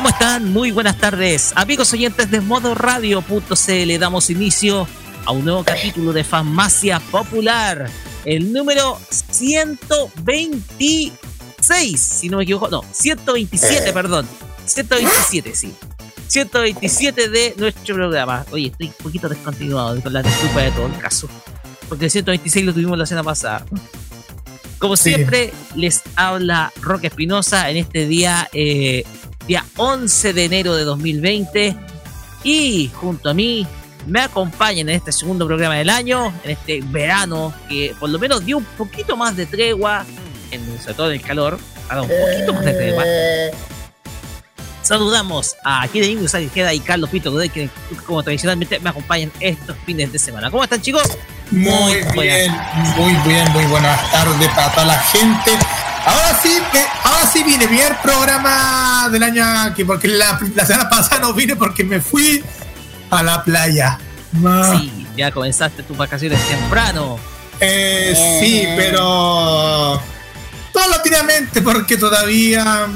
¿Cómo están? Muy buenas tardes. Amigos oyentes de modoradio.cl, damos inicio a un nuevo capítulo de Farmacia Popular, el número 126, si no me equivoco, no, 127, perdón, 127, sí. 127 de nuestro programa. Oye, estoy un poquito descontinuado con la disculpa de todo el caso. Porque el 126 lo tuvimos la semana pasada. Como siempre, les habla Roque Espinosa en este día eh, día 11 de enero de 2020. Y junto a mí me acompañan en este segundo programa del año, en este verano que por lo menos dio un poquito más de tregua, en, sobre todo en el calor, ha dado un poquito más de tregua. Saludamos a Kiden Ingus, Queda y Carlos Pito que como tradicionalmente me acompañan estos fines de semana. ¿Cómo están chicos? Muy, bien, muy bien, muy buenas tardes para toda la gente. Ahora sí, ahora sí viene bien el programa del año aquí, porque la, semana pasada no vine porque me fui a la playa. Sí, ya comenzaste tus vacaciones temprano. Eh, sí, pero paulatinamente, porque todavía,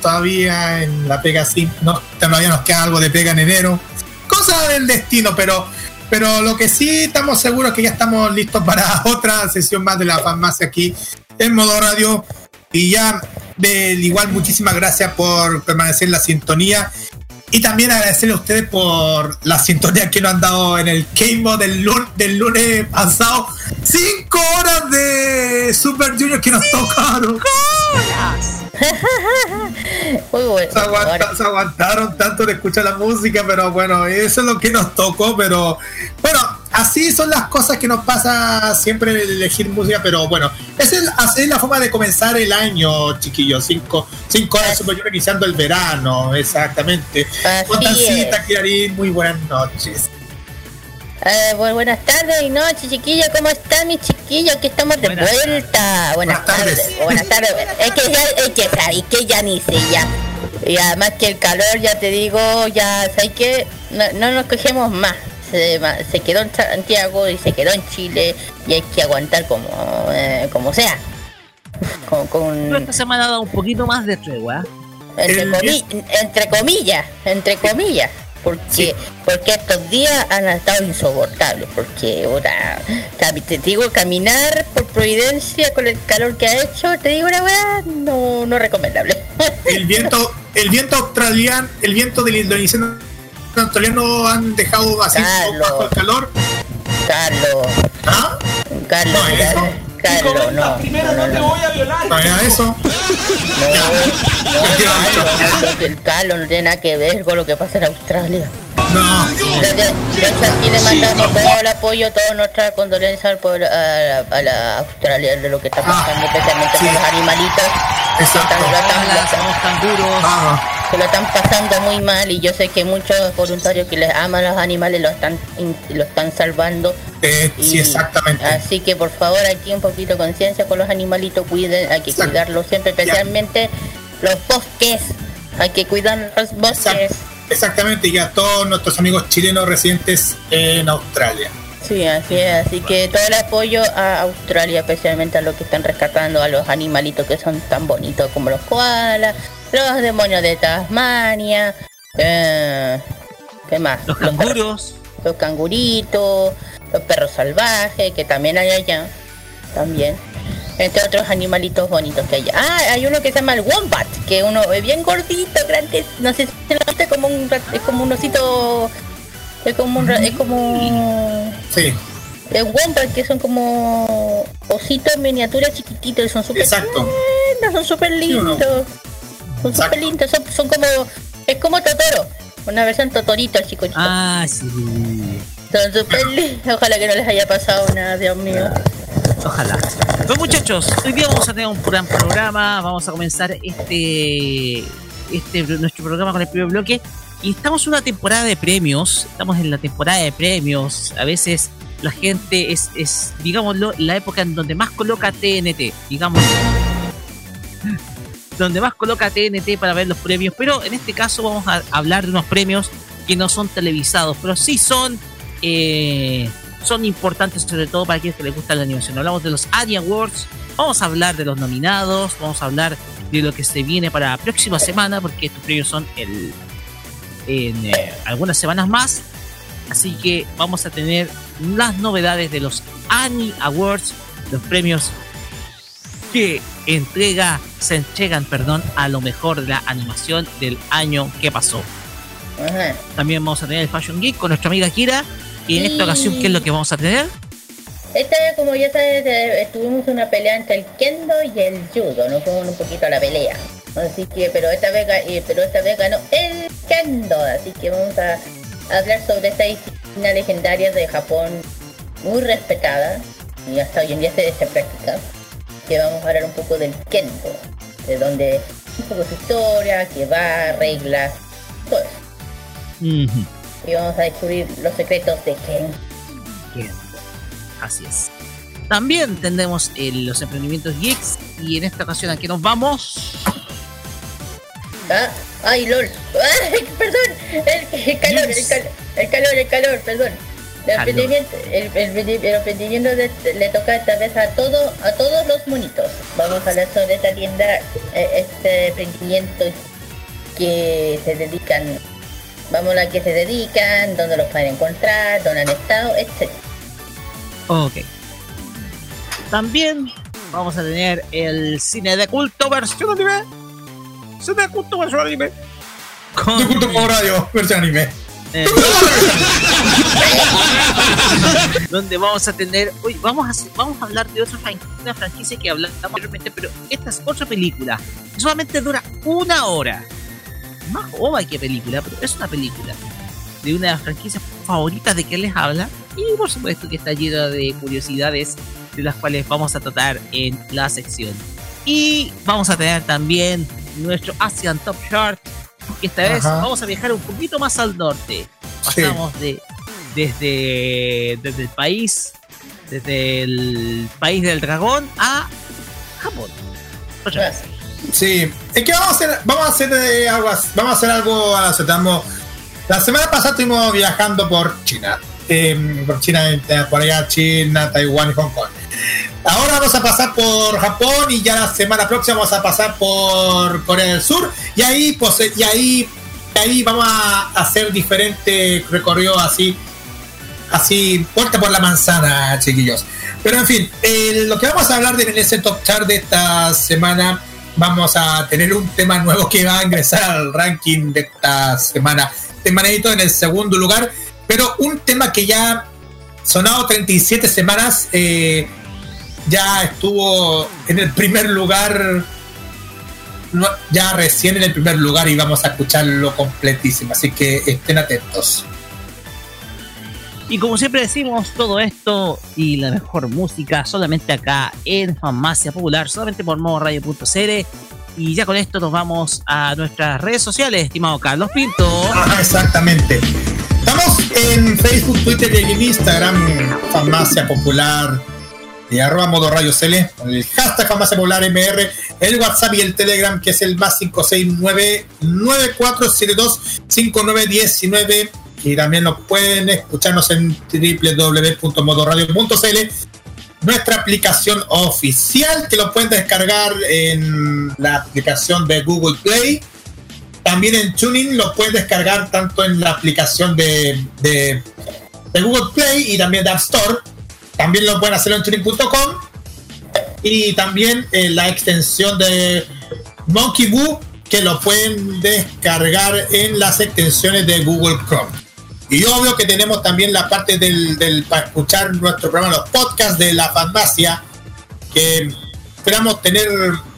todavía en la pega sí, no, todavía nos queda algo de pega en enero. Cosa del destino, pero, pero lo que sí estamos seguros que ya estamos listos para otra sesión más de la farmacia aquí en modo radio. Y ya, del igual, muchísimas gracias por permanecer en la sintonía. Y también agradecerle a ustedes por la sintonía que nos han dado en el Game del, lunes, del lunes pasado. Cinco horas de Super Junior que nos tocaron. Muy bueno. Se, aguantaron tanto de escuchar la música, pero bueno, eso es lo que nos tocó. Pero bueno, así son las cosas que nos pasa siempre elegir música, pero bueno, esa es, la forma de comenzar el año, chiquillos. Cinco, cinco horas super iniciando el verano, exactamente. Contancita, Kirarín, muy buenas noches. Eh, buenas tardes y noches, chiquillos. ¿Cómo están mis chiquillos? Que estamos de vuelta. Buenas, tardes. Buenas tardes. Es que ya, es que, que ya ni sé ya. Y además que el calor, ya te digo, ya, ¿sabes que no, no nos cogemos más se, quedó en Santiago y se quedó en Chile y hay que aguantar como, eh, como sea. con, con... esta semana ha dado un poquito más de tregua. Entre, entre comillas, entre comillas. Porque, porque estos días han estado insoportables, porque ahora, te digo, caminar por Providencia con el calor que ha hecho, te digo una verdad, no, no recomendable. El viento, el viento australiano, el viento del indonesiano australianos han dejado así bajo el calor. Carlos. ¿Ah? Carlos. No, eso? Carlos, no. Primero no, te voy a violar. ¿No eso? No, no, el Carlos no tiene nada que ver con lo que pasa en Australia. No. Desde, aquí le mandamos todo el apoyo, toda nuestra condolencia al pueblo, a, la, a la Australia de lo que está pasando, especialmente con los animalitos Exacto. Que lo están pasando muy mal y yo sé que muchos voluntarios que les aman los animales lo están lo están salvando. Eh, sí, exactamente. Así que por favor aquí un poquito de conciencia con los animalitos, cuiden, hay que cuidarlos siempre, especialmente los bosques, hay que cuidar los bosques. Exactamente, y a todos nuestros amigos chilenos residentes en Australia. Sí, así es. Así que todo el apoyo a Australia, especialmente a los que están rescatando a los animalitos que son tan bonitos como los koalas, los demonios de Tasmania, eh, ¿qué más? Los canguros. Los, canguritos, los perros salvajes, que también hay allá. También. Entre otros animalitos bonitos que hay. Ah, hay uno que se llama el Wombat, que uno es bien gordito, grande, no sé si se lo viste como un es como un osito es como un, es como Sí. Es Wombat que son como ositos en miniatura chiquititos, son súper Exacto. son súper lindos. Son súper lindos, son, como es como Totoro, una versión Totorito, chico. Ah, sí. Son súper lindos. Ojalá que no les haya pasado nada, Dios mío. Ojalá. Pues muchachos, hoy día vamos a tener un gran programa. Vamos a comenzar este, este nuestro programa con el primer bloque. Y estamos en una temporada de premios. Estamos en la temporada de premios. A veces la gente es, es digámoslo, la época en donde más coloca TNT. Digámoslo. Donde más coloca TNT para ver los premios. Pero en este caso vamos a hablar de unos premios que no son televisados. Pero sí son. Eh, son importantes sobre todo para aquellos que les gusta la animación. Hablamos de los Annie Awards, vamos a hablar de los nominados, vamos a hablar de lo que se viene para la próxima semana, porque estos premios son el, en eh, algunas semanas más. Así que vamos a tener las novedades de los Annie Awards, los premios que entrega, se entregan, perdón, a lo mejor de la animación del año que pasó. También vamos a tener el Fashion Geek con nuestra amiga Kira y en esta ocasión, ¿qué es lo que vamos a tener? Esta vez, como ya sabes, tuvimos una pelea entre el kendo y el judo, nos fuimos un poquito a la pelea. Así que, pero esta vez, pero esta vez ganó el kendo, así que vamos a hablar sobre esta disciplina legendaria de Japón, muy respetada y hasta hoy en día se, se practica. Que vamos a hablar un poco del kendo, de donde un poco su historia, que va, reglas, todo eso y vamos a descubrir los secretos de Ken. Ken. Así es. También tendremos eh, los emprendimientos geeks y en esta ocasión aquí nos vamos. Ah, ay, lol. Perdón. El, el calor, el, cal, el, calor, el calor, perdón. El emprendimiento, el, el, de, le toca esta vez a todo, a todos los monitos. Vamos a hablar sobre esta tienda, eh, este emprendimiento que se dedican Vamos a qué se dedican, dónde los pueden encontrar, dónde han estado, etc. Ok. También vamos a tener el cine de culto versión anime. Cine de culto versión anime. Con... De culto como radio, versión anime. Eh, donde vamos a tener hoy vamos a vamos a hablar de otra franquicia, franquicia que hablamos anteriormente pero esta es otra película. Solamente dura una hora. Más ova que película, pero es una película. De una de las franquicias favoritas de que les habla. Y por supuesto que está llena de curiosidades de las cuales vamos a tratar en la sección. Y vamos a tener también nuestro Asian Top Chart, esta vez vamos a viajar un poquito más al norte. Pasamos de desde, desde el país, desde el país del dragón a Japón. Sí, es que vamos a hacer, vamos a hacer eh, algo, vamos a hacer algo, aceptamos. La semana pasada estuvimos viajando por China, em, por China, por allá China, Taiwán y Hong Kong. Ahora vamos a pasar por Japón y ya la semana próxima vamos a pasar por Corea del Sur y ahí, pues, y ahí, ahí vamos a hacer diferentes recorridos así, así puerta por la manzana, chiquillos. Pero en fin, eh, lo que vamos a hablar de en ese top chart de esta semana vamos a tener un tema nuevo que va a ingresar al ranking de esta semana. Temanito en el segundo lugar, pero un tema que ya sonado 37 semanas, eh, ya estuvo en el primer lugar, ya recién en el primer lugar y vamos a escucharlo completísimo, así que estén atentos. Y como siempre decimos, todo esto y la mejor música solamente acá en Farmacia Popular, solamente por modoradio.cl. Y ya con esto nos vamos a nuestras redes sociales, estimado Carlos Pinto. Ah, exactamente. En Facebook, Twitter y en Instagram, Farmacia Popular, y arroba modo radio CL, el hashtag Farmacia Popular MR, el WhatsApp y el Telegram, que es el más 569 9472 5919 y también nos pueden escucharnos en www.modoradio.cl nuestra aplicación oficial que lo pueden descargar en la aplicación de Google Play. También en Tuning lo pueden descargar tanto en la aplicación de, de, Google Play y también de App Store. También lo pueden hacer en tuning.com. Y también en la extensión de Monkey Boo que lo pueden descargar en las extensiones de Google Chrome. Y obvio que tenemos también la parte del, para escuchar nuestro programa, los podcasts de la farmacia, que esperamos tener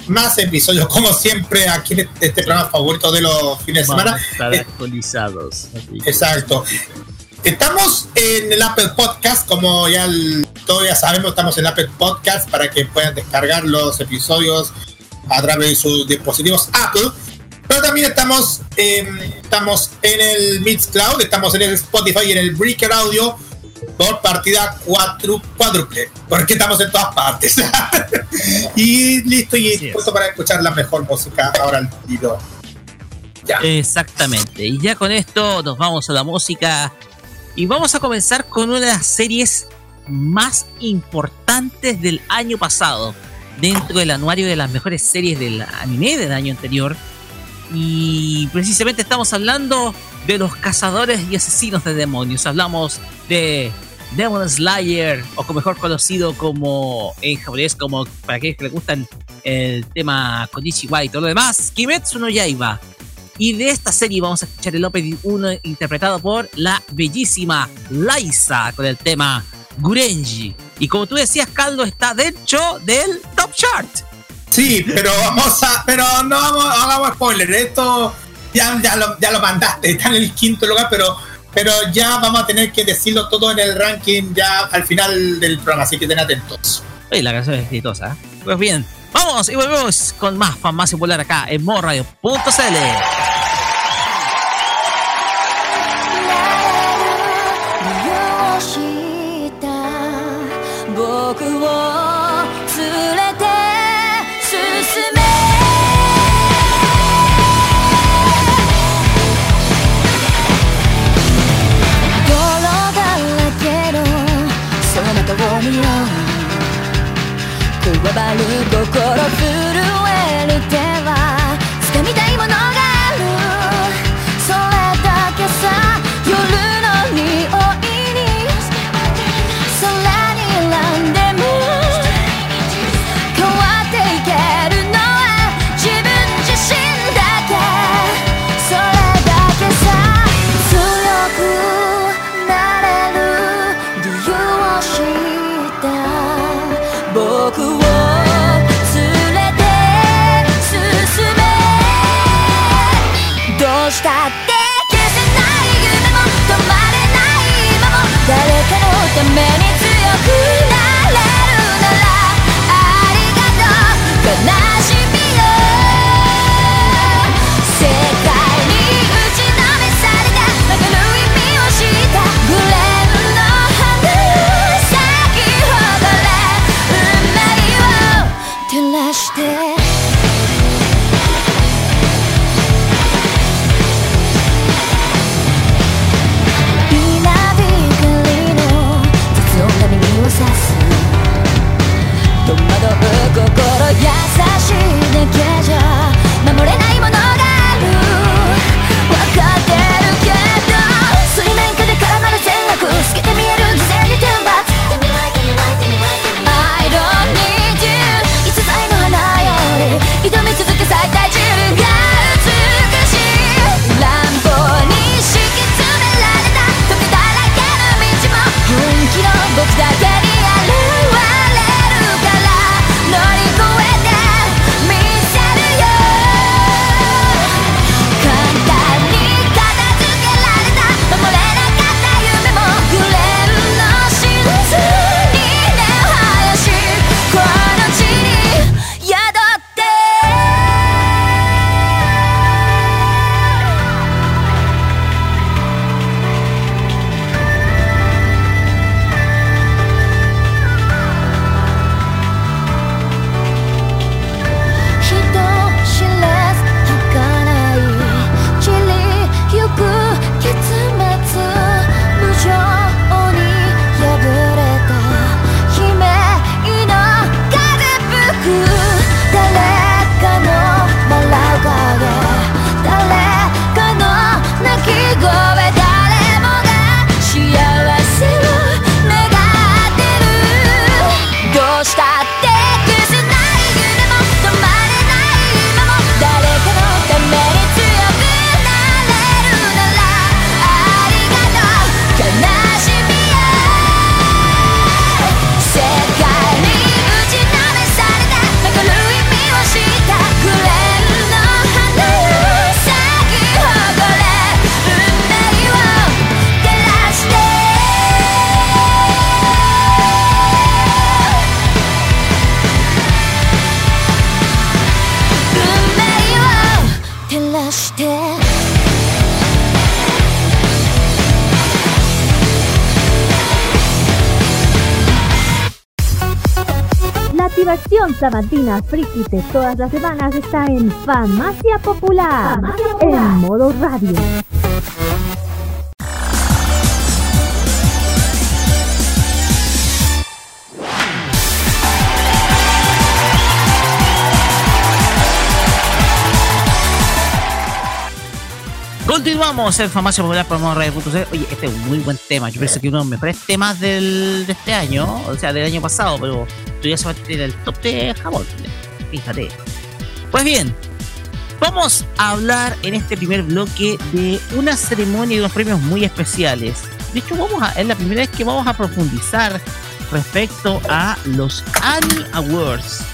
más episodios, como siempre, aquí en este, programa favorito de los fines de semana. Estar eh, actualizados. Exacto. Estamos en el Apple Podcast, como ya todavía sabemos, estamos en el Apple Podcast para que puedan descargar los episodios a través de sus dispositivos Apple. Pero también estamos, estamos en el Mixcloud, estamos en el Spotify y en el Breaker Audio por partida cuatro, cuádruple, porque estamos en todas partes. y listo, y dispuesto para escuchar la mejor música ahora al tiro. Ya. Exactamente. Y ya con esto nos vamos a la música y vamos a comenzar con una de las series más importantes del año pasado dentro del anuario de las mejores series del anime del año anterior y precisamente estamos hablando de los cazadores y asesinos de demonios. Hablamos de Demon Slayer, o mejor conocido como en japonés, como para aquellos que les gustan el tema Konichiwa y todo lo demás, Kimetsu no Yaiba. Y de esta serie vamos a escuchar el opening 1 interpretado por la bellísima Laisa con el tema Gurenji. Y como tú decías, Caldo está dentro del Top Chart. Sí, pero vamos a, pero no hagamos spoiler, esto ya, ya, lo, ya lo mandaste, está en el quinto lugar, pero, pero ya vamos a tener que decirlo todo en el ranking ya al final del programa, así que ten atentos. Oye, la canción es exitosa. ¿eh? Pues bien, vamos y volvemos con más fan más popular acá en morradio.cl. くわる心 sabatina friki de todas las semanas está en Farmacia Popular, en modo radio. Continuamos en Farmacia Popular por Radio.cl. Oye, este es un muy buen tema. Yo pienso que uno de los mejores temas del, de este año, o sea, del año pasado, pero todavía se va a tener el top de Japón. Fíjate. Pues bien, vamos a hablar en este primer bloque de una ceremonia y unos premios muy especiales. De hecho, vamos a, es la primera vez que vamos a profundizar respecto a los Annie Awards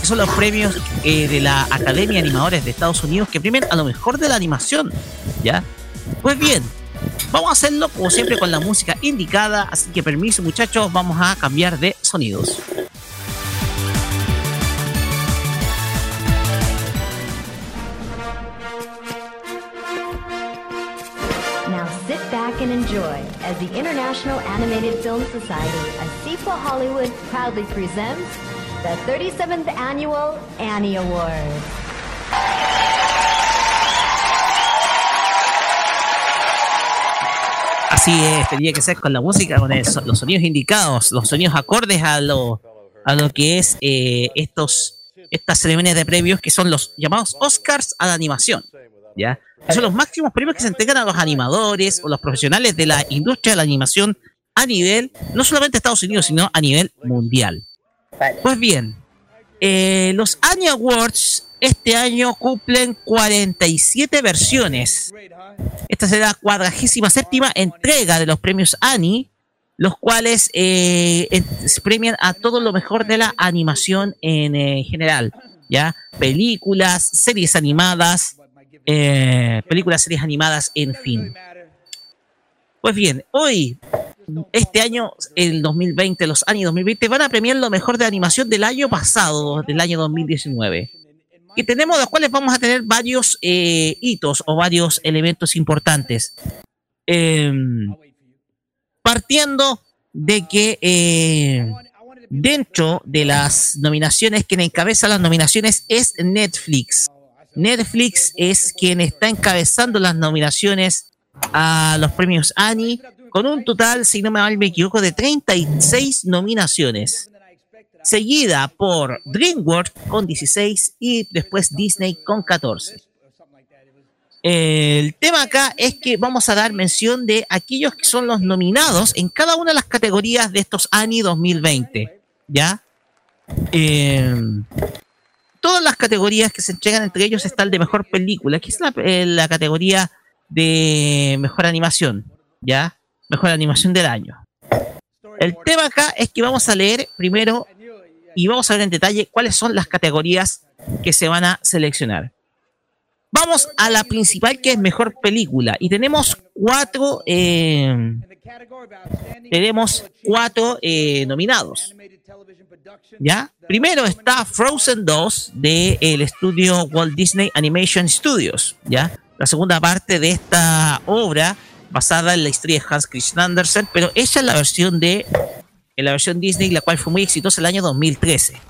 que son los premios eh, de la Academia de Animadores de Estados Unidos que premian a lo mejor de la animación. ¿Ya? Pues bien, vamos a hacerlo como siempre con la música indicada, así que permiso muchachos, vamos a cambiar de sonidos. As the International Animated Film Society, Hollywood, proudly presents the 37th Annual Annie. Así es, tenía que ser con la música, con los sonidos indicados, los sonidos acordes a lo, a lo que es eh, estos, estas ceremonias de premios que son los llamados Oscars a la animación. ¿ya? Son los máximos premios que se entregan a los animadores o los profesionales de la industria de la animación a nivel, no solamente de Estados Unidos, sino a nivel mundial. Pues bien, eh, los Annie Awards este año cumplen 47 versiones. Esta será la cuadragésima séptima entrega de los premios Annie, los cuales eh, premian a todo lo mejor de la animación en eh, general. ¿ya? Películas, series animadas, películas, series animadas, en fin. Pues bien, hoy este año, el 2020, los años 2020, van a premiar lo mejor de animación del año pasado, del año 2019. Y tenemos los cuales vamos a tener varios eh, hitos o varios elementos importantes. Em, partiendo de que eh, dentro de las nominaciones, quien encabeza las nominaciones es Netflix. Netflix es quien está encabezando las nominaciones a los premios Annie con un total, si no me equivoco, de 36 nominaciones. Seguida por DreamWorks con 16 y después Disney con 14. El tema acá es que vamos a dar mención de aquellos que son los nominados en cada una de las categorías de estos Annie 2020. ¿Ya? Em, todas las categorías que se entregan entre ellos está el de mejor película, que es la, eh, la categoría de mejor animación. ¿Ya? mejor animación del año. El tema acá es que vamos a leer primero y vamos a ver en detalle cuáles son las categorías que se van a seleccionar. Vamos a la principal que es mejor película y tenemos cuatro eh, tenemos cuatro eh, nominados. ¿Ya? Primero está Frozen 2 del el estudio Walt Disney Animation Studios. ¿Ya? La segunda parte de esta obra basada en la historia de Hans Christian Andersen, pero esa es la versión de en la versión Disney, la cual fue muy exitosa el año 2013.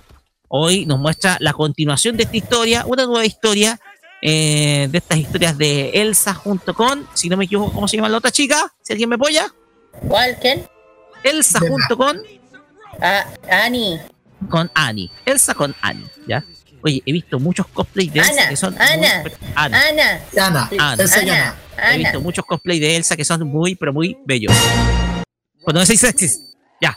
Hoy nos muestra la continuación de esta historia, una nueva historia eh, de estas historias de Elsa junto con, si no me equivoco, ¿cómo se llama la otra chica? Si alguien me apoya. ¿Cuál? ¿Quién? Elsa junto con... Ah, Annie. Con Annie. Elsa con Annie, ¿ya? Oye, he visto muchos cosplays de Elsa que son... Ana, Ana, Ana, Ana, Ana, Ana, He visto muchos cosplays de Elsa que son muy, pero muy bellos. Cuando decís sexys. Ya.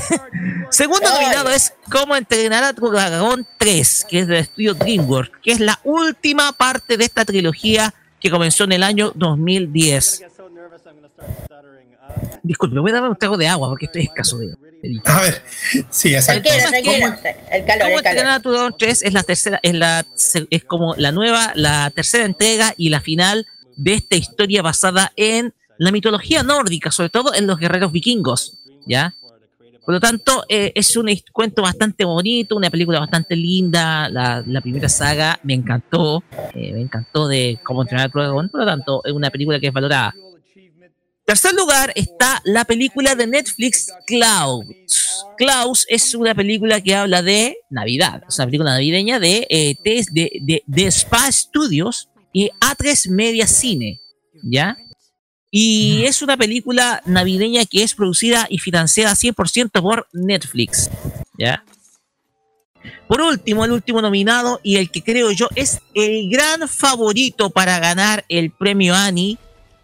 Segundo nominado es Cómo entrenar a tu dragón 3, que es del estudio DreamWorks, que es la última parte de esta trilogía que comenzó en el año 2010. Disculpe, voy a darme un trago de agua porque estoy escaso de. A ver, sí, exacto. El, calor, ¿Cómo entrenar a tu dragón 3 es la tercera, es la es como la nueva, la tercera entrega y la final de esta historia basada en la mitología nórdica, sobre todo en los guerreros vikingos, ¿ya? Por lo tanto, eh, es un cuento bastante bonito, una película bastante linda. La, primera saga me encantó, eh, me encantó de cómo entrenar al dragón. Por lo tanto, es una película que es valorada. Tercer lugar está la película de Netflix Klaus. Klaus es una película que habla de Navidad, es una película navideña de, eh, de, de, Spa Studios y A3 Media Cine, ¿ya? Y es una película navideña que es producida y financiada 100% por Netflix, ¿ya? Por último, el último nominado y el que creo yo es el gran favorito para ganar el premio Annie,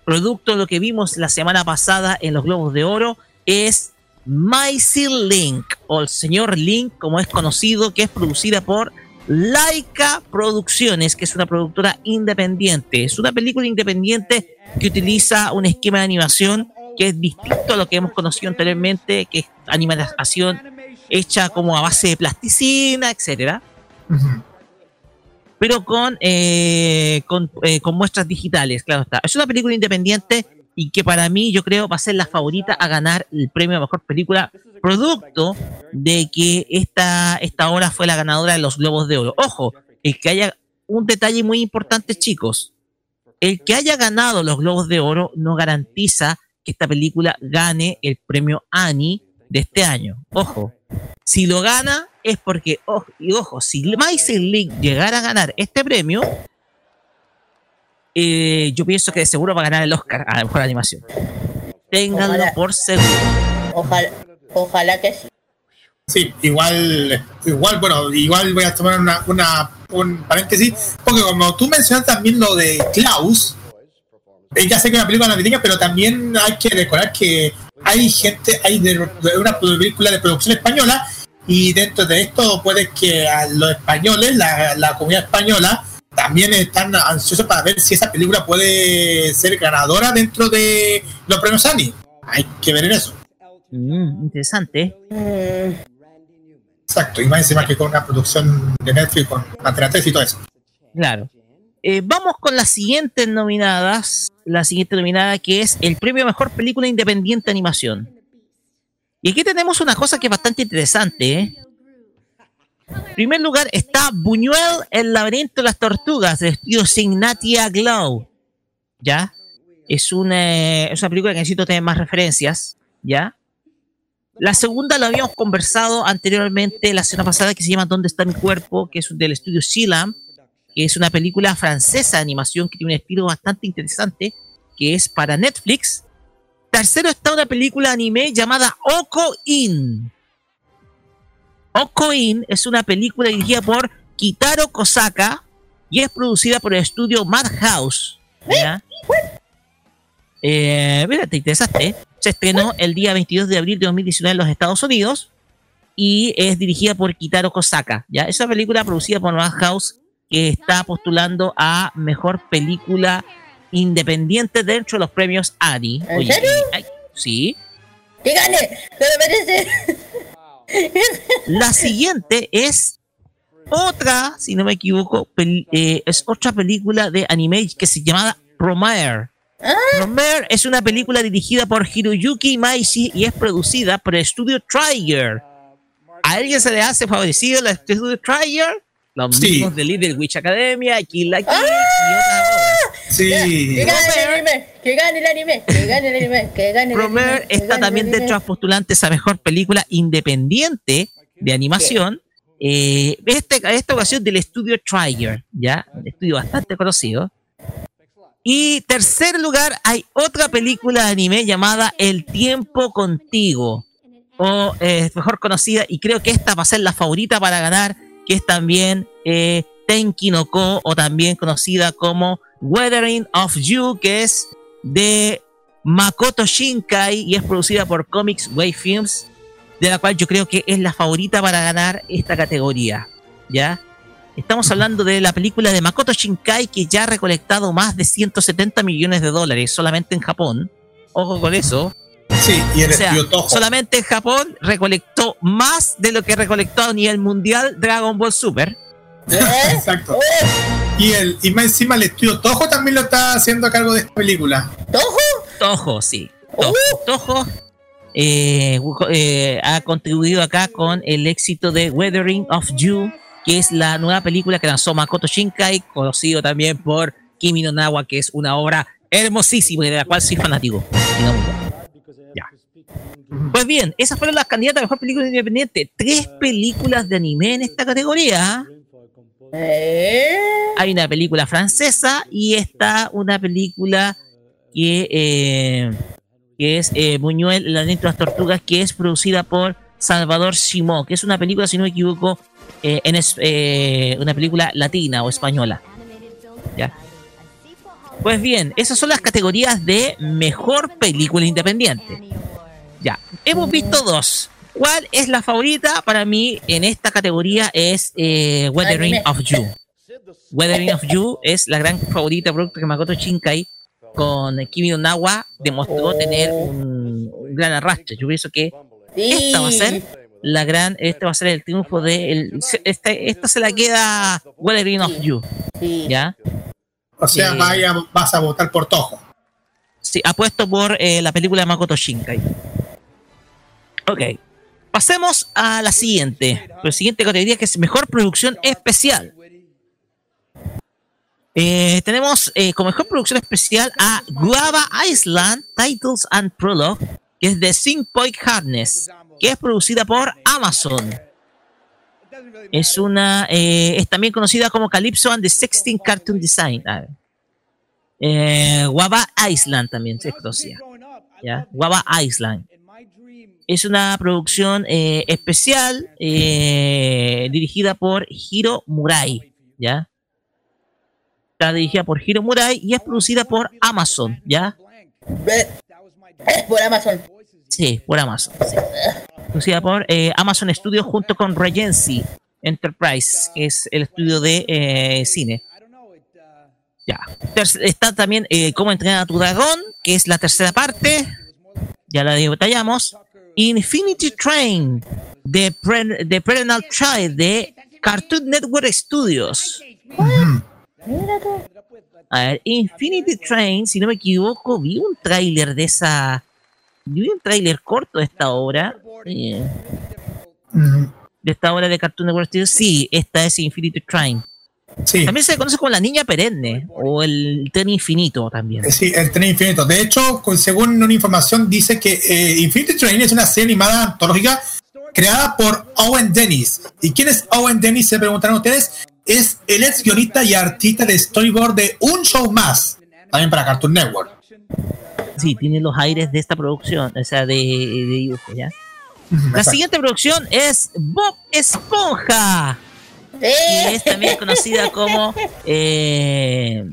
producto de lo que vimos la semana pasada en los Globos de Oro, es Maisie Link, o el señor Link, como es conocido, que es producida por Laika Producciones, que es una productora independiente. Es una película independiente que utiliza un esquema de animación que es distinto a lo que hemos conocido anteriormente, que es animación hecha como a base de plasticina, etcétera. Pero con, eh, eh, con, muestras digitales, claro está. Es una película independiente y que para mí yo creo va a ser la favorita a ganar el premio a mejor película, producto de que esta, esta obra fue la ganadora de los Globos de Oro. Ojo, el que haya un detalle muy importante, chicos. El que haya ganado los Globos de Oro no garantiza que esta película gane el premio Annie de este año. Ojo, si lo gana es porque, ojo, y ojo, si Mice Link llegara a ganar este premio, eh, yo pienso que de seguro va a ganar el Oscar a la mejor animación. Ténganlo por seguro. Ojalá, ojalá que sí. Sí, igual, igual, bueno, igual voy a tomar una, una, un paréntesis, porque como tú mencionas también lo de Klaus, ya sé que es una película navideña, pero también hay que recordar que hay gente, hay de, una película de producción española y dentro de esto puede que a los españoles, la, la comunidad española, también están ansiosos para ver si esa película puede ser ganadora dentro de los premios Annie. Hay que ver en eso. Mm, interesante. Exacto, y más encima que con una producción de Netflix con Antena y todo eso. Claro. Eh, vamos con las siguientes nominadas. La siguiente nominada que es el premio a mejor película independiente de animación. Y aquí tenemos una cosa que es bastante interesante. ¿eh? En primer lugar está Buñuel, El laberinto de las tortugas, de estudio Signatia Glow. ¿Ya? Es una, es película que necesito tener más referencias. ¿Ya? La segunda la habíamos conversado anteriormente la semana pasada que se llama ¿Dónde está mi cuerpo? que es del estudio Sealam que es una película francesa de animación que tiene un estilo bastante interesante, que es para Netflix. Tercero está una película anime llamada Oko In. Oko In es una película dirigida por Kitaro Kosaka y es producida por el estudio Madhouse. ¿ya? Eh, mira, te interesaste. Se estrenó el día 22 de abril de 2019 en los Estados Unidos y es dirigida por Kitaro Kosaka. ¿ya? Esa película producida por Madhouse que está postulando a mejor película independiente dentro de los premios Annie. ¿En serio? sí. ¡Que gane! ¡Se merece! La siguiente es otra, si no me equivoco, eh, es otra película de anime que se llama Promare. ¿Ah? Promare es una película dirigida por Hiroyuki Maishi y es producida por el estudio Trigger. ¿A alguien se le hace favorecido el estudio Trigger? Los mismos de Little Witch Academia, Kill la Kill ¡Ah! y otras obras. Sí. Que gane el anime, que gane el anime, que gane el anime, que gane el anime. está también dentro de los postulantes a mejor película independiente de animación. Eh, este, esta ocasión del estudio Trigger, ¿ya? Un estudio bastante conocido. Y tercer lugar, hay otra película de anime llamada El tiempo contigo, o eh, mejor conocida, y creo que esta va a ser la favorita para ganar que es también eh, Tenki no Ko, o también conocida como Weathering of You, que es de Makoto Shinkai y es producida por Comics Way Films, de la cual yo creo que es la favorita para ganar esta categoría. ¿Ya? Estamos hablando de la película de Makoto Shinkai que ya ha recolectado más de 170 millones de dólares solamente en Japón. Ojo con eso. Sí, y el Solamente en Japón recolectó más de lo que recolectó a nivel mundial Dragon Ball Super. ¿Eh? Exacto. Y, el, y más encima el estudio Toho también lo está haciendo a cargo de esta película. ¿Toho? Toho, sí. Toho, uh. eh, eh, ha contribuido acá con el éxito de Weathering of You, que es la nueva película que lanzó Makoto Shinkai, conocido también por Kimi no Nawa, que es una obra hermosísima y de la cual soy fanático. Ya. Pues bien, esas fueron las candidatas a mejor película independiente. Tres películas de anime en esta categoría. ¿Eh? Hay una película francesa y está una película que, eh, que es eh, Buñuel, La de las Tortugas, que es producida por Salvador Simó, que es una película, si no me equivoco, eh, en es, una película latina o española. ¿Ya? Pues bien, esas son las categorías de mejor película independiente. Ya, hemos visto dos. ¿Cuál es la favorita para mí en esta categoría? Es eh, Weathering of You. Weathering of You es la gran favorita producto que Makoto Shinkai con Kimi no Nawa demostró tener un, gran arrastre. Yo pienso que esta va a ser la gran, este va a ser el triunfo de el, este, esta se la queda Weathering of You. ¿Ya? O sea, vaya, vas a votar por Toho. Sí, apuesto por eh, la película de Makoto Shinkai. Ok. Pasemos a la siguiente. La siguiente categoría que es mejor producción especial. Eh, tenemos eh, como mejor producción especial a Guava Island Titles and Prologue, que es de Sync Point Harness, que es producida por Amazon. Es una eh, es también conocida como Calypso and the Sexting Cartoon Design. Guava Island también se conocía. Guava Island es una producción eh, especial eh, dirigida por Hiro Murai, ¿ya? Está dirigida por Hiro Murai y es producida por Amazon, ¿ya? Por Amazon. Sí, por Amazon. Producida por eh, Amazon Studios junto con Regency Enterprise, que es el estudio de cine. Ya. Está también Cómo entrenar a tu dragón, que es la tercera parte. Ya la detallamos. Infinity Train de, Pre Perennial Child de Cartoon Network Studios. A ver, Infinity Train, si no me equivoco, vi un tráiler de esa. Vi un tráiler corto de esta obra. Eh, de esta obra de Cartoon Network Studios. Sí, esta es Infinity Train. También se conoce como la niña perenne o el tren infinito también. Eh, sí, el tren infinito. De hecho, según una información, dice que eh, Infinity Train es una serie animada antológica creada por Owen Dennis. ¿Y quién es Owen Dennis? Se preguntarán ustedes. Es el ex guionista y artista de storyboard de Un Show Más, también para Cartoon Network. Sí, tiene los aires de esta producción, o sea, de, dibujo, ¿ya? La siguiente producción es Bob Esponja. Y es también conocida como. Eh,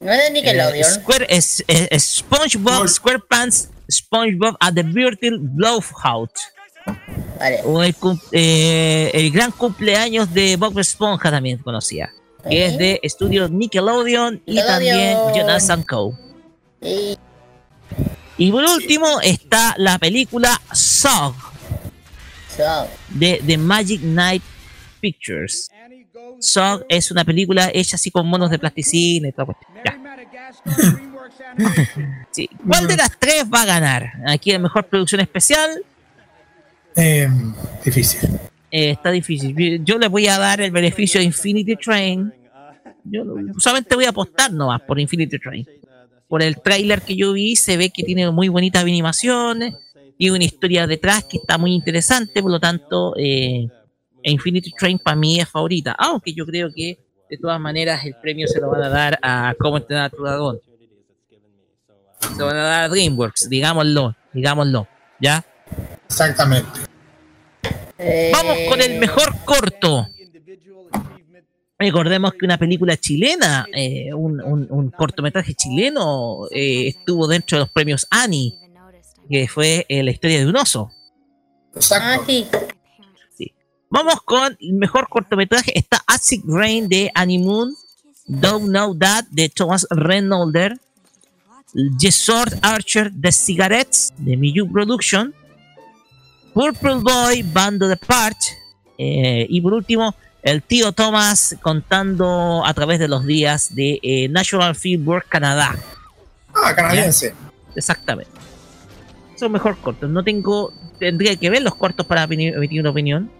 no es Nickelodeon. Square, es, SpongeBob SquarePants SpongeBob at the Virtual Blowout. Vale. O el, eh, el, gran cumpleaños de Bob Esponja también conocía. Que es de estudios Nickelodeon, y también Jonas Co. Y por último está la película Sog de The Magic Night Pictures. Sog es una película hecha así con monos de plasticina y todo. ¿Cuál de las tres va a ganar? Aquí la mejor producción especial. Em, difícil. Eh, está difícil. Yo le voy a dar el beneficio de Infinity Train. Yo solamente voy a apostar nomás por Infinity Train. Por el trailer que yo vi, se ve que tiene muy bonitas animaciones y una historia detrás que está muy interesante. Por lo tanto, eh, Infinity Train para mí es favorita, aunque yo creo que de todas maneras el premio se lo van a dar a Cómo entrenar a tu dragón. Se lo van a dar a DreamWorks, digámoslo, digámoslo, ¿ya? Exactamente. Vamos con el mejor corto. Recordemos que una película chilena, eh, un, cortometraje chileno, eh, estuvo dentro de los premios Annie, que fue eh, la historia de un oso. Exacto. Ah, Vamos con el mejor cortometraje. Está Acid Rain de Animoon. Don't Know That de Thomas Reynolder. Sword Archer de Cigarettes de Miyu Production. Purple Boy, Bando de Part. Eh, y por último, el tío Thomas contando a través de los días de eh, National Fieldwork Canadá. Ah, canadiense. Exactamente. Son mejor cortos. No tengo. Tendría que ver los cortos para emitir una opinión.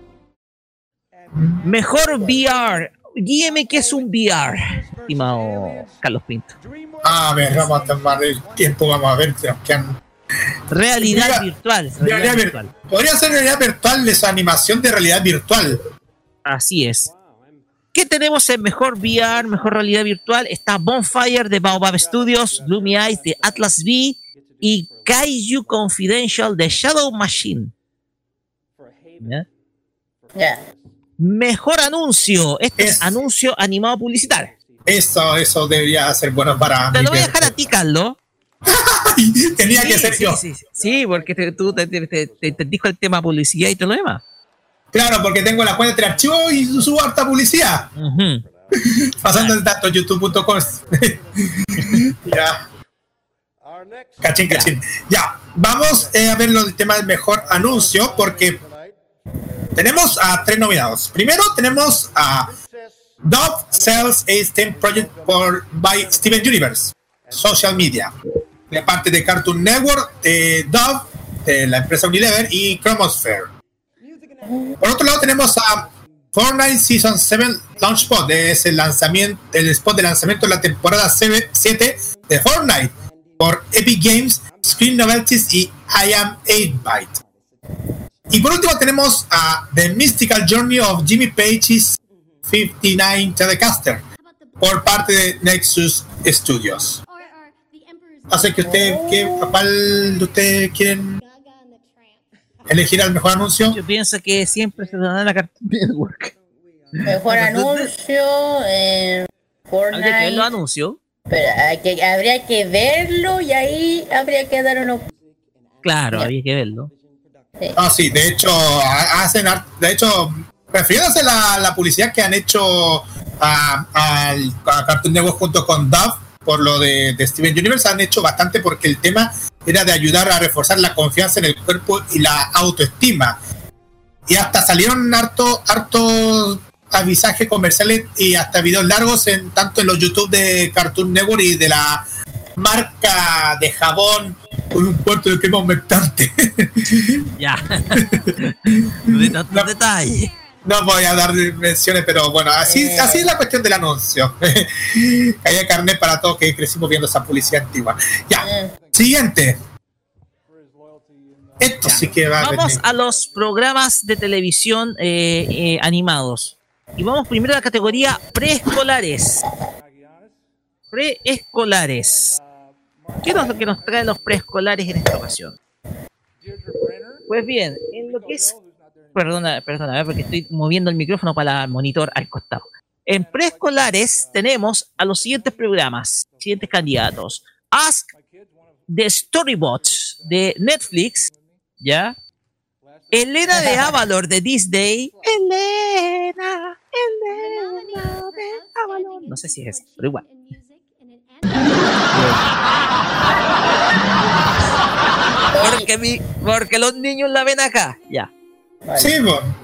Mejor VR. Guíeme qué es un VR, estimado Carlos Pinto. A ver, vamos a tomar el tiempo, vamos a ver, Realidad virtual. Realidad virtual. Podría ser realidad virtual de su animación de realidad virtual. Así es. ¿Qué tenemos en mejor VR, mejor realidad virtual? Está Bonfire de Baobab Studios, Gloomy Eyes de Atlas V y Kaiju Confidential de Shadow Machine. Mejor anuncio. Este es anuncio animado publicitario. Eso, eso debería ser bueno para. Te lo voy a dejar a ti, Carlos. Tenía que ser yo. Sí, porque tú te, te, dijo el tema publicidad y todo lo demás. Claro, porque tengo la cuenta de archivo y subo harta publicidad. Pasando el dato youtube.com. ya. Cachín, cachín. Ya, vamos eh, a ver el tema del mejor anuncio porque tenemos a tres nominados. Primero tenemos a Dove Sells a STEM Project por, by Steven Universe, Social Media, de parte de Cartoon Network, de Dove, de la empresa Unilever y Chromosphere. Por otro lado tenemos a Fortnite Season 7 Launch Spot, es el lanzamiento, el spot de lanzamiento de la temporada 7 de Fortnite por Epic Games, Screen Novelties y I Am 8-Byte. Y por último tenemos a The Mystical Journey of Jimmy Page's 59 Telecaster por parte de Nexus Studios. Así que usted, ¿qué, ¿cuál de ustedes quieren elegir al mejor anuncio? Yo pienso que siempre se da la Cartoon Network. Mejor anuncio, eh, Fortnite. Habría que verlo anuncio. Pero habría que verlo y ahí habría que dar uno. Claro, habría que verlo. Ah, sí, de hecho, hacen, de hecho, refiriéndose a la, publicidad que han hecho a, Cartoon Network junto con Dove por lo de, Steven Universe, han hecho bastante porque el tema era de ayudar a reforzar la confianza en el cuerpo y la autoestima. Y hasta salieron harto, harto avisajes comerciales y hasta videos largos en tanto en los YouTube de Cartoon Network y de la marca de jabón con un cuarto de quema aumentante. ya. no, no, detalle. No voy a dar menciones, pero bueno, así, eh. así es la cuestión del anuncio. Hay carnet para todos que crecimos viendo esa publicidad antigua. Ya, eh. siguiente. Esto sí que va Vamos a, los programas de televisión eh, animados. Y vamos primero a la categoría preescolares. Preescolares. ¿Qué es lo que nos traen los preescolares en esta ocasión? Pues bien, en lo que es perdona, perdona, porque estoy moviendo el micrófono para el monitor al costado. En preescolares tenemos a los siguientes programas, siguientes candidatos. Ask the Storybots de Netflix, ¿ya? Elena de Avalor de Disney. Elena, Elena de Avalor. No sé si es eso, pero igual. Porque, mi, porque los niños la ven acá, ya. Sí,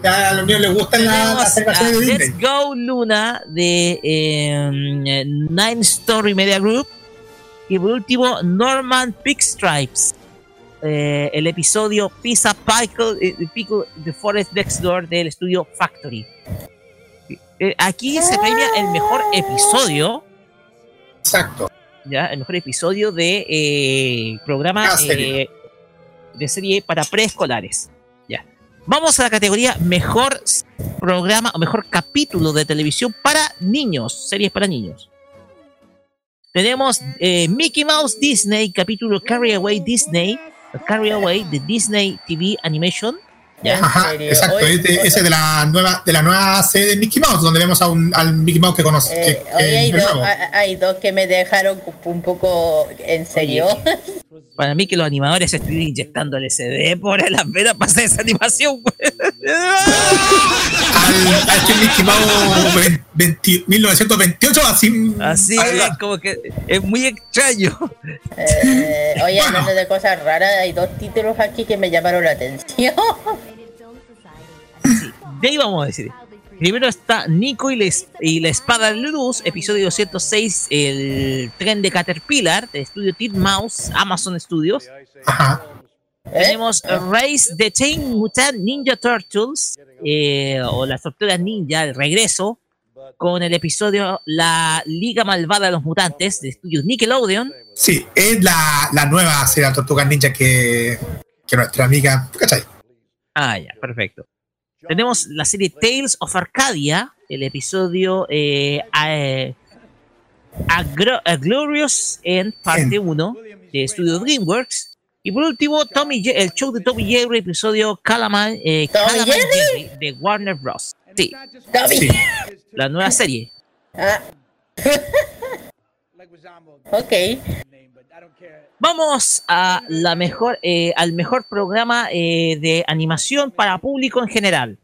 a los niños les gustan las la de Disney. Let's Go Luna de em, Nine Story Media Group. Y por último, Norman Pickstripes. Eh, el episodio Pizza Pickle, eh, Pickle The Forest Next Door del estudio Factory. Eh, aquí se premia el mejor episodio. Exacto. Ya, el mejor episodio de programa de serie para preescolares. Vamos a la categoría mejor programa o mejor capítulo de televisión para niños, series para niños. Tenemos eh, Mickey Mouse Disney, capítulo Carry Away Disney, Carry Away de Disney TV Animation. Ajá, exacto, ese de la nueva de la nueva serie de Mickey Mouse, donde vemos a un, al Mickey Mouse que conoce. Eh, hay, dos, que me dejaron un poco en serio. Para mí que los animadores estuvieron inyectando el SD por las venas para hacer esa animación. al, al este Mickey Mouse 1928, así. Así es, como que es muy extraño. Eh, oye, hablando de cosas raras, hay dos títulos aquí que me llamaron la atención. De ahí vamos a decir. Primero está Nico y la, espada de luz, episodio 106, el tren de Caterpillar, de estudio Teen Mouse, Amazon Studios. Tenemos Race the Chain Mutant Ninja Turtles, eh, o las tortugas ninja, el regreso, con el episodio La Liga Malvada de los Mutantes de estudios Nickelodeon. Sí, es la, la nueva serie de Tortugas Ninja que, que nuestra amiga, ¿cachai? Ah, ya, perfecto. Tenemos la serie Tales of Arcadia, el episodio eh, a, Glorious End, parte 1 de Studio DreamWorks. Y por último, Tommy el show de Tommy Jerry, episodio Calaman, eh, Jerry? de Warner Bros. Sí. La nueva serie. Ah. ok. Vamos a la mejor, eh, al mejor programa eh, de animación para público en general.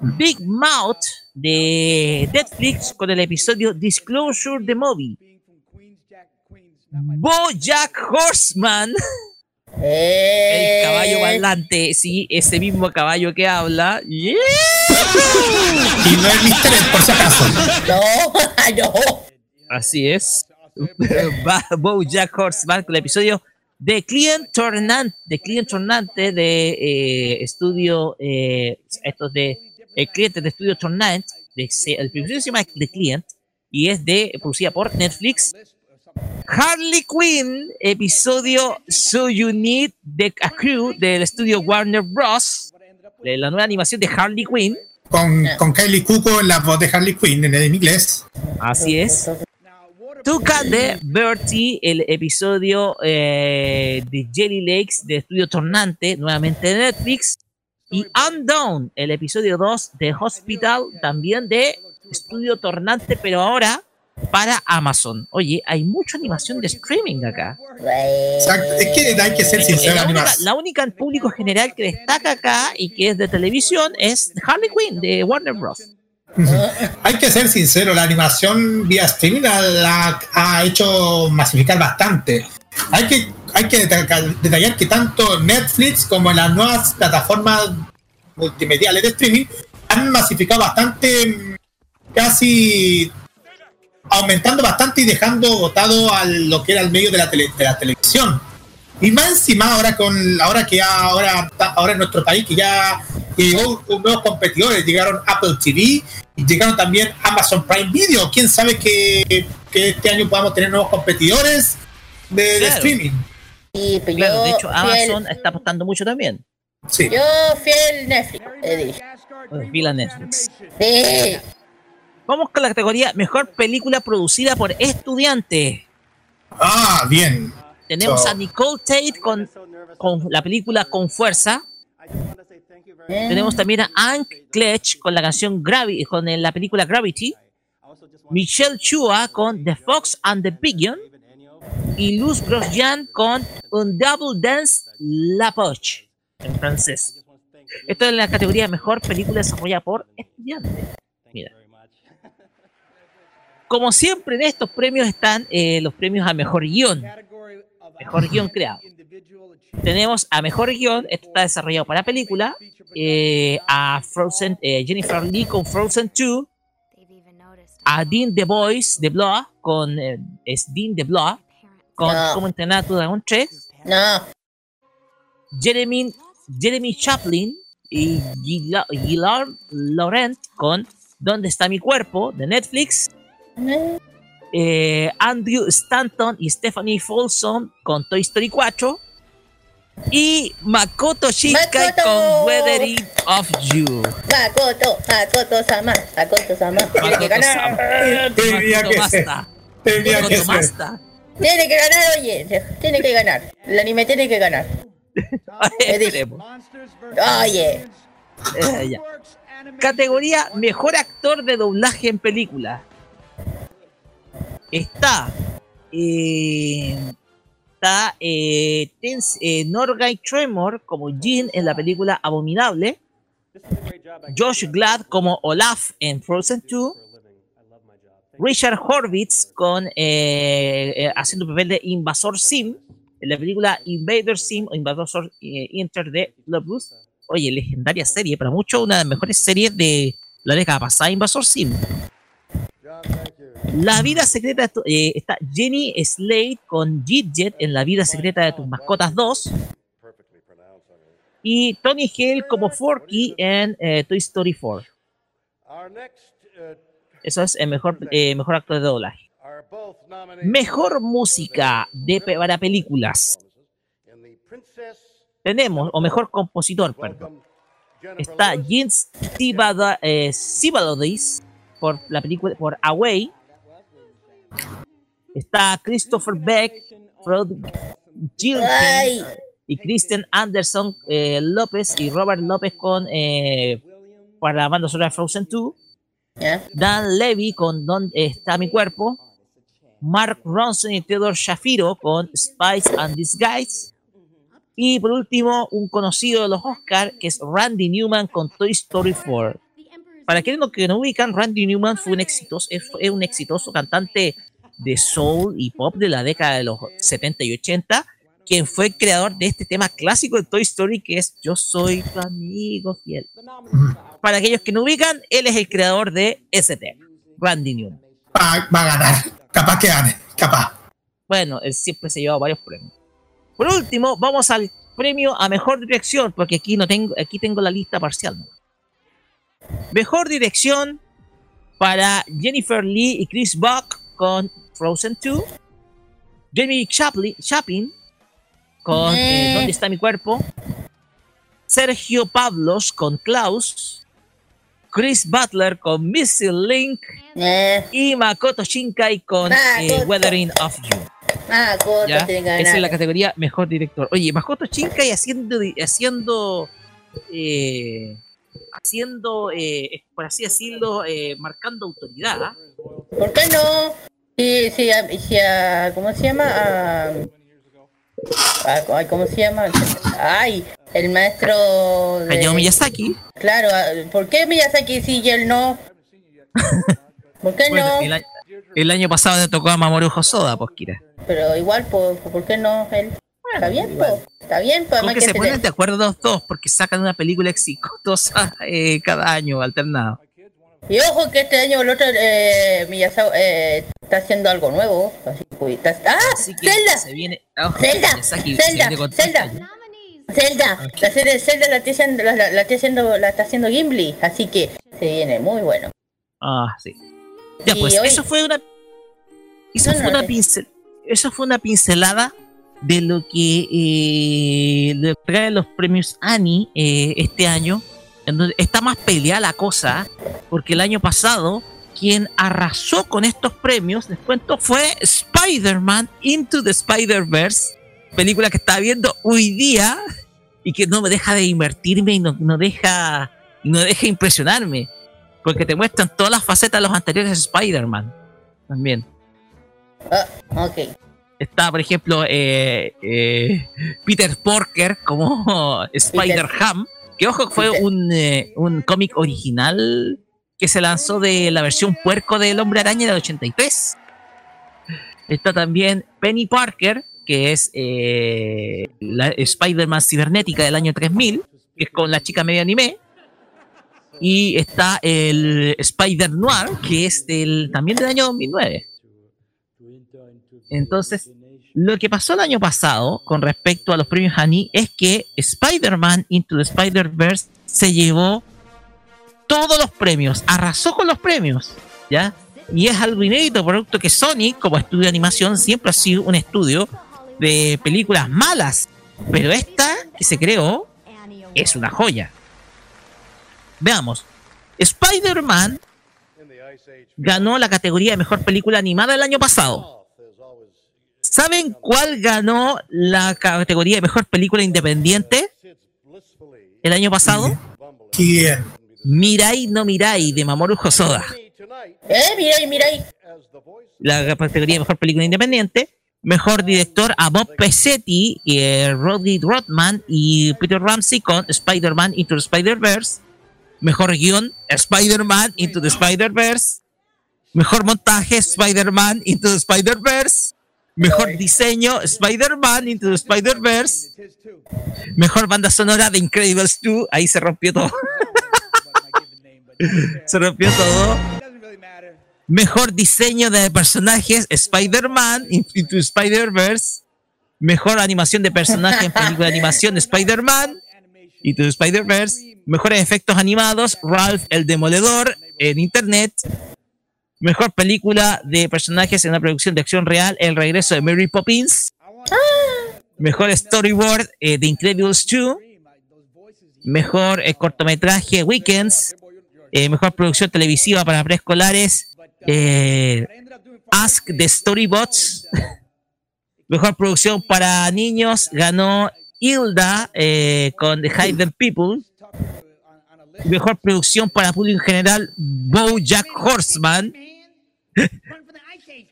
Big Mouth de Netflix con el episodio Disclosure the Movie. Bojack Horseman. El caballo bailante, sí, ese mismo caballo que habla. Y no es Mr. por si acaso. No, no. Así es. Bojack Horseman con el episodio de Client Tornante, de Client Tornante de eh, estudio, eh, estos de el cliente de estudio Tornante, de, el episodio se llama The Client y es de producida por Netflix. Harley Quinn, episodio So You Need the a Crew del estudio Warner Bros. De la nueva animación de Harley Quinn. Con, con Kylie Cuco en la voz de Harley Quinn en, inglés. Así es. Tuca de Bertie, el episodio eh, de Jelly Lakes de Estudio Tornante, nuevamente de Netflix. Y Undown, el episodio 2 de Hospital, también de Estudio Tornante, pero ahora para Amazon. Oye, hay mucha animación de streaming acá. Exacto. Es que hay que ser sincero. La única, la única en público general que destaca acá y que es de televisión es Harley Quinn de Warner Bros. hay que ser sincero, la animación vía streaming la, ha hecho masificar bastante. Hay que, hay que detallar que tanto Netflix como las nuevas plataformas multimediales de streaming han masificado bastante, casi aumentando bastante y dejando votado a lo que era el medio de la, de la televisión. Y más encima ahora con ahora que ahora ahora en nuestro país que ya llegó nuevos competidores, llegaron Apple TV y llegaron también Amazon Prime Video. Quién sabe que, que este año podamos tener nuevos competidores de, streaming. Sí, pues de hecho Amazon está apostando mucho también. Sí. Yo fiel Netflix. Netflix. Sí. Vamos con la categoría Mejor Película Producida por Estudiantes. Ah, bien. Tenemos a Nicole Tate con, con la película Con Fuerza. Tenemos también a Anne Kletch con la canción Gravity, con la película Gravity. Michelle Chua con The Fox and the Pigeon. Y Luz Grosjean con Un Double Dance La Poche en francés. Esto es la categoría Mejor Película Desarrollada por Estudiantes. Mira. Como siempre en estos premios están eh, los premios a mejor guion. Mejor guion creado. Tenemos a mejor guion, esto está desarrollado para película, eh, a Frozen, eh, Jennifer Lee con Frozen 2, a Dean The Voice de Bloa con es Dean The Bloa con Cómo entrenar a tu dragón 3. No. Jeremy, Jeremy Chaplin y Gillard Laurent con ¿Dónde está mi cuerpo? de Netflix. Eh, Andrew Stanton y Stephanie Folsom con Toy Story 4. Y Makoto Shinkai con Weathering of You. Makoto, Makoto Sama, Makoto Sama. Tiene que ganar. Tenía que ser. Tenía que ser. Tiene que ganar, oye. Tiene que ganar. El anime tiene que ganar. Oye. Eh, Categoría Mejor Actor de Doblaje en Película está eh, está eh, eh, Norgay Tremor como Jean en la película Abominable, Josh Glad como Olaf en Frozen 2, Richard Horvitz con haciendo el papel de Invasor Sim en la película Invader Sim o Invasor Inter de Bloodlust. Oye, legendaria serie, para muchos una de las mejores series de la década pasada, Invasor Sim. La vida secreta eh, está Jenny Slade con Gidget en La vida secreta de tus mascotas 2. Y Tony Hale como Forky en eh, Toy Story 4. Eso es el mejor, eh, mejor actor de doblaje. Mejor música de, para películas. Tenemos, o mejor compositor, perdón. Está Jens Sibalodis por la película por Away. Está Christopher Beck, Fred Gilpin y Kristen Anderson eh, López y Robert López con eh, para la banda sonora Frozen 2. Dan Levy con Donde está mi cuerpo. Mark Ronson y Theodore Shafiro con Spice and Disguise. Y por último, un conocido de los Oscars, que es Randy Newman con Toy Story 4. Para quienes que no ubican, Randy Newman fue un exitoso, es un exitoso cantante de soul y pop de la década de los 70 y 80, quien fue el creador de este tema clásico de Toy Story, que es Yo soy tu amigo fiel. Para aquellos que no ubican, él es el creador de ese tema, Randy Newman. Va, va a ganar, capaz que gane, capaz. Bueno, él siempre se lleva varios premios. Por último, vamos al premio a mejor dirección, porque aquí no tengo, aquí tengo la lista parcial. Mejor dirección para Jennifer Lee y Chris Buck con Frozen 2. Jamie Chaplin, con eh, ¿Dónde está mi cuerpo? Sergio Pablos con Klaus. Chris Butler con Missile Link. Eh. Y Makoto Shinkai con eh, Weathering of You. Ah, Esa es la categoría mejor director. Oye, Makoto Shinkai haciendo, haciendo, eh, haciendo, eh, por así decirlo, eh, marcando autoridad. ¿Por qué no? Sí, sí, sí ¿cómo se llama? Ah, ¿Cómo se llama? Ay, el maestro de... Hayao Miyazaki. Claro, ¿por qué Miyazaki sí y él no? ¿Por qué no? El, año pasado le tocó a Mamoru Hosoda, pues Kira. Pero igual, ¿por, ¿por qué no él? está bien, pues. Está bien, pues. Porque se ponen de acuerdo los dos, porque sacan una película exitosa eh, cada año, alternado. Y ojo que este año el otro eh, eh, está haciendo algo nuevo. Así, pues, ¡Ah! ¡Zelda! Se viene, ¡Zelda! ¡Zelda! ¡Zelda! Zelda, la serie de Zelda la está haciendo, la, la, está haciendo, la está haciendo Gimli, así que se viene muy bueno. Ah, sí. Ya pues, eso fue una eso fue una pincel, eso fue una pincelada de lo que eh, trae los premios Annie eh, este año. Está más peleada la cosa, porque el año pasado quien arrasó con estos premios, les cuento, fue Spider-Man Into the Spider-Verse, película que está viendo hoy día y que no me deja de invertirme y no, deja no deja impresionarme, porque te muestran todas las facetas de los anteriores Spider-Man también. Ah, ok. Está, por ejemplo, eh, eh, Peter Porker como Spider-Ham, que ojo, fue un, eh, un cómic original que se lanzó de la versión puerco del Hombre Araña del 83. Está también Penny Parker, que es la Spider-Man cibernética del año 3000, que es con la chica medio anime. Y está el Spider Noir, que es del, también del año 2009. Entonces, lo que pasó el año pasado con respecto a los premios Annie es que Spider-Man Into the Spider-Verse se llevó todos los premios, arrasó con los premios, ¿ya? Y es algo inédito, producto que Sony, como estudio de animación, siempre ha sido un estudio de películas malas. Pero esta que se creó es una joya. Veamos. Spider-Man ganó la categoría de mejor película animada el año pasado. ¿Saben cuál ganó la categoría de mejor película independiente el año pasado? ¿Quién? Mirai no Mirai de Mamoru Hosoda. ¿Eh? Mirai, Mirai. La categoría de mejor película independiente. Mejor director a Bob Pesetti, eh, Rodney Rothman y Peter Ramsey con Spider-Man Into the Spider-Verse. Mejor guion, Spider-Man Into the Spider-Verse. Mejor montaje, Spider-Man Into the Spider-Verse. Mejor diseño, Spider-Man Into the Spider-Verse. Mejor banda sonora de Incredibles 2. Ahí se rompió todo. se rompió todo. Mejor diseño de personajes, Spider-Man Into Spider-Verse. Mejor animación de personajes en película de animación, Spider-Man Into Spider-Verse. Mejores efectos animados, Ralph el Demoledor. en internet. Mejor película de personajes en una producción de acción real, El regreso de Mary Poppins. Mejor storyboard de Incredibles 2. Mejor cortometraje Weekends. mejor producción televisiva para preescolares. Ask the Storybots. mejor producción para niños ganó Hilda con The Hidden People. Mejor producción para público en general, Jack Horseman.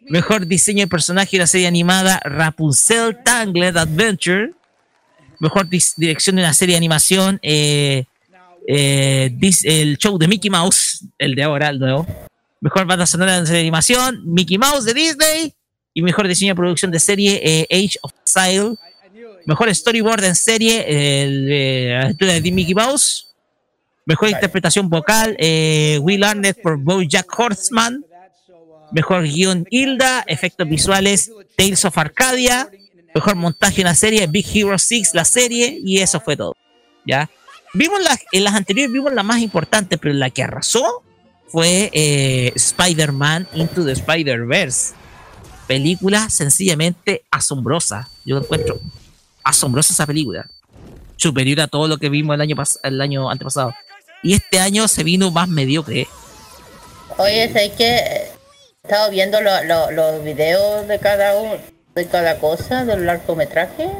Mejor diseño de personaje de la serie animada Rapunzel Tangled Adventure. Mejor dirección de una serie de animación, eh, eh, el show de Mickey Mouse, el de ahora, el nuevo. Mejor banda sonora de animación, Mickey Mouse de Disney. Y mejor diseño de producción de serie, eh, Age of Sail. Mejor storyboard en serie, el de Mickey Mouse. Mejor interpretación vocal, Will Arnett por Jack Horseman. Mejor guion Hilda, efectos visuales Tales of Arcadia, mejor montaje en la serie Big Hero 6, la serie, y eso fue todo. ¿Ya? Vimos en las anteriores vimos la más importante, pero la que arrasó fue eh, Spider-Man Into the Spider-Verse. Película sencillamente asombrosa. Yo encuentro asombrosa esa película. Superior a todo lo que vimos el año, el año antepasado. Y este año se vino más mediocre. Oye, sé que estado viendo los videos de cada uno, de cada cosa, del largometraje,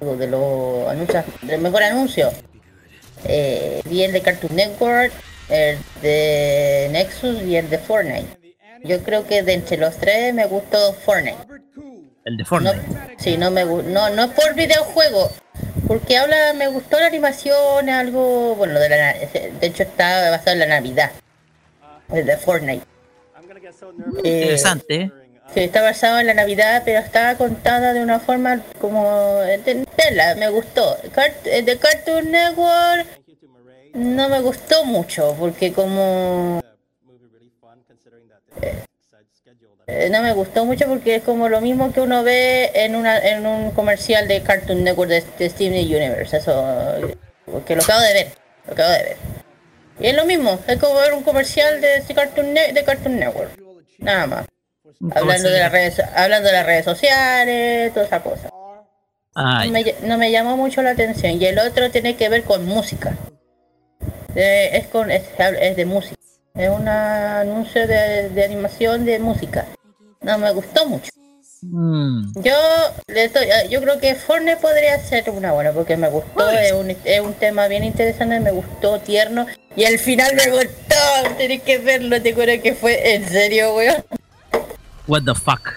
de los anuncios, del mejor anuncio. Eh, vi el de Cartoon Network, el de Nexus y el de Fortnite. Yo creo que de entre los tres me gustó Fortnite. El de Fortnite. sí, no me no, no por videojuego, porque habla, me gustó la animación, algo, bueno, de, la, de hecho está basado en la Navidad, el de Fortnite. Interesante. Sí, está basado en la Navidad, pero estaba contada de una forma como tela, me gustó. de Cartoon Network no me gustó mucho, porque como eh, no me gustó mucho porque es como lo mismo que uno ve en una en un comercial de Cartoon Network de, de Steven Universe, eso que lo acabo de ver, lo acabo de ver. Y es lo mismo, es como ver un comercial de Cartoon, de Cartoon Network. Nada más. Hablando de, las redes, hablando de las redes sociales, toda esa cosa. No me, llamó mucho la atención. Y el otro tiene que ver con música. es, con, es, de música. Es un anuncio de, animación de música. No me gustó mucho. Mm. Yo yo creo que Fortnite podría ser una buena porque me gustó, es un, es un tema bien interesante, me gustó, tierno y al final me gustó, tenés que verlo, te acuerdas que fue en serio, weón. What the fuck?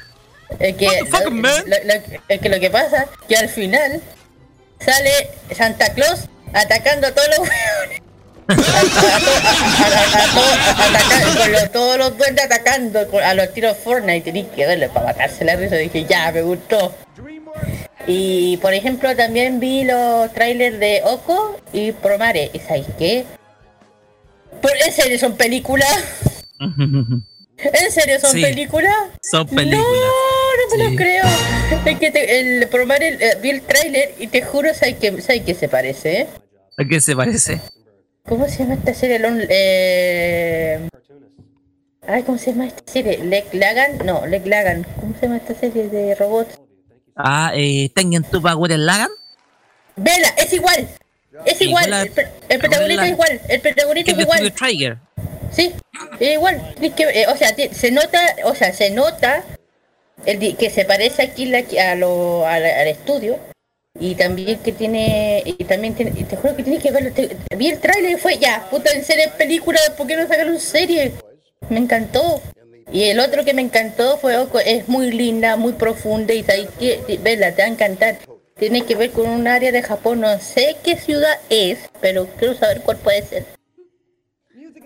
Es que, lo, es que lo que pasa que al final sale Santa Claus atacando a todos los weones. Todos los duendes atacando a los tiros Fortnite tenés que verlo para matarse la risa dije ya me gustó y por ejemplo también vi los trailers de Oko y Promare y sabes qué ¿En serio son películas? ¿En serio son películas? Son películas. No, no me lo creo. Es que el programar el, eh, vi el tráiler y te juro, ¿sabes que, que se parece? ¿A qué se parece? ¿Cómo se llama esta serie? Eh... Ay, ¿cómo se llama esta serie? ¿Leg Lagan? No, Leg Lagan. ¿Cómo se llama esta serie de robots? Ah, eh, ¿Tengen tu Power Lagan? Vela, es igual. Es igual, el, protagonista es igual, el protagonista es igual. Trigger. Sí, es igual. Eh, o sea, se nota, o sea, se nota el, que se parece aquí a lo, al, estudio y también que tiene y también tiene, te juro que tienes que verlo vi el trailer y fue ya puta en serie película ¿por qué no sacaron serie? me encantó y el otro que me encantó fue es muy linda muy profunda y sabes que verla te va a encantar tiene que ver con un área de Japón, no sé qué ciudad es, pero quiero saber cuál puede ser.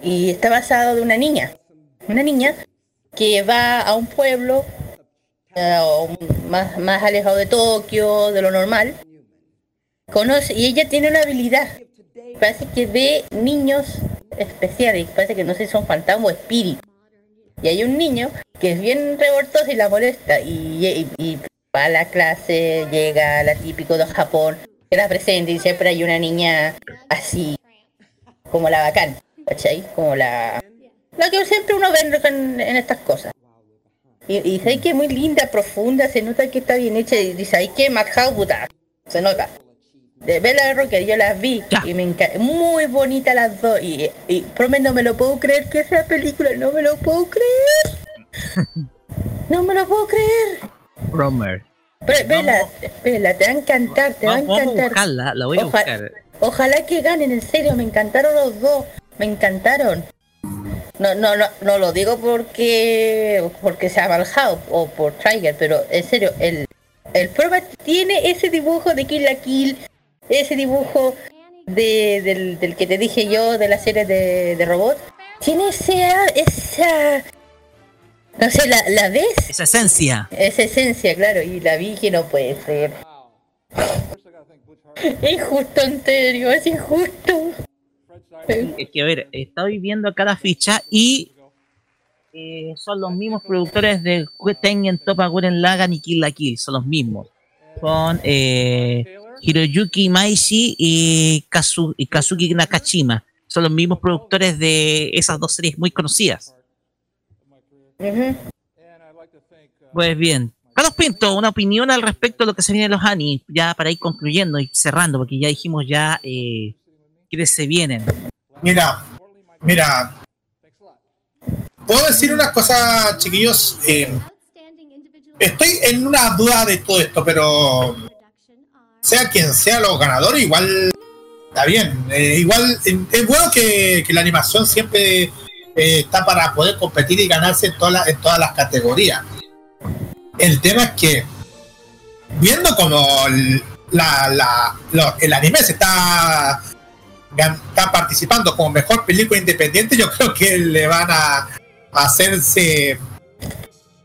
Y está basado de una niña, una niña que va a un pueblo más, más alejado de Tokio, de lo normal, conoce y ella tiene una habilidad. Parece que ve niños especiales, parece que no sé si son fantasmas o espíritus. Y hay un niño que es bien revoltoso y la molesta y, va a la clase, llega la típico de Japón, que la presente y siempre hay una niña así, como la bacán, ¿cachai? Como la, La que siempre uno ve en, estas cosas. Y, y que es muy linda, profunda, se nota que está bien hecha. Y dice, hay que puta. Se nota. De Bella Rocker yo las vi y me encanta. Muy bonita las dos. Y, y prometo, no me lo puedo creer que esa película, no me lo puedo creer. No me lo puedo creer. Romer. Vela, Vela, te va a encantar, te va a encantar. la voy a buscar. Ojalá que ganen, en serio, me encantaron los dos, me encantaron. No, no, no, no lo digo porque porque se ha malhado o por Trigger, pero en serio, el, el prueba tiene ese dibujo de Kill la Kill, ese dibujo de, del, del, que te dije yo de la serie de, de robot, tiene esa, esa no sé, ¿la, ¿la ves? Esa esencia. Esa esencia, claro, y la vi que no puede ser. Es injusto, en serio, es injusto. Es que, a ver, estoy viendo cada ficha y eh, son los mismos productores de Tengen Topa Guren Lagan y Kill la Kill, son los mismos. Son eh, Hiroyuki Maishi y, y Kazuki Nakashima. Son los mismos productores de esas dos series muy conocidas. Pues bien. Carlos Pinto, una opinión al respecto de lo que se viene de los Ani, ya para ir concluyendo y cerrando, porque ya dijimos ya eh, quiénes se vienen. Mira, mira, puedo decir una cosa, chiquillos. Eh, estoy en una duda de todo esto, pero sea quien sea los ganadores, igual está bien. Eh, igual es bueno que, la animación siempre eh, está para poder competir y ganarse en, todas en todas las categorías. El tema es que, viendo como el anime se está, está participando como mejor película independiente, yo creo que le van a, hacerse.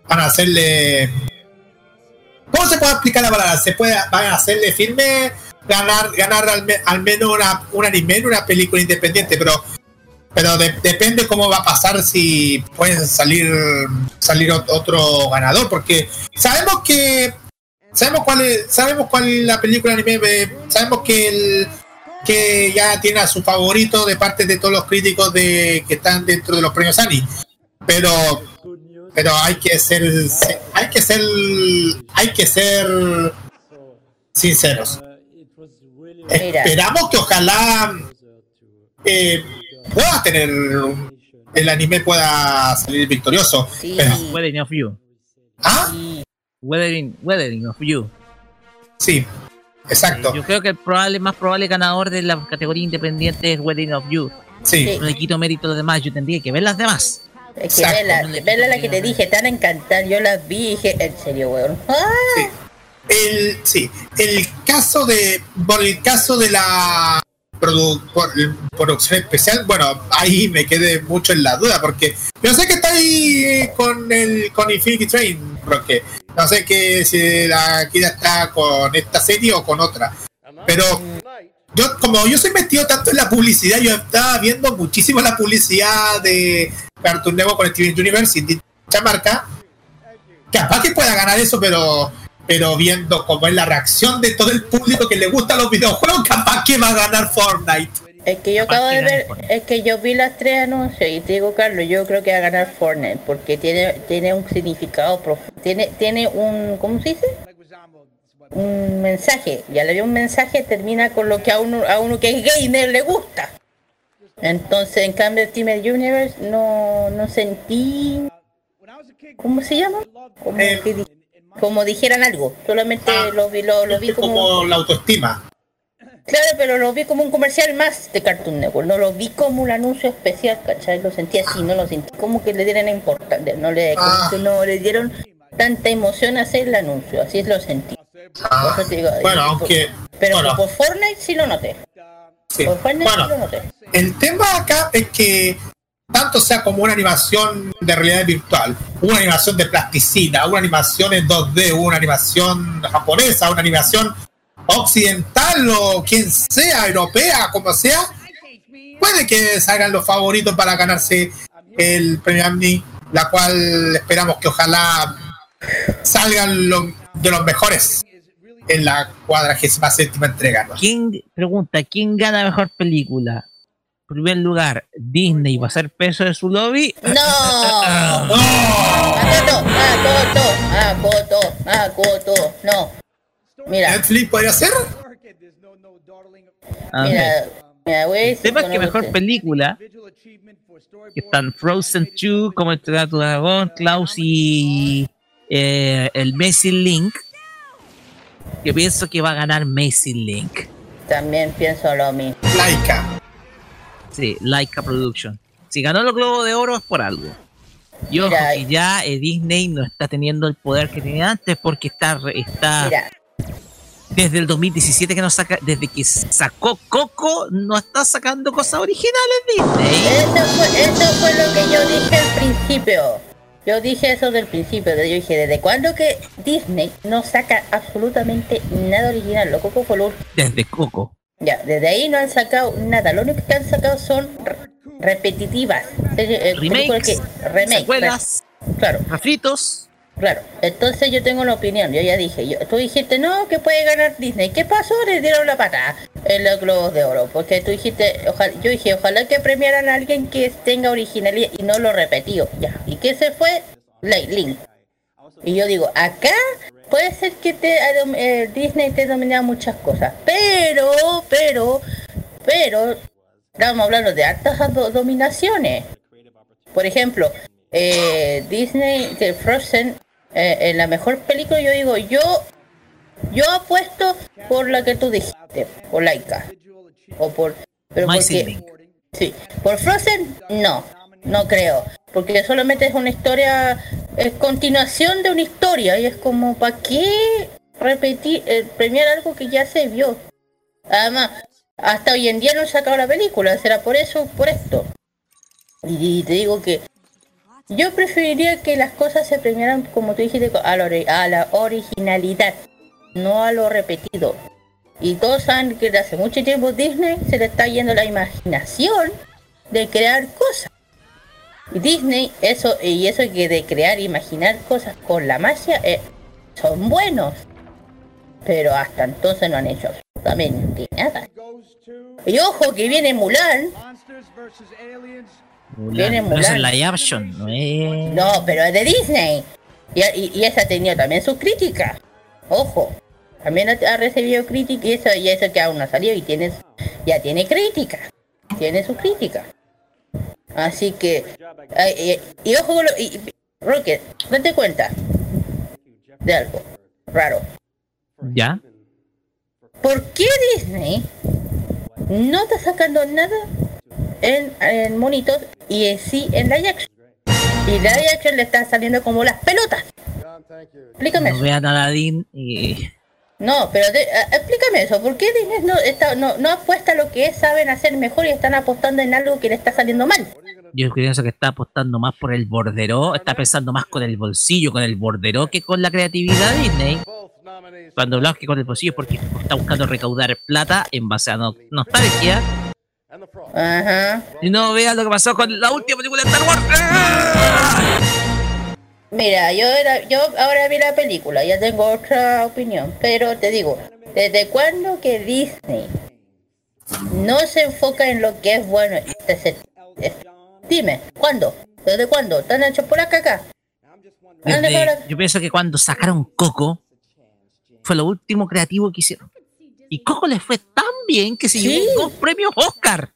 Van a hacerle. ¿Cómo se puede explicar la palabra? Se puede, van a hacerle firme ganar, ganar al, menos una, un anime en una película independiente, pero pero depende cómo va a pasar si pueden salir salir otro ganador porque sabemos que sabemos cuál sabemos cuál es la película anime sabemos que el que ya tiene a su favorito de parte de todos los críticos de que están dentro de los premios Annie pero pero hay que ser hay que ser hay que ser sinceros esperamos que ojalá eh, pueda tener el anime pueda salir victorioso. Sí. Weathering of You. ¿Ah? Weathering, Weathering of You. Sí, exacto. Yo creo que el probable, más probable ganador de la categoría independiente es Wedding of You. Sí. No le quito mérito a los demás, yo tendría que ver las demás. Es que verla, la que te dije, tan encantada, yo las vi y dije, en serio, weón. ¡Ah! Sí. El, sí, el caso de, por el caso de la producción especial, bueno, ahí me quedé mucho en la duda, porque yo sé que está ahí con el con Infinity Train, porque no sé que si la Kira está con esta serie o con otra. Pero yo, como yo soy metido tanto en la publicidad, yo estaba viendo muchísimo la publicidad de Cartoon Network con Steven Universe y dicha marca. Capaz que pueda ganar eso, pero pero viendo cómo es la reacción de todo el público que le gusta los videojuegos, capaz que va a ganar Fortnite. Es que yo acabo de ver, es que yo vi las tres anuncios y te digo, Carlos, yo creo que va a ganar Fortnite porque tiene tiene un significado profundo, tiene tiene un, ¿cómo se dice? Un mensaje, ya le dio un mensaje, termina con lo que a uno a uno que es gamer le gusta. Entonces, en cambio, Team Universe no, no sentí, ¿cómo se llama? Como eh, que como dijeran algo. Solamente ah, lo vi, lo, vi como... la autoestima. Claro, pero lo vi como un comercial más de Cartoon Network. No lo vi como un anuncio especial, ¿cachai? Lo sentí así, no lo sentí como que le dieran importancia. No le, ah. no le dieron tanta emoción a hacer el anuncio. Así es lo sentí. Ah. bueno, aunque... Pero por Fortnite sí lo noté. Sí. Por Fortnite sí lo noté. El tema acá es que tanto sea como una animación de realidad virtual, una animación de plasticina, una animación en 2D, una animación japonesa, una animación occidental o quien sea, europea, como sea, puede que salgan los favoritos para ganarse el premio Amni, la cual esperamos que ojalá salgan de los mejores en la cuadragésima séptima entrega. ¿Quién pregunta quién gana mejor película? primer lugar, Disney va a ser peso de su lobby. ¡No! ¡No! ¡Makoto! ¡Makoto! ¡Makoto! ¡No! Mira. ¿Netflix podría ser? Mira, mira, tema es que mejor película que están Frozen 2, como el tu dragón, Klaus y eh, el Messi Link. Yo pienso que va a ganar Messi Link. También pienso lo mismo. Laika. Sí, Laika Production. Si ganó los Globos de Oro es por algo. Y ojo que ya eh, Disney no está teniendo el poder que tenía antes porque está, está desde el 2017 que no saca, desde que sacó Coco, no está sacando cosas originales Disney. Eso fue, eso fue lo que yo dije al principio. Yo dije eso del principio, yo dije, ¿desde cuándo que Disney no saca absolutamente nada original? Lo Coco fue lo Desde Coco. Ya, desde ahí no han sacado nada. Lo único que han sacado son repetitivas. Eh, remakes, secuelas, claro. refritos. Claro, entonces yo tengo una opinión, yo ya dije, yo, tú dijiste, no, que puede ganar Disney. ¿Qué pasó? Le dieron la patada en los Globos de Oro, porque tú dijiste, ojalá, yo dije, ojalá que premiaran a alguien que tenga originalidad y no lo repetió. Ya, ¿y qué se fue? Link. Y yo digo, acá puede ser que te, eh, Disney te domina muchas cosas, pero, pero, pero, estamos hablando de altas dominaciones. Por ejemplo, eh, Disney, de Frozen, eh, en la mejor película yo digo, yo yo apuesto por la que tú dijiste, por Laika. O por pero porque, sí, por Frozen no, no creo, porque solamente es una historia es continuación de una historia y es como para qué repetir eh, premiar algo que ya se vio. Además, hasta hoy en día no han sacado la película, será por eso, por esto. y te digo que yo preferiría que las cosas se premiaran, como tú dijiste, a la, a la originalidad, no a lo repetido. Y todos saben que desde hace mucho tiempo Disney se le está yendo la imaginación de crear cosas. Y Disney, eso y eso que de crear, imaginar cosas con la magia, eh, son buenos. Pero hasta entonces no han hecho absolutamente nada. Y ojo que viene Mulan Viene Mulan. es live action, no es. No, pero es de Disney. Y, esa ha tenido también sus críticas. Ojo. También ha, recibido críticas y eso, y eso que aún no ha salido y tiene, ya tiene crítica. Tiene sus críticas. Así que. y, ojo, y, Rocket, date cuenta de algo raro. ¿Ya? ¿Por qué Disney no está sacando nada en, en monitos y en sí en la action. Y la action le está saliendo como las pelotas. Explícame no eso. Aladdin y... No, pero eh, explícame eso. ¿Por qué Disney no, está, no, no apuesta lo que saben hacer mejor y están apostando en algo que le está saliendo mal? Yo pienso que está apostando más por el bordero, está pensando más con el bolsillo, con el bordero que con la creatividad de Disney. Cuando hablamos que con el bolsillo es porque está buscando recaudar plata en base a nostalgia Ajá. Y no veas lo que pasó con la última película de Star Wars. Mira, yo era, yo ahora vi la película, ya tengo otra opinión, pero te digo, ¿desde cuándo que Disney no se enfoca en lo que es bueno? Dime, ¿cuándo? ¿Desde cuándo? ¿Están hechos por acá acá? yo pienso que cuando sacaron Coco fue lo último creativo que hicieron. Y Coco les fue tan bien que se llevó dos premios Oscar.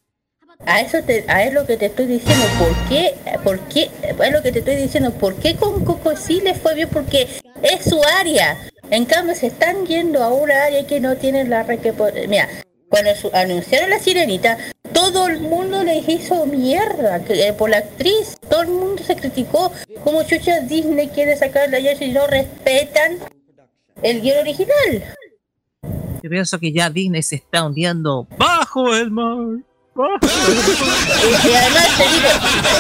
A eso te, a es lo que te estoy diciendo, ¿por qué? ¿Por qué? Es lo que te estoy diciendo, ¿por qué con Coco sí les fue bien? Porque es su área. En cambio se están yendo a una área que no tienen la re que Mira, cuando anunciaron la sirenita, todo el mundo les hizo mierda eh, por la actriz. Todo el mundo se criticó como chucha Disney quiere sacarla ya si no respetan el guion original. Yo pienso que ya Disney se está hundiendo bajo el mar. Y, además te digo,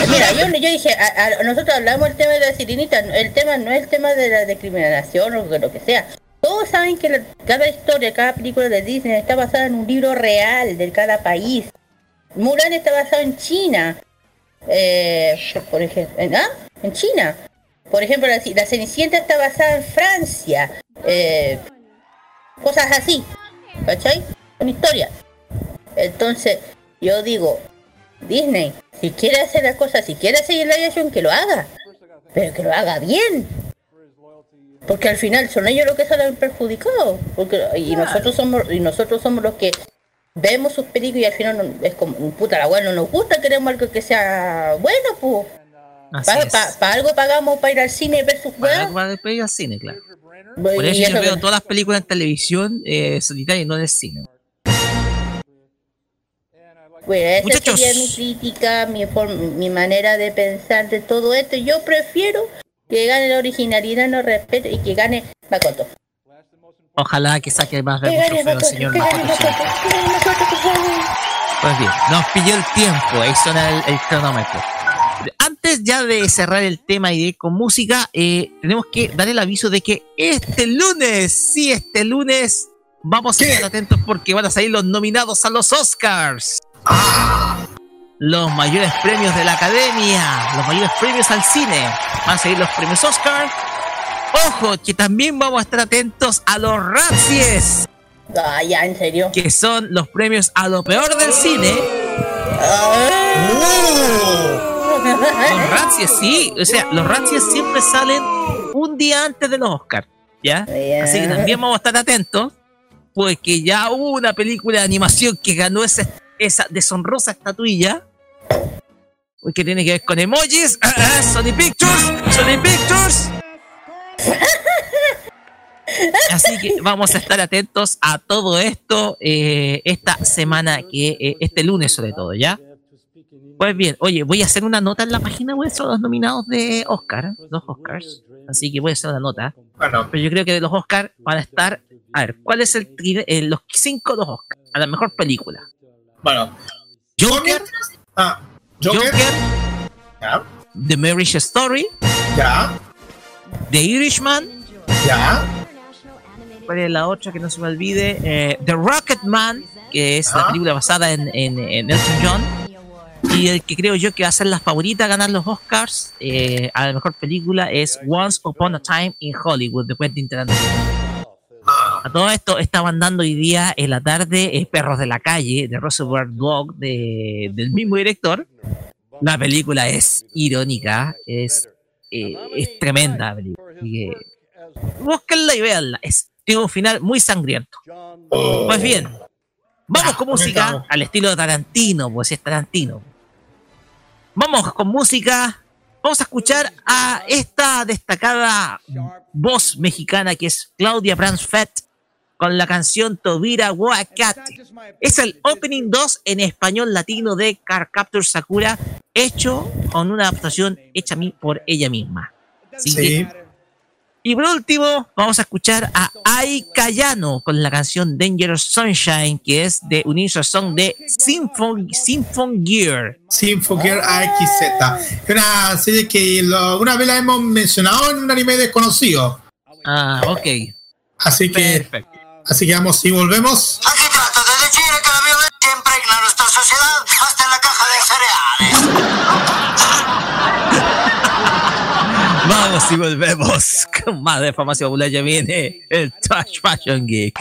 mira, yo, dije, nosotros hablamos del tema de la sirenita, el tema no es el tema de la discriminación o lo que sea. Todos saben que cada historia, cada película de Disney está basada en un libro real de cada país. Mulan está basado en China. Eh, por ejemplo, ¿ah? En China. Por ejemplo, la, la Cenicienta está basada en Francia. Eh, cosas así, ¿cachai? Son historias. Entonces, yo digo, Disney, si quiere hacer las cosas, si quiere seguir la action, que lo haga. Pero que lo haga bien. Porque al final son ellos los que salen perjudicados. Porque, y nosotros somos, y nosotros somos los que vemos sus películas y al final es como, puta la bueno, no nos gusta, queremos algo que sea bueno, pues. Para algo pagamos para ir al cine ver sus Para, para ir al cine, claro. Por eso yo veo todas las películas en televisión eh, solitarias y no en el cine. Bueno, esa sería mi crítica, mi, mi manera de pensar de todo esto. Yo prefiero que gane la originalidad, no respeto y que gane Makoto. Ojalá que saque más de trofeo, señor Makoto. Pues bien, nos pilló el tiempo, ahí suena el, el cronómetro antes ya de cerrar el tema y de ir con música, eh, tenemos que dar el aviso de que este lunes, sí, este lunes, vamos a estar atentos porque van a salir los nominados a los Oscars. Los mayores premios de la academia, los mayores premios al cine. Van a salir los premios Oscar. Ojo, que también vamos a estar atentos a los Razzies. Ah, ya, en serio. Que son los premios a lo peor del cine. Ah. Los Razzies, sí. O sea, los Razzies siempre salen un día antes de los Oscars. ¿Ya? Así que también vamos a estar atentos. Porque ya hubo una película de animación que ganó esa, esa deshonrosa estatuilla. Que tiene que ver con emojis. Ah, ah, Sony Pictures. Sony Pictures. Así que vamos a estar atentos a todo esto eh, esta semana, que eh, este lunes sobre todo, ¿ya? Pues bien, oye, voy a hacer una nota en la página web sobre los nominados de Oscar, los Oscars. Así que voy a hacer una nota. Bueno. Pero yo creo que de los Oscars van a estar. A ver, ¿cuál es el eh, los cinco de los Oscars? A la mejor película. Bueno. Joker. Ah, Joker. Ya. The Marriage Story. Ya. The Irishman. Ya. ¿Cuál es la otra que no se me olvide? Eh, The Rocket Man, que es la película basada en, en, en Elton John. Y el que creo yo que va a ser la favorita a ganar los Oscars eh, a la mejor película es Once Upon a Time in Hollywood de Quentin Tarantino. A todo esto estaban dando hoy día en la tarde eh, Perros de la Calle de Reservoir Dog de, del mismo director. La película es irónica, es, eh, es tremenda. Búsquenla y veanla. Es, tiene un final muy sangriento. Pues bien, vamos con música al estilo de Tarantino, pues es Tarantino. Vamos con música. Vamos a escuchar a esta destacada voz mexicana que es Claudia Bransfett con la canción Tobira Wakati. Es el opening 2 en español latino de Car Capture Sakura, hecho con una adaptación hecha por ella misma. sí. Y por último, vamos a escuchar a Ai Cayano con la canción Dangerous Sunshine, que es de unirse song de Symphon, Symphon Gear. Symphon Gear AXZ. Una serie que una vez la hemos mencionado en un anime desconocido. Ah, ok. Así que, así que vamos y volvemos. Vamos y volvemos con más de Famacia Popular. Ya viene el Touch Fashion Geek.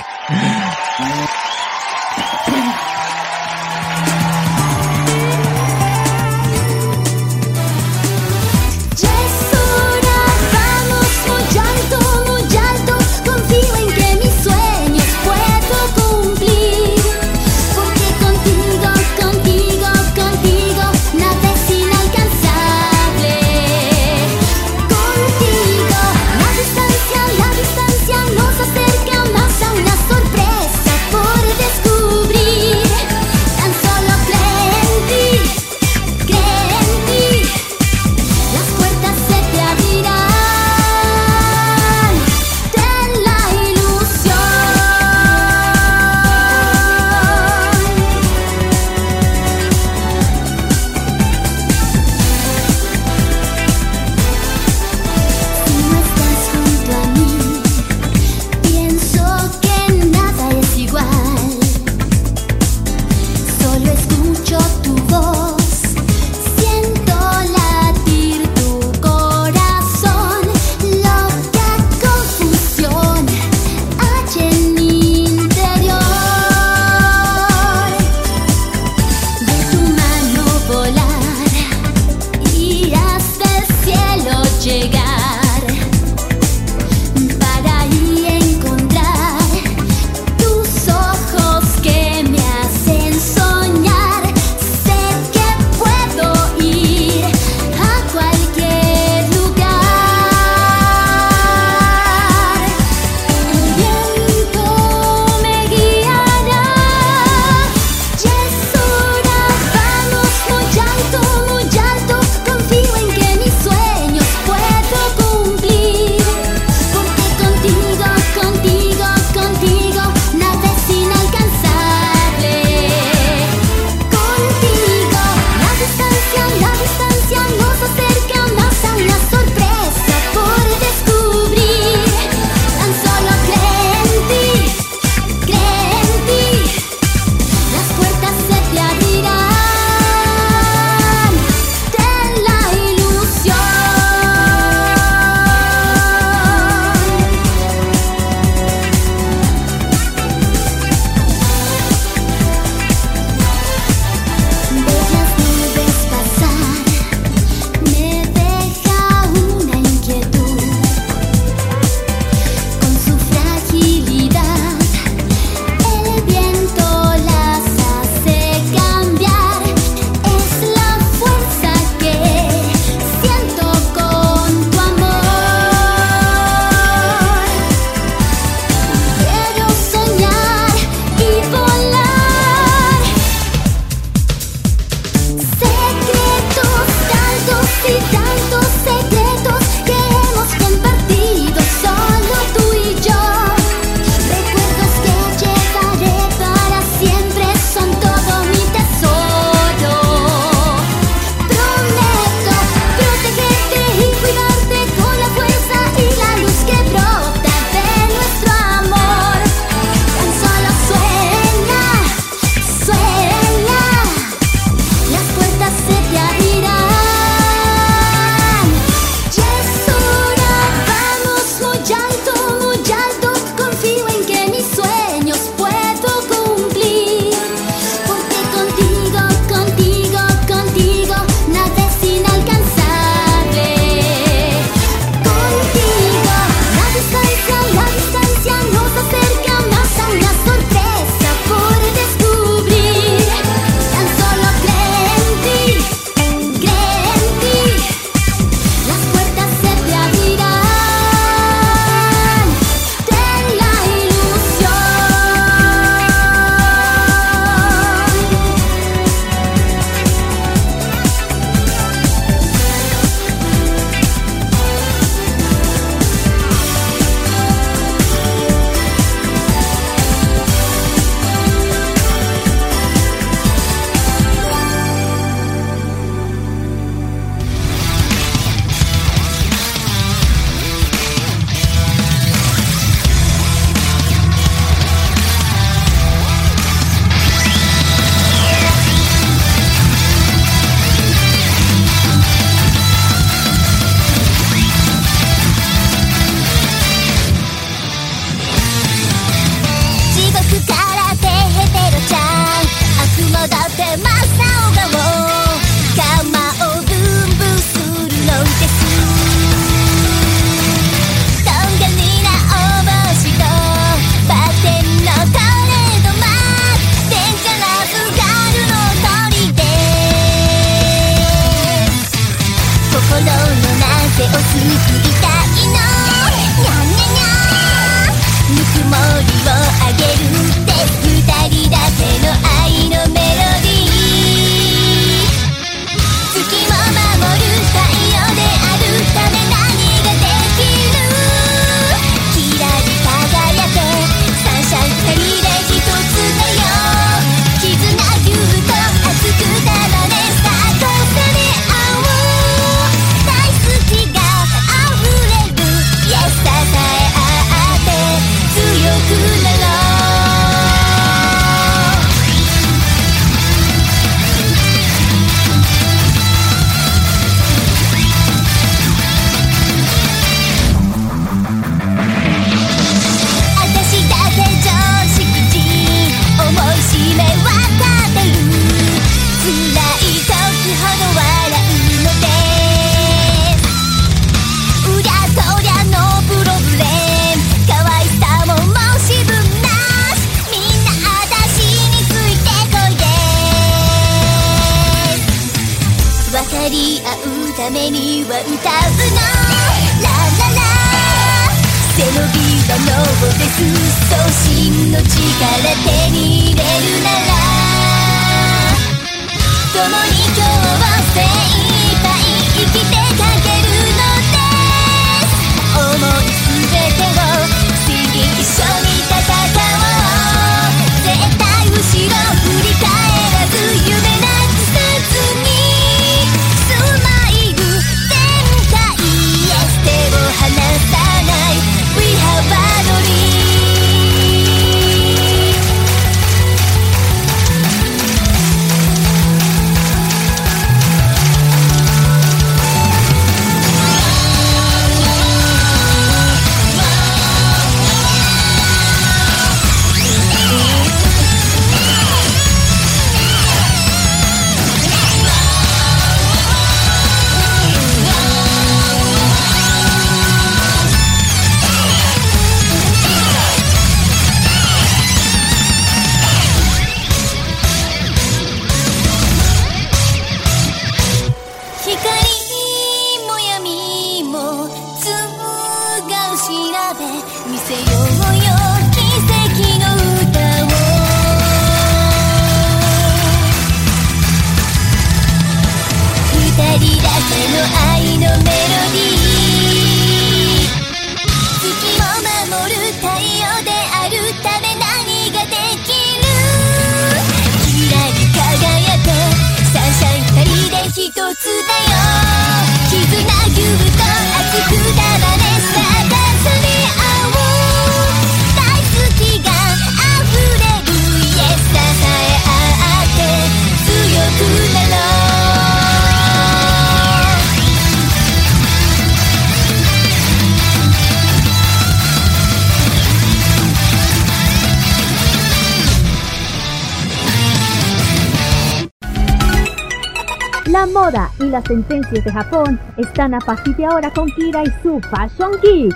Y las sentencias de Japón están a partir de ahora con Kira y su Fashion Geek.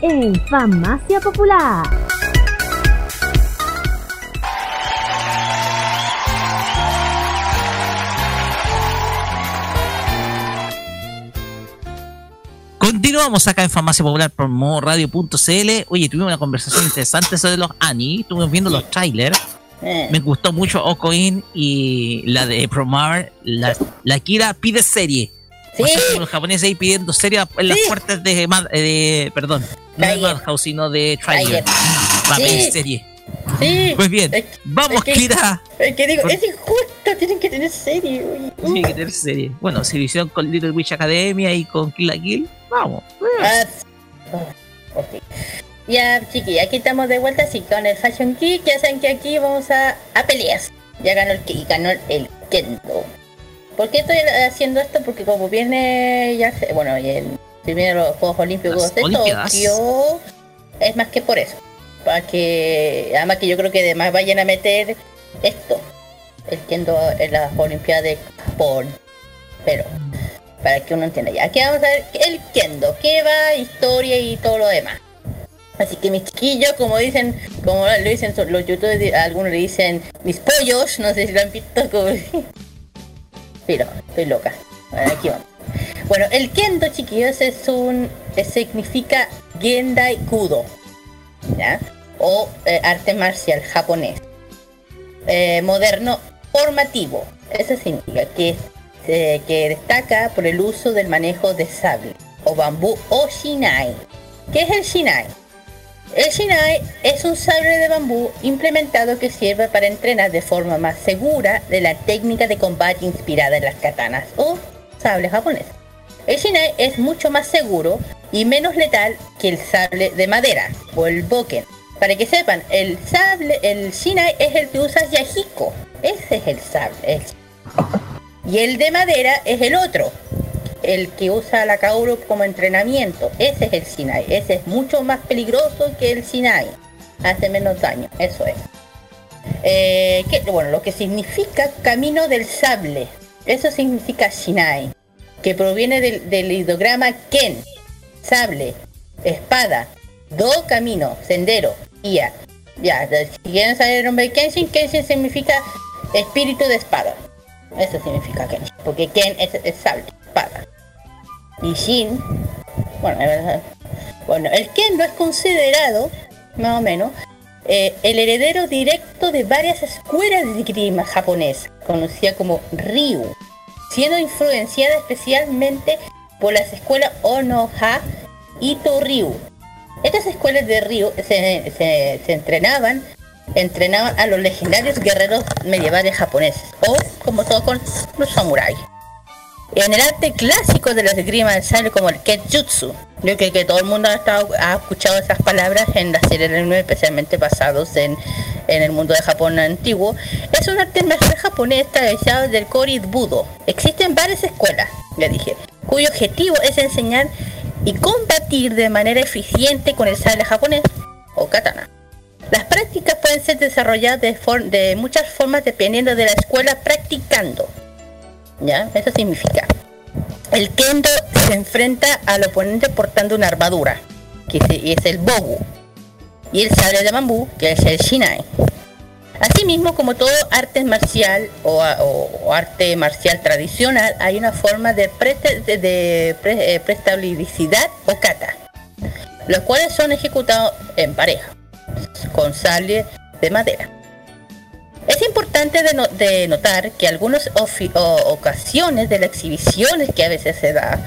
En Famacia Popular. Continuamos acá en Famacia Popular por radio.cl. Oye, tuvimos una conversación interesante sobre los Ani. Estuvimos viendo los trailers eh. Me gustó mucho Okoin y la de Promar. La, la Kira pide serie. ¿Sí? los japoneses ahí pidiendo serie en las puertas de, de, Perdón, no de Madhouse, sino de Trigger. Para pedir serie. Sí. Pues bien, vamos, Kira. Es que digo, es injusto, tienen que tener serie. Tienen que tener serie. Bueno, si hicieron con Little Witch Academia y con Kill la Kill, vamos. Ah, okay. Ya, chiqui, aquí estamos de vuelta así con el Fashion Kick. Ya saben que aquí vamos a, a peleas. Ya ganó el Kick, ganó el Kendo. ¿Por qué estoy haciendo esto? Porque como viene ya, bueno, y el primero los Juegos Olímpicos de Tokio, es más que por eso. Para que, además que yo creo que además vayan a meter esto, el Kendo en las Olimpiadas de Japón. Pero, para que uno entienda ya. Aquí vamos a ver el Kendo, que va, historia y todo lo demás. Así que mis chiquillos, como dicen, como lo dicen los youtubers, algunos le dicen mis pollos, no sé si lo han visto como... Pero, estoy loca. aquí vamos. Bueno, el kendo, chiquillos, es un. significa Gendai Kudo. O eh, arte marcial japonés. Eh, moderno formativo. Eso significa que, que destaca por el uso del manejo de sable o bambú o shinai. ¿Qué es el shinai? El shinai es un sable de bambú implementado que sirve para entrenar de forma más segura de la técnica de combate inspirada en las katanas o sables japoneses. El shinai es mucho más seguro y menos letal que el sable de madera o el boken. Para que sepan, el sable, el shinai es el que usa Yahiko. Ese es el sable. Y el de madera es el otro, el que usa la Kaoru como entrenamiento. Ese es el Sinai. Ese es mucho más peligroso que el Sinai. Hace menos daño, eso es. Eh, bueno, lo que significa camino del sable. Eso significa Shinai. Que proviene del, ideograma Ken. Sable. Espada. Do camino. Sendero. Guía. Ya, si quieren saber el nombre de Kenshin, Kenshin significa espíritu de espada. Eso significa Kenshin. Porque Ken es, es sable. Espada y Shin, bueno, bueno, el Kendo es considerado, más o menos, eh, el heredero directo de varias escuelas de esgrima japonés, conocida como Ryu, siendo influenciada especialmente por las escuelas Onoha y Toryu. Estas escuelas de Ryu se, se entrenaban entrenaban a los legendarios guerreros medievales japoneses, o como todo con los samuráis. En el arte clásico de las esgrimas sale como el Ketjutsu. Yo creo que todo el mundo ha, escuchado esas palabras en la serie de anime, especialmente basados en, el mundo de Japón antiguo. Es un arte marcial japonés tradicional del Kori Budo. Existen varias escuelas, ya dije, cuyo objetivo es enseñar y combatir de manera eficiente con el sable japonés o katana. Las prácticas pueden ser desarrolladas de, de muchas formas dependiendo de la escuela practicando. ¿Ya? Eso significa. El kendo se enfrenta al oponente portando una armadura, que es el bogu, y el sable de bambú, que es el shinai. Asimismo, como todo arte marcial o, arte marcial tradicional, hay una forma de, eh, prestabilidad o kata, los cuales son ejecutados en pareja, con sable de madera. Es importante de, notar que algunas ocasiones de las exhibiciones que a veces se da,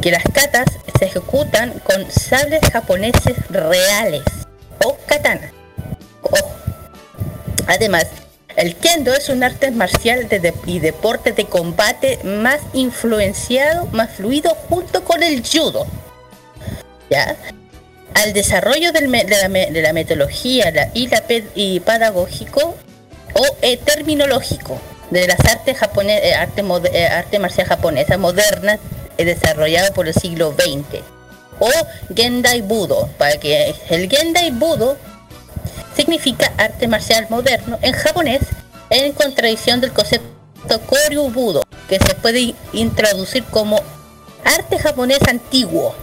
que las katas se ejecutan con sables japoneses reales o katana. Además, el kendo es un arte marcial y deporte de combate más influenciado, más fluido junto con el judo. Al desarrollo de, la, metodología y, la, y pedagógico o eh, terminológico de las artes japonesas, eh, arte, eh, arte marcial japonesa moderna desarrollado por el siglo XX o Gendai Budo, para que el Gendai Budo significa arte marcial moderno en japonés en contradicción del concepto Koryu Budo, que se puede introducir como arte japonés antiguo,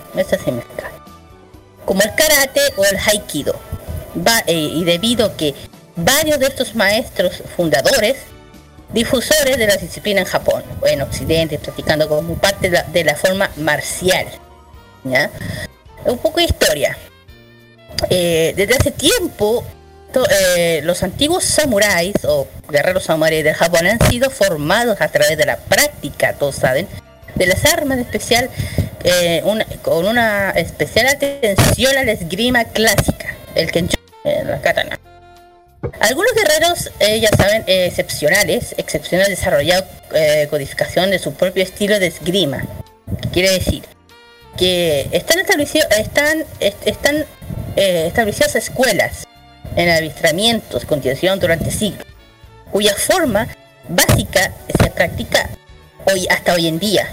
como el karate o el haikido. Y debido que varios de estos maestros fundadores, difusores de la disciplina en Japón o en Occidente, practicando como parte de la, forma marcial. Un poco de historia. Eh, desde hace tiempo, eh, los antiguos samuráis o guerreros samuráis de Japón han sido formados a través de la práctica, todos saben, de las armas especial, eh, con una especial atención a la esgrima clásica, el kensho, la katana. Algunos guerreros, eh, ya saben, eh, excepcionales, excepcionales desarrollado eh, codificación de su propio estilo de esgrima. Quiere decir que están establecidos, están, están establecidas escuelas en avistamientos, continuación durante siglos, cuya forma básica se practica hoy hasta hoy en día.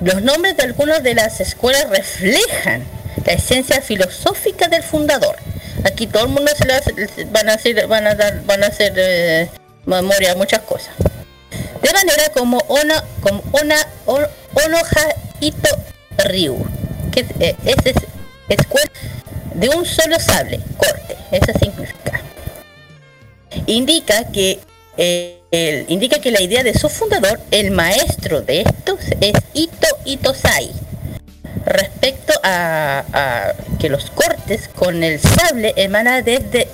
Los nombres de algunas de las escuelas reflejan la esencia filosófica del fundador Aquí todo el mundo se le van a hacer, van a dar, van a hacer eh, memoria muchas cosas. De manera como Ona, como Ona, Onoha Ito Ryu, que eh, es, es escuela de un solo sable, corte, eso significa. Indica que eh, indica que la idea de su fundador, el maestro de estos, es Ito Itosai. Respecto a, que los cortes con el sable emana desde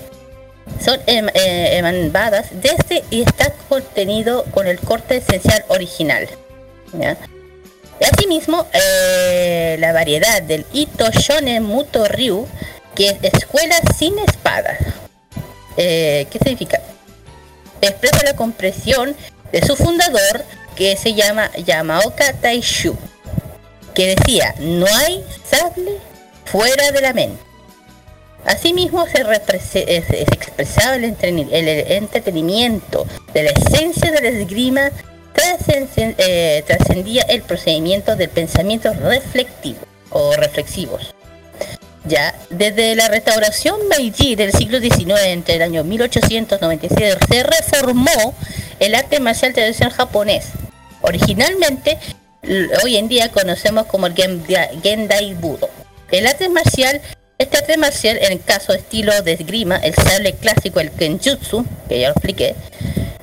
son em, eh, emanadas desde y está contenido con el corte esencial original. Asimismo, eh, la variedad del Ito Shonen Muto Ryu, que es escuela sin espada. ¿Qué significa? expresa la compresión de su fundador que se llama Yamaoka Taishu, decía, no hay sable fuera de la mente. Asimismo se, expresaba el, entretenimiento de la esencia de la esgrima, eh, trascendía el procedimiento del pensamiento reflectivo o reflexivos. Ya, desde la restauración Meiji del siglo XIX, entre el año 1897, se reformó el arte marcial tradicional japonés. Originalmente, hoy en día conocemos como el Gendai Budo. El arte marcial, este arte marcial, en el caso estilo de esgrima, el sable clásico, el Kenjutsu, que ya lo expliqué,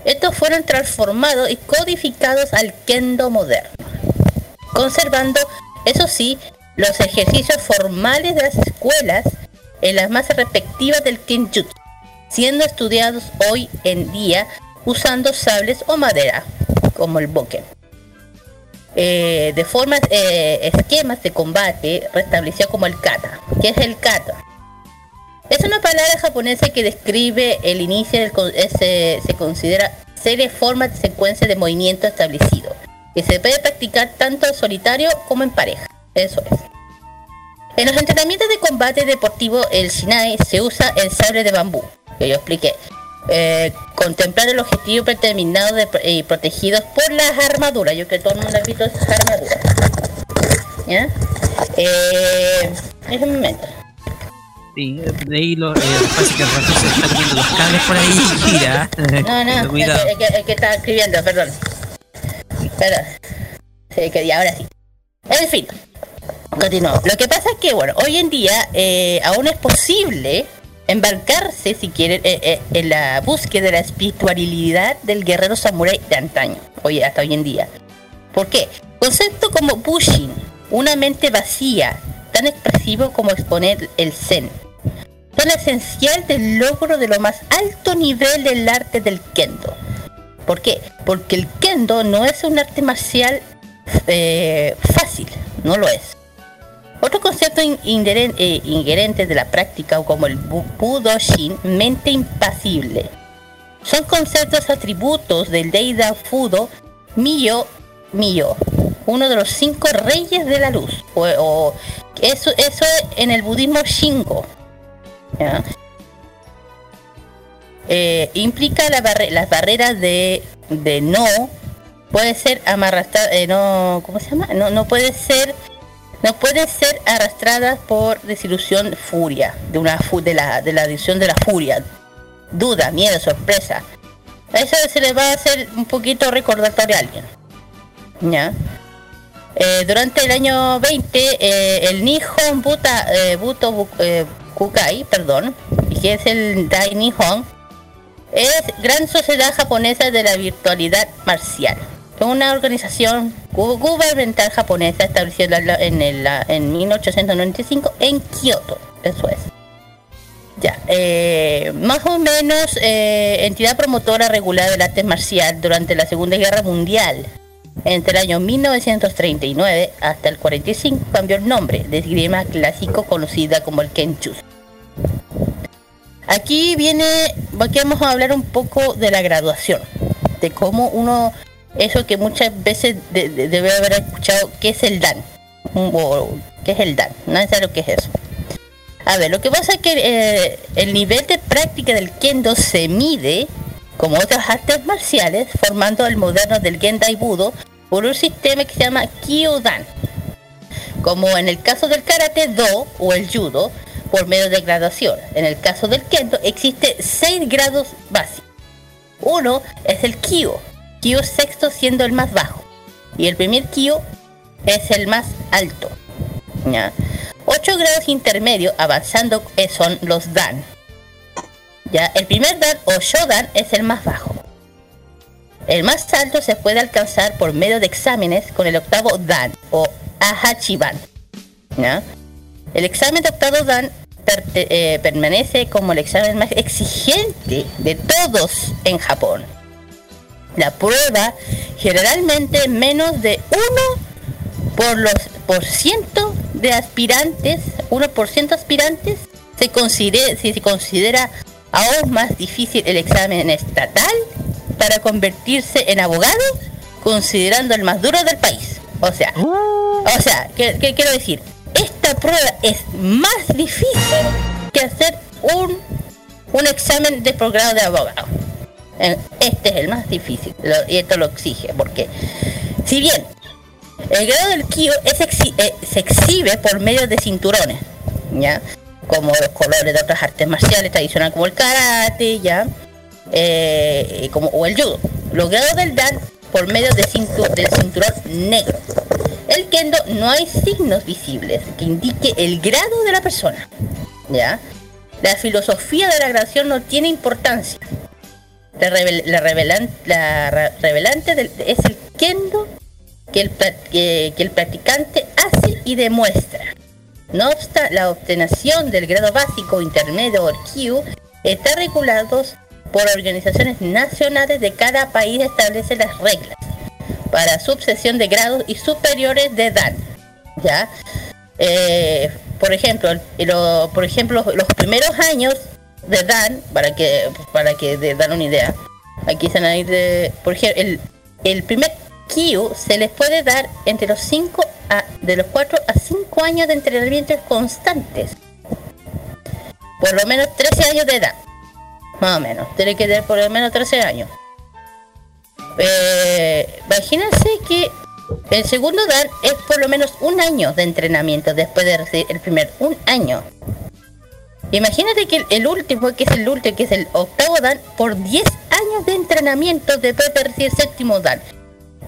estos fueron transformados y codificados al Kendo moderno, conservando, eso sí, los ejercicios formales de las escuelas en las más respectivas del Kenjutsu, siendo estudiados hoy en día usando sables o madera, como el boken. Eh, de formas, eh, esquemas de combate restableció como el kata. ¿Qué es el kata? Es una palabra japonesa que describe el inicio del se, se considera serie formas de secuencia de movimiento establecido, que se puede practicar tanto en solitario como en pareja. Eso es. En los entrenamientos de combate deportivo, el Sinai se usa el sable de bambú, que yo expliqué. Eh, contemplar el objetivo predeterminado y protegidos por las armaduras. Yo creo que todo el mundo ha visto esas armaduras. ¿Ya? Eh, es momento. Sí, de ahí lo, eh, parece que el se está comiendo los cables por ahí. No, no, que, es, que, está escribiendo, perdón. Perdón. Sí, que ahora sí. En fin, Continuo. Lo que pasa es que, bueno, hoy en día eh, aún es posible embarcarse, si quieren, eh, eh, en la búsqueda de la espiritualidad del guerrero samurái de antaño, hoy, hasta hoy en día. ¿Por qué? Concepto como Bushin, una mente vacía, tan expresivo como exponer el Zen, son esencial del logro de lo más alto nivel del arte del Kendo. ¿Por qué? Porque el Kendo no es un arte marcial fácil, no lo es. Otro concepto eh, inherente de la práctica, como el Budoshin, mente impasible, son conceptos atributos del Deida Fudo Miyo Miyo, uno de los cinco reyes de la luz. O, eso, eso en el budismo Shingo. Eh, implica las barreras de, no puede ser amarrada, eh, no, ¿cómo se llama? No, no puede ser no puede ser arrastrada por desilusión, furia, de, una de, la, de la adición de la furia, duda, miedo, sorpresa. Eso se le va a hacer un poquito recordatorio a alguien. ¿Ya? Eh, durante el año 20, eh, el Nihon Buta, eh, Buto Kukai, perdón, que es el Dai Nihon, es Gran Sociedad Japonesa de la Virtualidad Marcial una organización gubernamental japonesa establecida en, el, en 1895 en Kioto, eso es. Ya, eh, más o menos eh, entidad promotora regular del arte marcial durante la Segunda Guerra Mundial. Entre el año 1939 hasta el 45 cambió el nombre de esgrima clásico conocida como el Kenchus. Aquí viene, aquí vamos a hablar un poco de la graduación, de cómo uno eso que muchas veces debe haber escuchado, ¿qué es el DAN? O, ¿Qué es el DAN? Nadie sabe lo que es eso. A ver, lo que pasa es que eh, el nivel de práctica del kendo se mide, como otras artes marciales, formando el moderno del Gendai Budo por un sistema que se llama Kyodan. Como en el caso del karate do o el judo, por medio de graduación. En el caso del kendo existe seis grados básicos. Uno es el kyo, Kyo sexto siendo el más bajo. Y el primer Kyo es el más alto. ¿ya? Ocho grados intermedios avanzando son los Dan. ¿ya? El primer Dan o Shodan es el más bajo. El más alto se puede alcanzar por medio de exámenes con el octavo Dan o Ahachiban. El examen de octavo Dan eh, permanece como el examen más exigente de todos en Japón. La prueba generalmente menos de 1 por los por ciento de aspirantes, 1% aspirantes, se considera, si se considera aún más difícil el examen estatal para convertirse en abogado, considerando el más duro del país. O sea, oh. o sea, ¿qué, quiero decir? Esta prueba es más difícil que hacer un, un examen de programa de abogado. Eh, este es el más difícil y esto lo exige porque si bien el grado del Kyo es eh, se exhibe por medio de cinturones, ¿ya? Como los colores de otras artes marciales tradicionales como el karate, ¿ya? Eh, como, o el judo. Los grados del Dan por medio de del cinturón negro. El kendo no hay signos visibles que indique el grado de la persona. ¿Ya? La filosofía de la graduación no tiene importancia. La, revelante es el kendo que el, que el practicante hace y demuestra. No obstante, la obtención del grado básico, intermedio o Q está regulado por organizaciones nacionales de cada país establece las reglas para sucesión de grados y superiores de edad. ¿ya? Eh, por ejemplo, por ejemplo, los primeros años de Dan, para que para que dan una idea, aquí se van a ir de, por ejemplo, el, el primer Q se les puede dar entre los 5 a de los 4 a 5 años de entrenamientos constantes. Por lo menos 13 años de edad. Más o menos. Tiene que tener por lo menos 13 años. Eh, imagínense que el segundo dan es por lo menos un año de entrenamiento después de recibir el primer. Un año. Imagínate que el, último, que es el último, que es el octavo dan, por 10 años de entrenamiento después de recibir el séptimo dan.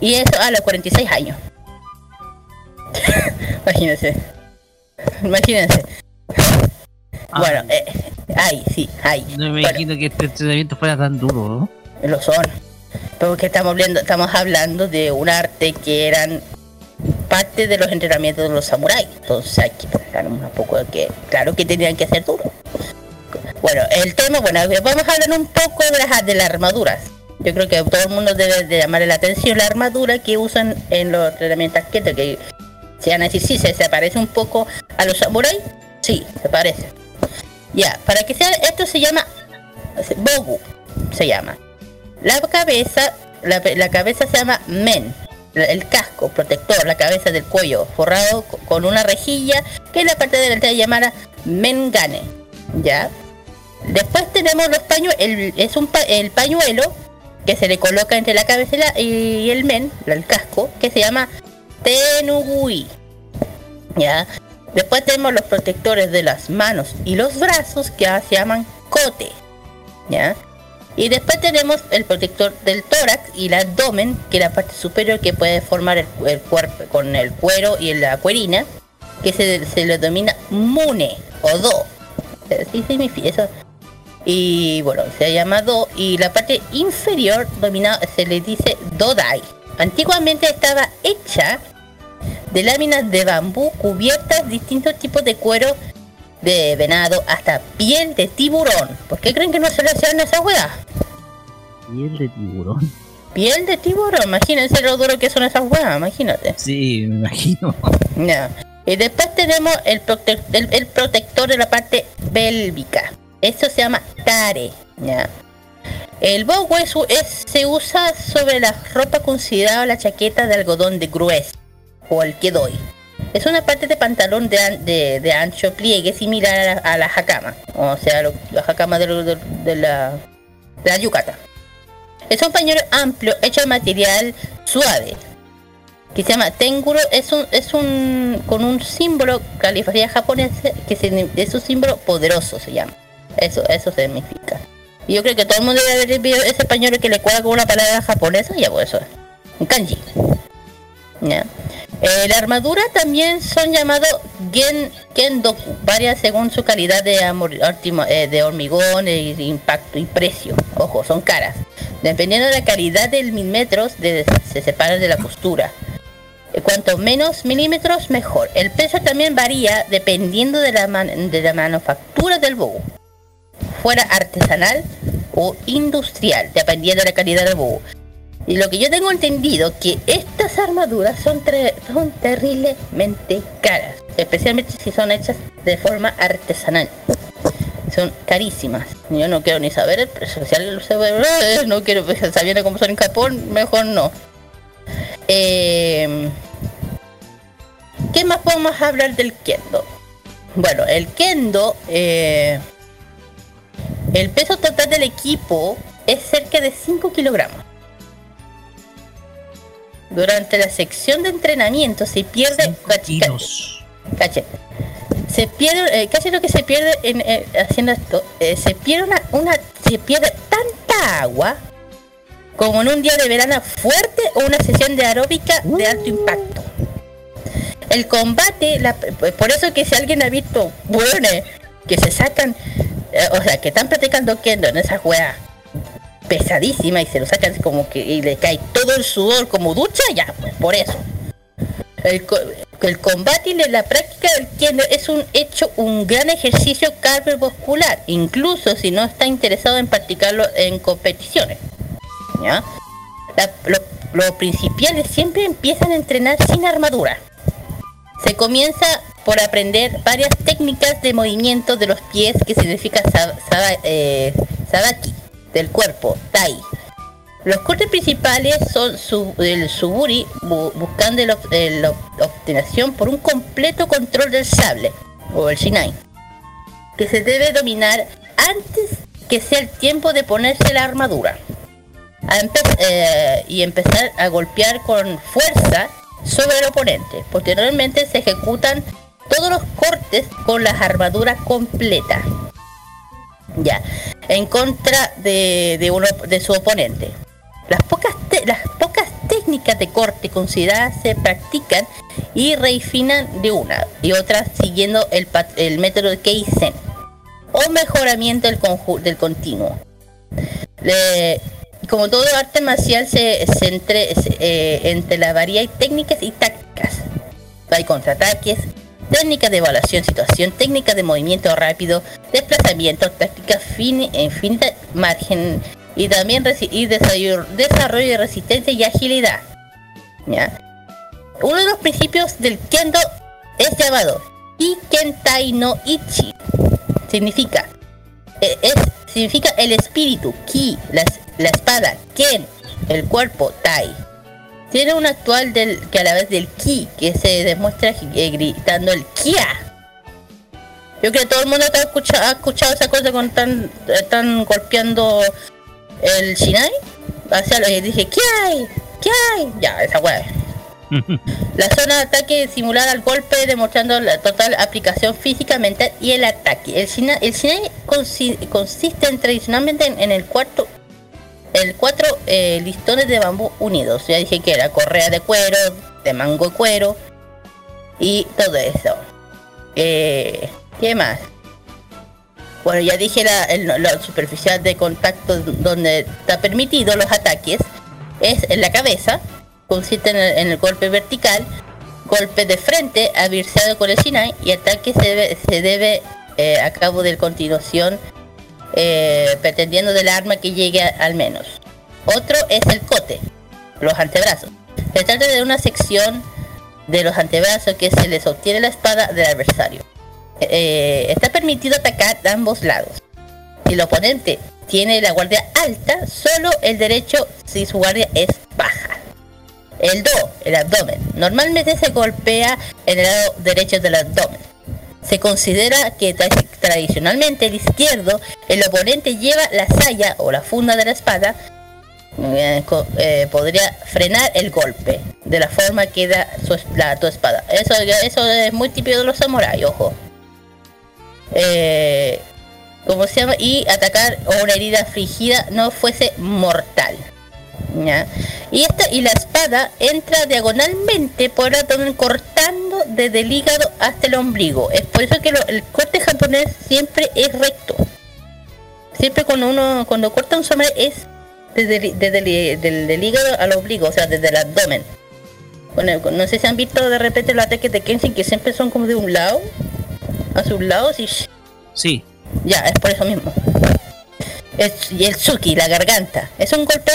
Y eso a los 46 años. Imagínense. Imagínense. Ah. Bueno, eh, ay, sí, ay. No me imagino que este entrenamiento fuera tan duro, ¿no? Lo son. Porque estamos hablando, estamos hablando de un arte que eran parte de los entrenamientos de los samuráis. Entonces aquí pues, un poco de que, claro que tenían que ser duros. Bueno, el tema, bueno, vamos a hablar un poco de las, armaduras. Yo creo que todo el mundo debe de la atención la armadura que usan en los entrenamientos que se van a decir, sí, se, parece un poco a los samuráis. Sí, se parece. Ya, para que sea, esto se llama Bogu, se llama. La cabeza, la, cabeza se llama Men, el casco protector, la cabeza del cuello forrado con una rejilla que es la parte delantera llamada Mengane, ¿ya? Después tenemos los pañuelos, es un el pañuelo que se le coloca entre la cabeza y, el men, el casco, que se llama Tenugui, ¿ya? Después tenemos los protectores de las manos y los brazos que se llaman cote. ¿Ya? Y después tenemos el protector del tórax y el abdomen, que es la parte superior que puede formar el, cuerpo con el cuero y la cuerina, que se, se le denomina mune o do. Y bueno, se llama do. Y la parte inferior dominada se le dice dodai. Antiguamente estaba hecha de láminas de bambú cubiertas distintos tipos de cuero de venado hasta piel de tiburón. ¿Por qué creen que no se le hacían esa weas? Piel de tiburón. Piel de tiburón, imagínense lo duro que son esas weas, imagínate. Sí, me imagino. Y después tenemos el, el, protector de la parte bélvica. Esto se llama tare. ¿ya? El bow es, se usa sobre la ropa considerada la chaqueta de algodón de grueso o el que doy. Es una parte de pantalón de, de, ancho pliegue similar a la, hakama, o sea, la hakama de, de, la, de la yukata. Es un pañuelo amplio hecho de material suave, que se llama Tenguro, es un, es un, con un símbolo california japonés, que es un símbolo poderoso se llama. Eso, eso significa. Y yo creo que todo el mundo debe haber visto ese pañuelo que le cuadra con una palabra japonesa, ya pues eso Un kanji. Eh, la armadura también son llamados gen, gendoku, varias según su calidad de, eh, de hormigón, impacto y precio. Ojo, son caras. Dependiendo de la calidad del milímetros, se separan de la costura. Eh, cuanto menos milímetros, mejor. El peso también varía dependiendo de la, de la manufactura del bow. Fuera artesanal o industrial, dependiendo de la calidad del bow. Y lo que yo tengo entendido que estas armaduras son, son terriblemente caras, especialmente si son hechas de forma artesanal. Son carísimas. Yo no quiero ni saber el precio. Si sabe, no quiero sabiendo cómo son en Japón, mejor no. Eh, ¿Qué más podemos hablar del kendo? Bueno, el kendo, eh, el peso total del equipo es cerca de 5 kilogramos. Durante la sección de entrenamiento se pierde se pierde eh, casi lo que se pierde en, eh, haciendo esto eh, se pierde una, una, se pierde tanta agua como en un día de verano fuerte o una sesión de aeróbica de alto impacto. El combate por eso que si alguien ha visto bueno que se sacan o sea que están practicando kendo en esa juega pesadísima y se lo sacan como que y le cae todo el sudor como ducha, ya, pues por eso. El, combate y la práctica del kendo es un hecho, un gran ejercicio cardiovascular, incluso si no está interesado en practicarlo en competiciones. ¿ya? los principiales siempre empiezan a entrenar sin armadura. Se comienza por aprender varias técnicas de movimiento de los pies que significa eh, sabaki del cuerpo, Tai. Los cortes principales son el Suburi, buscando la, obtención por un completo control del sable, o el Shinai, que se debe dominar antes que sea el tiempo de ponerse la armadura. Eh, y empezar a golpear con fuerza sobre el oponente. Posteriormente se ejecutan todos los cortes con la armadura completa ya, en contra de, uno, de su oponente. Las pocas, las pocas técnicas de corte consideradas se practican y refinan de una y otra siguiendo el, el método de Keizen o mejoramiento del, del continuo. como todo arte marcial se, entre, eh, entre la variedad de técnicas y tácticas. Hay contraataques, técnica de evaluación situación, técnica de movimiento rápido, desplazamiento, táctica fin, infinita margen y también y desarrollo, de resistencia y agilidad. Uno de los principios del kendo es llamado Ikentai no Ichi. Significa, e, significa el espíritu, Ki, la, la espada, Ken, el cuerpo, Tai tiene un actual del que a la vez del ki, que se demuestra eh, gritando el kia. Yo creo que todo el mundo ha escuchado, ha escuchado esa cosa cuando están, están golpeando el Shinai. Hacia lo que dije, ¿qué hay? ¿Qué hay? Ya, esa weá. la zona de ataque simulada al golpe demostrando la total aplicación físicamente y el ataque. El Shinai, el Shinai consiste tradicionalmente en el cuarto el cuatro eh, listones de bambú unidos. Ya dije que era correa de cuero, de mango de cuero y todo eso. Eh, ¿Qué más? Bueno, ya dije la, superficial de contacto donde está permitido los ataques. Es en la cabeza, consiste en el, golpe vertical, golpe de frente, avirseado con el Shinai y ataque se debe, se debe eh, a cabo de continuación eh, pretendiendo del arma que llegue al menos. Otro es el cote, los antebrazos. Se trata de una sección de los antebrazos que se les obtiene la espada del adversario. Eh, está permitido atacar ambos lados. Si el oponente tiene la guardia alta, solo el derecho si su guardia es baja. El do, el abdomen. Normalmente se golpea en el lado derecho del abdomen. Se considera que tradicionalmente el izquierdo, el oponente lleva la saya o la funda de la espada, eh, eh, podría frenar el golpe de la forma que da la, tu espada. Eso, eso es muy típico de los samuráis, ojo. Eh, como se llama, y atacar o una herida frigida no fuese mortal. Y esta y la espada entra diagonalmente por el abdomen cortando desde el hígado hasta el ombligo. Es por eso que el corte japonés siempre es recto. Siempre cuando uno cuando corta un samurai es desde, desde el hígado al obligo, o sea, desde el abdomen. Bueno, no sé si han visto de repente los ataques de Kenshin que siempre son como de un lado, a sus lados y... Sí. Ya, es por eso mismo y el Suki, la garganta. Es un golpe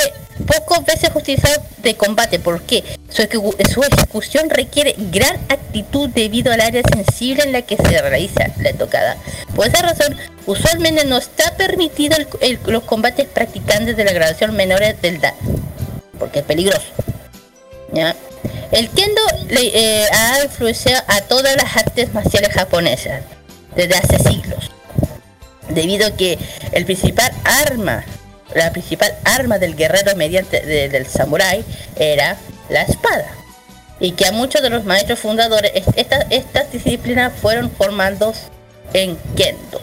pocas veces utilizado de combate. porque Su, ejecución requiere gran actitud debido al área sensible en la que se realiza la tocada. Por esa razón, usualmente no está permitido los combates practicantes de la graduación menores del DA. Porque es peligroso. El kendo eh, ha influenciado a todas las artes marciales japonesas desde hace siglos debido a que el principal arma, la principal arma del guerrero mediante del samurái era la espada. Y que a muchos de los maestros fundadores estas disciplinas fueron formados en Kendo.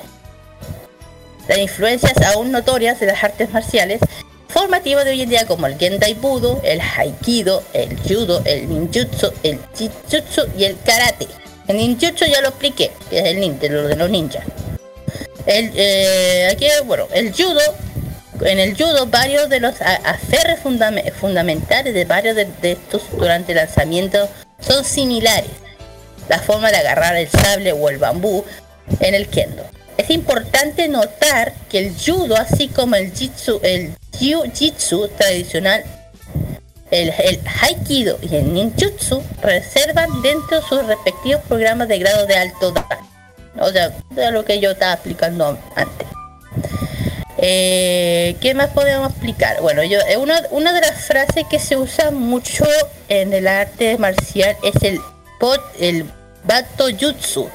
Las influencias aún notorias de las artes marciales formativas de hoy en día como el Gendai Budo, el Haikido, el Judo, el Ninjutsu, el Jitsu y el Karate. El Ninjutsu ya lo expliqué, que es el nin, de los ninjas. El, eh, aquí, bueno, el judo, en el judo varios de los aferres fundamentales de varios de, estos durante el lanzamiento son similares. La forma de agarrar el sable o el bambú en el kendo. Es importante notar que el judo, así como el jitsu, el jiu-jitsu tradicional, el, haikido y el ninjutsu reservan dentro de sus respectivos programas de grado de alto daño. O sea, de lo que yo estaba explicando antes. Eh, ¿Qué más podemos explicar? Bueno, yo eh, una, una de las frases que se usa mucho en el arte marcial es el pot, el bato jutsu.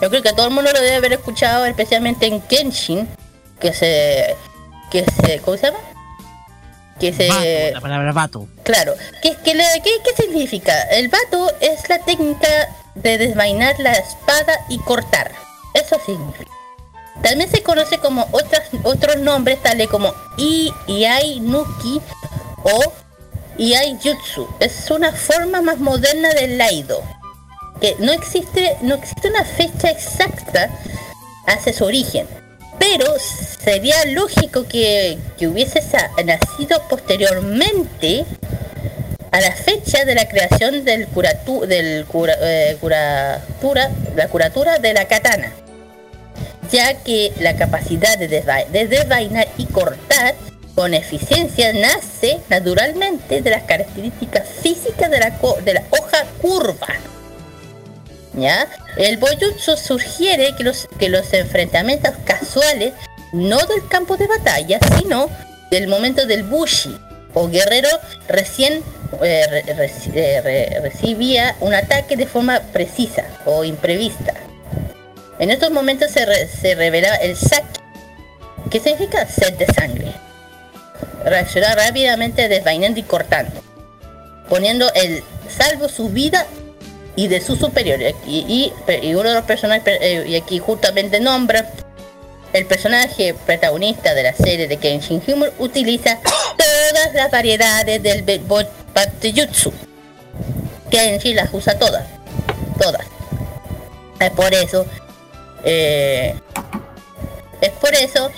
Yo creo que todo el mundo lo debe haber escuchado, especialmente en Kenshin, que se, que se, ¿cómo se llama? Que se, la palabra bato. Claro. ¿Qué, qué, qué, qué significa? El bato es la técnica de desvainar la espada y cortar. Eso significa. También se conoce como otras, otros nombres tales como Iai Nuki o Iai Jutsu. Es una forma más moderna del Laido. Que no existe, no existe una fecha exacta hacia su origen. Pero sería lógico que, que hubiese nacido posteriormente a la fecha de la creación del, curatu, del eh, curatura, la curatura de la katana, ya que la capacidad de, desvainar y cortar con eficiencia nace naturalmente de las características físicas de la, de la hoja curva. ¿Ya? El boyutsu sugiere que los, que los enfrentamientos casuales, no del campo de batalla, sino del momento del bushi, o guerrero recién eh, eh, recibía un ataque de forma precisa o imprevista. En estos momentos se, se revela el saque, que significa sed de sangre. Reaccionar rápidamente desvainando y cortando, poniendo el salvo su vida y de su superior. Y, y, uno de los personajes, eh, y aquí justamente nombra el personaje protagonista de la serie de Kenshin Humor utiliza todas las variedades del Batjutsu. Kenshin las usa todas. Todas. Es por eso. Eh, es por eso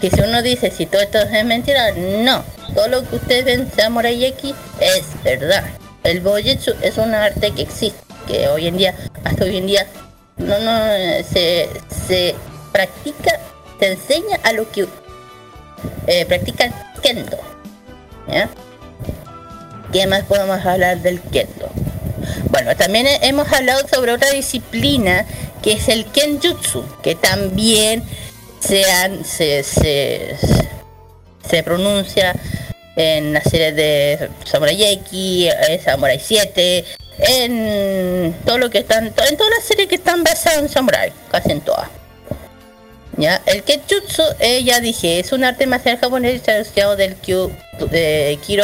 que si uno dice si todo esto es mentira, no. Todo lo que ustedes ven Samurai X es verdad. El Bojutsu es un arte que existe, que hoy en día, hasta hoy en día, no, no, se, se practica te enseña a lo que eh, practican kendo. ¿Ya? ¿Qué más podemos hablar del kendo? Bueno, también hemos hablado sobre otra disciplina que es el kenjutsu, que también se, se, se pronuncia en la serie de Samurai X, eh, Samurai 7, en todo lo que están, en todas las series que están basadas en Samurai, casi en todas. ¿Ya? El Kenjutsu, eh, ya dije, es un arte marcial japonés asociado del Kyu, de Kiro,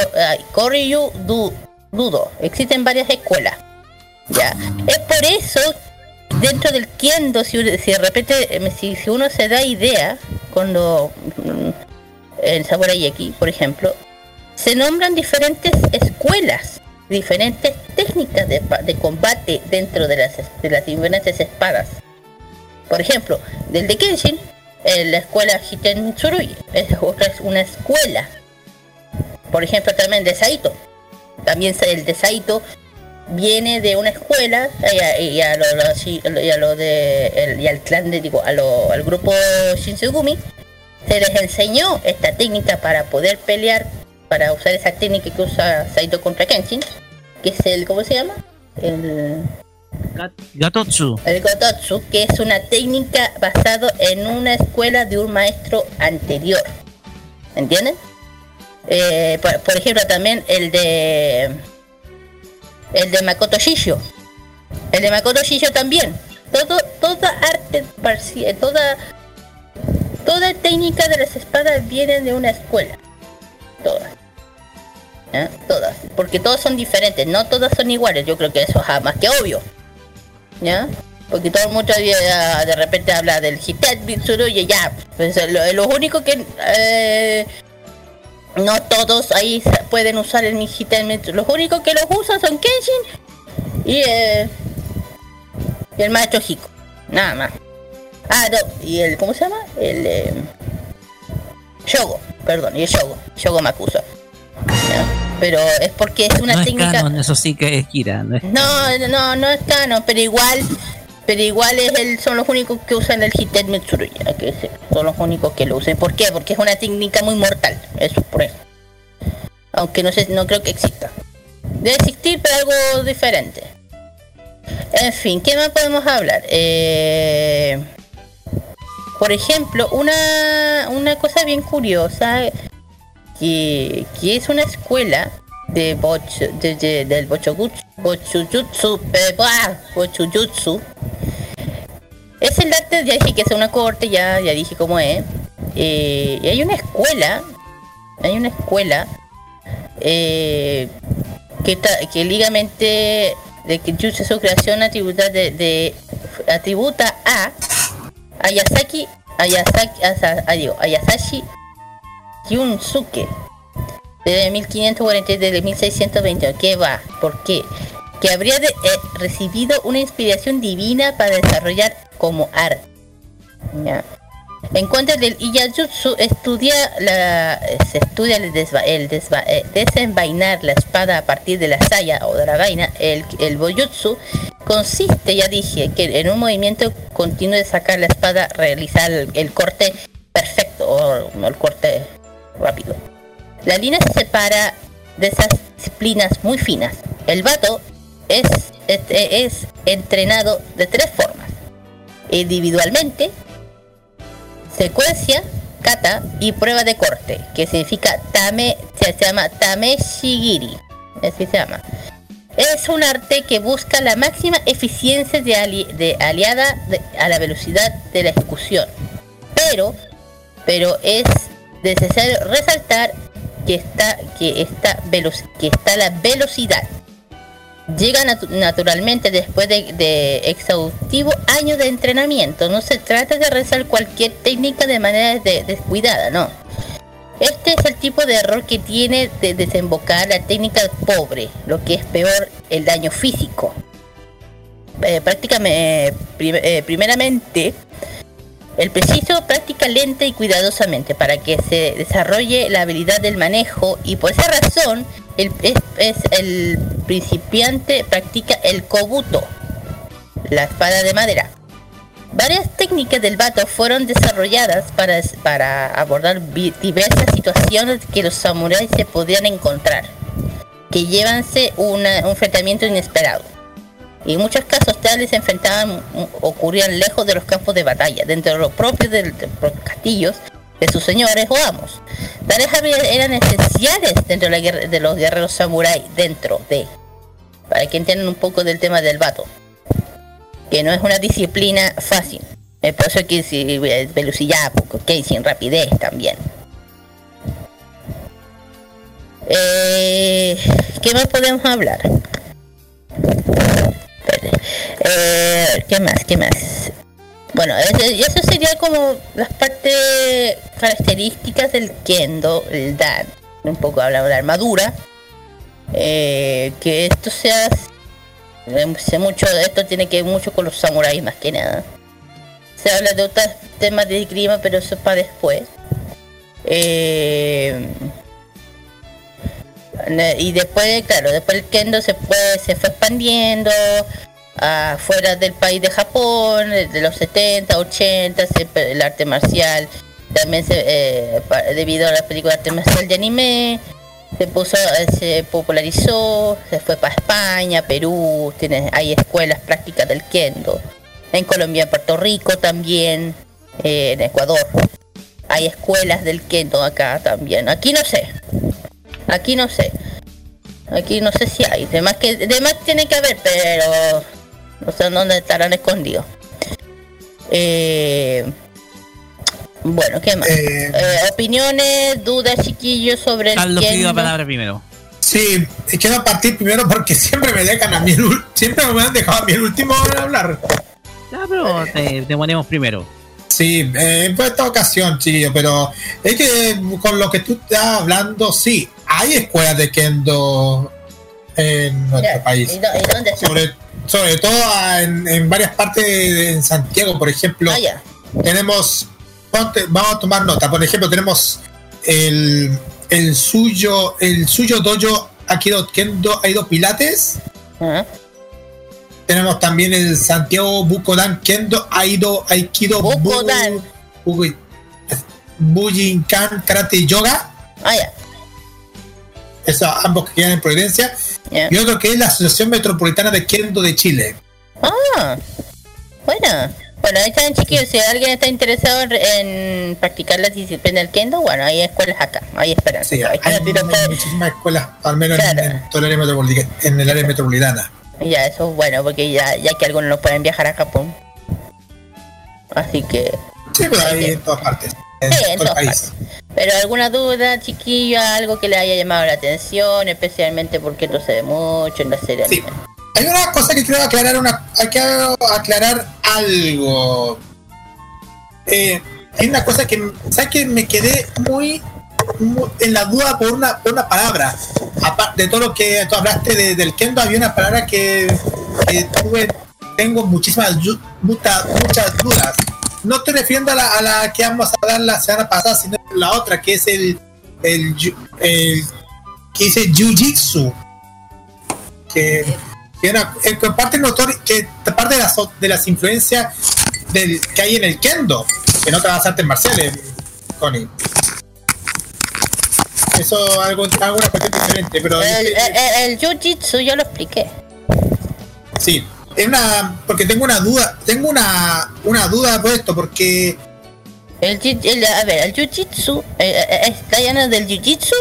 Koryu du, Dudo. Existen varias escuelas. ¿Ya? Es por eso, dentro del Kendo, si, de repente, eh, si, uno se da idea, cuando mm, en Samurai X, por ejemplo, se nombran diferentes escuelas, diferentes técnicas de, de combate dentro de las, de las diferentes espadas. Por ejemplo, del de Kenshin, en la escuela Hiten Tsurui, es otra una escuela por ejemplo, también de Saito. También el de Saito viene de una escuela y a, lo, de y al clan de digo a lo, al grupo Shinsegumi se les enseñó esta técnica para poder pelear para usar esa técnica que usa Saito contra Kenshin que es el cómo se llama el Gatotsu el Gatotsu que es una técnica basado en una escuela de un maestro anterior ¿entienden? Eh, por ejemplo también el de el de Makoto Shisho. El de Makoto Shisho también. Todo, toda arte parcial, toda, toda técnica de las espadas viene de una escuela. Todas. Todas. Porque todas son diferentes, no todas son iguales. Yo creo que eso es más que obvio. ¿Ya? Porque todo el mundo de repente habla del Hitet y ya. Pues lo, lo único que eh, no todos ahí pueden usar el Hitet Los únicos que los usan son Kenshin y, eh, y el maestro Hiko. Nada más. Ah, no, y el, ¿cómo se llama? El eh, Shogo, perdón, y el Shogo, Shogo Makusa. Pero es porque es una técnica. eso sí que es Kira. No, no, no, es canon, pero igual pero igual es el, son los únicos que usan el Hitet Mitsuruya, que son los únicos que lo usan. ¿Por qué? Porque es una técnica muy mortal, eso por eso. Aunque no sé, no creo que exista. Debe existir, pero algo diferente. En fin, ¿qué más podemos hablar? Eh, por ejemplo, una, una cosa bien curiosa que, que es una escuela de, bocho, de, del bochojutsu, bochujutsu, bochujutsu. Es el arte, ya dije que es una corte, ya, ya dije cómo es. Eh, y hay una escuela, hay una escuela eh, que, que ligamente de que Jutsu su creación atributa de, de, atributa a Ayasaki Ayasaki Ayasashi Yunsuke desde 1540 desde 1620. ¿Qué va? ¿Por qué? Que habría eh, recibido una inspiración divina para desarrollar como arte. En cuanto del Iyajutsu, estudia la, se estudia el, eh, desenvainar la espada a partir de la saya o de la vaina. El, el Boyutsu consiste, ya dije, que en un movimiento continuo de sacar la espada, realizar el, corte perfecto o el corte rápido. La línea se separa de esas disciplinas muy finas. El vato es, es, entrenado de tres formas. Individualmente, secuencia, kata y prueba de corte, que significa tame, se llama tameshigiri. Así se llama. Es un arte que busca la máxima eficiencia de, de aliada a la velocidad de la ejecución. Pero, pero es necesario resaltar que está, que está, que está la velocidad. Llega naturalmente después de, exhaustivo año de entrenamiento. No se trata de realizar cualquier técnica de manera descuidada, no. Este es el tipo de error que tiene de desembocar la técnica pobre, lo que es peor, el daño físico. Eh, prácticamente, eh, primeramente, el preciso práctica lenta y cuidadosamente para que se desarrolle la habilidad del manejo y por esa razón el, principiante practica el kobuto, la espada de madera. Varias técnicas del vato fueron desarrolladas para, para abordar diversas situaciones que los samuráis se podían encontrar, que llevanse un enfrentamiento inesperado y muchos casos tales se enfrentaban ocurrían lejos de los campos de batalla, dentro de los propios de, los castillos de sus señores o amos. Tales eran esenciales dentro de, la guerra, de los guerreros samuráis, dentro de, para que entiendan un poco del tema del vato, que no es una disciplina fácil. Por eso que si velocidad, que sin rapidez también. Eh, ¿Qué más podemos hablar? Eh, ¿Qué más? ¿Qué más? Bueno, eso, sería como las partes características del kendo, el dan. Un poco hablamos de armadura. Eh, que esto sea sé mucho de esto tiene que ver mucho con los samuráis más que nada se habla de otros temas de clima pero eso es para después eh, Y después, claro, después el kendo se fue, se fue expandiendo afuera del país de Japón, de los 70, 80, el arte marcial también se, eh, debido a la película de arte marcial de anime, se puso, eh, se popularizó, se fue para España, Perú, tiene, hay escuelas prácticas del kendo, en Colombia, en Puerto Rico también, eh, en Ecuador, hay escuelas del kendo acá también, aquí no sé, aquí no sé, aquí no sé si hay, demás que, demás tiene que haber, pero no sé dónde estarán escondidos. Eh, bueno, ¿qué más? Eh, eh, opiniones, dudas, chiquillos, sobre el Carlos palabra primero. Sí, quiero partir primero porque siempre me dejan a mí el, siempre me han dejado a mí el último de hablar. Ya, pero te, ponemos primero. Sí, eh, en esta ocasión, chiquillo, pero es que con lo que tú estás hablando, sí, hay escuelas de kendo en nuestro país. ¿Y, dónde sobre, sobre todo en, en, varias partes de, en Santiago, por ejemplo. Ah, tenemos vamos a tomar nota. Por ejemplo, tenemos el, el suyo, el suyo dojo Aikido Kendo Aido Pilates. Tenemos también el Santiago Bukodan Kendo Aido Aikido Bukodan. Bujinkan Karate Yoga. Ah, ya. Eso, ambos que quedan en Providencia. Y otro que es la Asociación Metropolitana de Kendo de Chile. Ah, bueno. Bueno, ahí están chiquillos, si alguien está interesado en practicar la disciplina del kendo, bueno, hay escuelas acá, hay esperanza. Sí, hay, muchísimas escuelas, al menos en, todo el área metropolitana, en el área metropolitana. Ya, eso es bueno, porque ya, ya que algunos no pueden viajar a Japón. Así que... Sí, pero hay en todas partes. En, sí. Pero alguna duda, chiquillo, algo que le haya llamado la atención, especialmente porque no se ve mucho en la serie. Sí. Hay una cosa que quiero aclarar, una, hay que aclarar algo. Eh, hay una cosa que, ¿sabes que Me quedé muy, en la duda por una, por una palabra. Aparte de todo lo que tú hablaste del kendo, había una palabra que, tuve, tengo muchísimas muchas, muchas dudas. No estoy refiriendo a la, a la que vamos a dar la semana pasada, sino la otra, que es el, el, el que dice jiu-jitsu. Que que parte notorio que parte de las, de las influencias del, que hay en el kendo, que no otras artes marciales, Connie. Eso algo, alguna cuestión diferente, pero el, el, jiu-jitsu yo lo expliqué. Sí, es una porque tengo una duda, tengo una una duda por esto porque el, a ver, el jiu-jitsu eh, eh, está lleno del jiu-jitsu.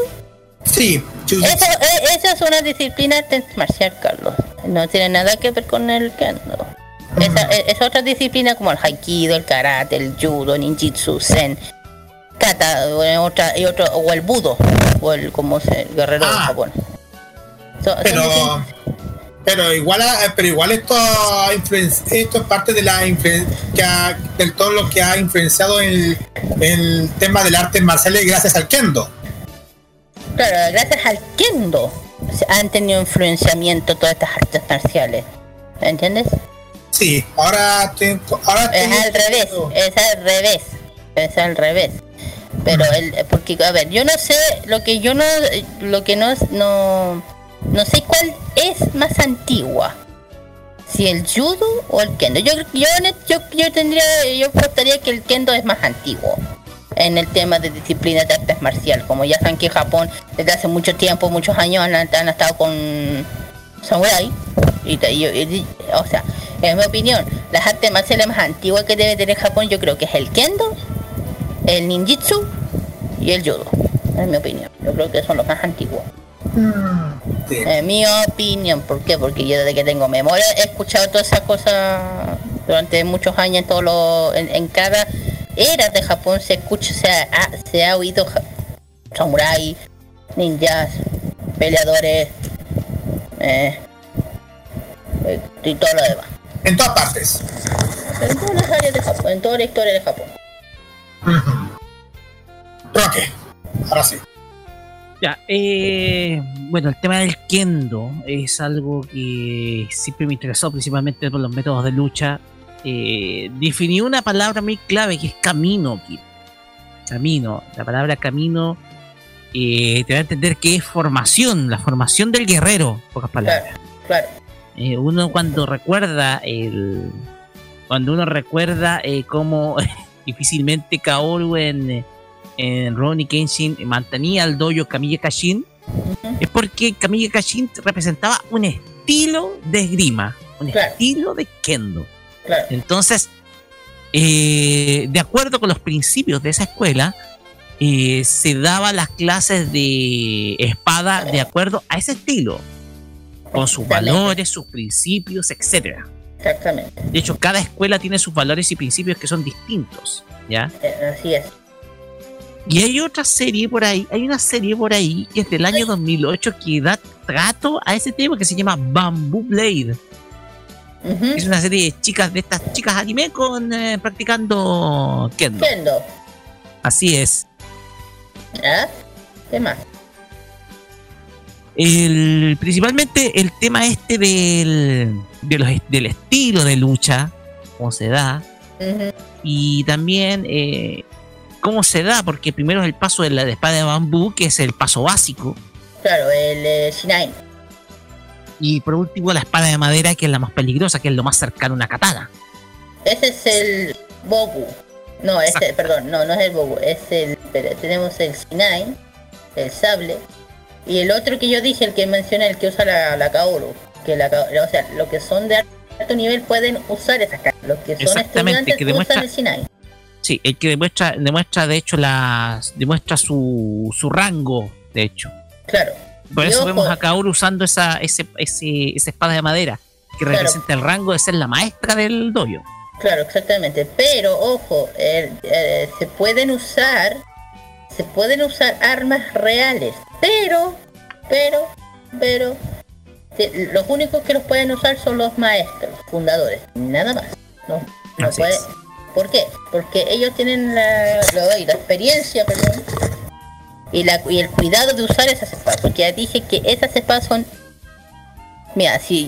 Sí, esa, eh, esa es una disciplina marcial, Carlos. No tiene nada que ver con el kendo. Esa, es otra disciplina como el haikido, el karate, el judo, ninjitsu, zen, kata, otra, y otro, o el budo, o el como se, guerrero de ah. Japón. pero, pero igual, pero igual esto, esto es parte de la influencia, del todo lo que ha influenciado el, el tema del arte marcial gracias al kendo. Claro, gracias al kendo han tenido influenciamiento todas estas artes marciales. ¿Entiendes? Sí, ahora, ahora es al revés, es al revés, es al revés. Pero el, porque a ver, yo no sé lo que yo no, lo que no, no, no sé cuál es más antigua, si el judo o el kendo. Yo, yo, yo, yo tendría, yo apostaría que el kendo es más antiguo en el tema de disciplinas de artes marciales. Como ya saben que Japón desde hace mucho tiempo, muchos años han, estado con samurai. Y, o sea, en mi opinión, las artes marciales más antiguas que debe tener Japón yo creo que es el kendo, el ninjitsu y el judo. En mi opinión, yo creo que son los más antiguos. Mm, en mi opinión, ¿por qué? Porque yo desde que tengo memoria he escuchado todas esas cosas durante muchos años en todo en cada eras de Japón se escucha, se ha, se ha oído samurai, ninjas, peleadores, eh, eh, y todo lo demás. En todas partes. En todas las áreas de Japón, en toda la historia de Japón. Roque, ahora sí. Ya, eh, bueno, el tema del kendo es algo que siempre me interesó, principalmente por los métodos de lucha eh, definió una palabra muy clave que es camino, Camino. La palabra camino eh, te va a entender que es formación, la formación del guerrero, pocas palabras. Claro, Eh, uno cuando recuerda el cuando uno recuerda eh, cómo difícilmente Kaoru en, en Ronnie Kenshin mantenía el dojo Kamiya Kashin es porque Kamiya Kashin representaba un estilo de esgrima un Claro. estilo de kendo claro. entonces eh, de acuerdo con los principios de esa escuela eh, se daban las clases de espada de acuerdo a ese estilo con sus valores, sus principios, etcétera. Exactamente. De hecho, cada escuela tiene sus valores y principios que son distintos, ¿ya? Eh, Así es. Y hay otra serie por ahí, hay una serie por ahí que es del año 2008 que da trato a ese tema que se llama Bamboo Blade. Es una serie de chicas, de estas chicas anime con eh, practicando kendo. Kendo. Así es. ¿Ah? ¿Qué más? El, principalmente el tema este del, de los- del estilo de lucha, cómo se da, y también eh, cómo se da, porque primero es el paso de la de espada de bambú, que es el paso básico, Claro, el eh, Shinai. y por último la espada de madera, que es la más peligrosa, que es lo más cercano a una katana. Ese es el Bogu. No, ese, perdón, no, no es el Bogu, es el. tenemos el Shinai, el sable. Y el otro que yo dije, el que mencioné, el que usa la, la Kaoru. Que la, o sea, los que son de alto nivel pueden usar esas cartas. Los que son estudiantes que usan el Shinai. Sí, el que demuestra, demuestra de hecho las, demuestra su, su rango, de hecho. Claro. Por eso vemos a Kaoru usando esa, ese, ese, esa espada de madera, que Claro. representa el rango de ser la maestra del dojo. Claro, exactamente. Pero, ojo, eh, eh, se pueden usar, se pueden usar armas reales. Pero, pero, pero, los únicos que los pueden usar son los maestros, fundadores, nada más. No, no puede-. ¿Por qué? Porque ellos tienen la, experiencia, perdón, y, la, el cuidado de usar esas espadas. Porque ya dije que esas espadas son Mira, si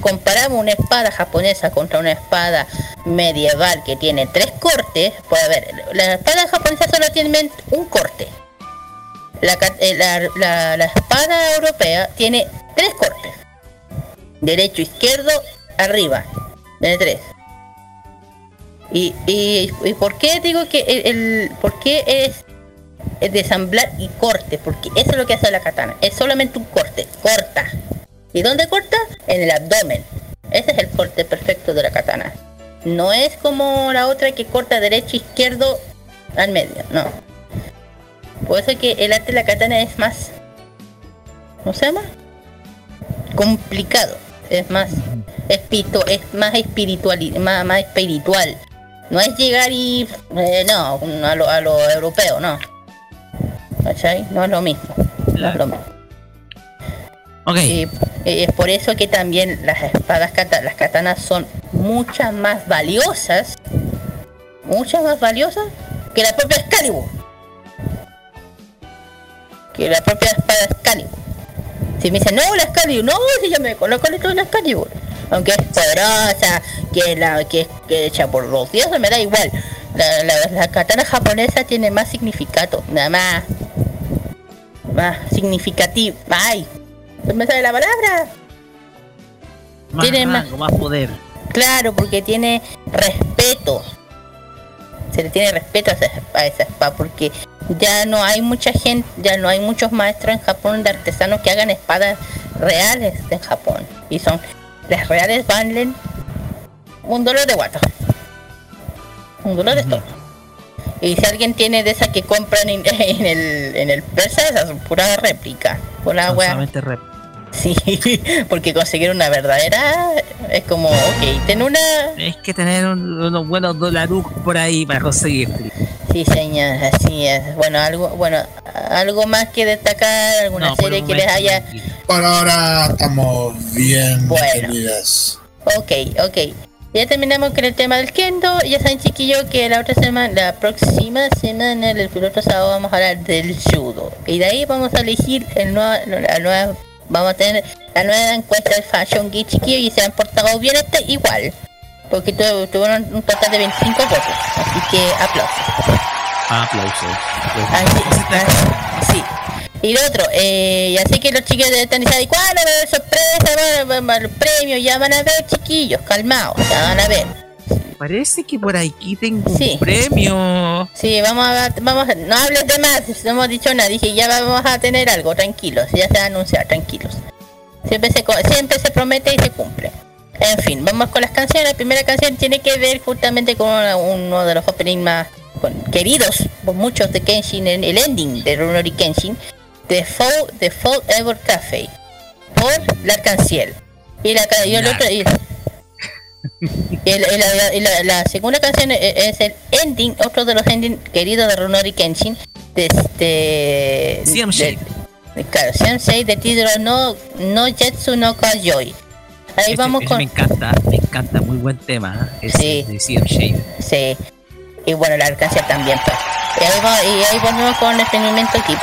comparamos una espada japonesa contra una espada medieval que tiene tres cortes, pues a ver, la espada japonesa solo tiene un corte. Eh, la- la espada europea tiene tres cortes. Derecho, izquierdo, arriba. Tiene tres. Y, y, y por qué digo que el, el- por qué es es desamblar y corte, porque eso es lo que hace la katana, es solamente un corte, corta. ¿Y dónde corta? En el abdomen. Ese es el corte perfecto de la katana. No es como la otra que corta derecho, izquierdo, al medio, no. Por eso que el arte de la katana es más, ¿cómo se llama? Complicado, es más, espito, es más espiritual, más, más espiritual. No es llegar y, eh, no, a lo, a lo europeo, no. ¿Cachai? No es lo mismo. No es lo mismo. Ok, Y, y es por eso que también las espadas kata- las katanas son muchas más valiosas, muchas más valiosas que la propia Excalibur. Que la propia espada Excalibur. Si me dicen, no, la Excalibur, no, si yo me conozco la Excalibur. Aunque es poderosa, que la que es que hecha por los dioses, me da igual. La, la, la katana japonesa tiene más significado, nada más. Más significativo. Ay, se me sale la palabra. más tiene más- más poder. Claro, porque tiene respeto. Se le tiene respeto a esa, a esa espada porque ya no hay mucha gente, ya no hay muchos maestros en Japón de artesanos que hagan espadas reales en Japón. Y son las reales valen un dólar de guata. Un dólar de esto. Y si alguien tiene de esas que compran en, en el en el persa, esas son pura réplica. Pura wea. Sí, porque conseguir una verdadera es como, ok, ten una... Es que tener un- unos buenos dólares por ahí para conseguir. Sí, señor, así es. Bueno, algo bueno algo más que destacar, alguna No, serie que les haya... Por ahora estamos bien, Bueno. queridas. Ok, ok. Ya terminamos con el tema del kendo. Ya saben, chiquillos, que la otra semana, la próxima semana, el otro sábado, vamos a hablar del judo. Y de ahí vamos a elegir el nuevo, la nueva, vamos a tener la nueva encuesta del Fashion Geek, chiquillos, y se han portado bien hasta igual. Porque tu- tuvieron un total de 25 votos. Así que aplausos. Aplausos. Así- sí. Y lo otro, eh, y así que los chiquillos están diciendo, ¿cuándo va a haber sorpresa? Va, va, los premios, ya van a ver, chiquillos, calmados, ya van a ver. Parece que por aquí tengo Sí. un premio. Sí, vamos a, vamos a- no hables de más, no hemos dicho nada, dije, ya vamos a tener algo, tranquilos, ya se va a anunciar, tranquilos. Siempre se, co- siempre se promete y se cumple. En fin, vamos con las canciones. La primera canción tiene que ver justamente con uno de los openings más con- queridos por muchos de Kenshin, el, el ending de Runori Kenshin, The Fall, The Fall Ever Cafe, por. Y la, ca- y el otro, y, y la, la- la segunda canción e- es el ending, otro de los endings queridos de Runori Kenshin, de este... De- Claro, Sensei de título no, no Jetsu no Kayoi. Ahí Ese- vamos ese con... Me encanta, me encanta, muy buen tema. ¿eh? Ese Sí. de CM Shade. Sí. Y bueno, la alcancía también, pues. Y ahí, va- y ahí volvemos con el experimento equipo.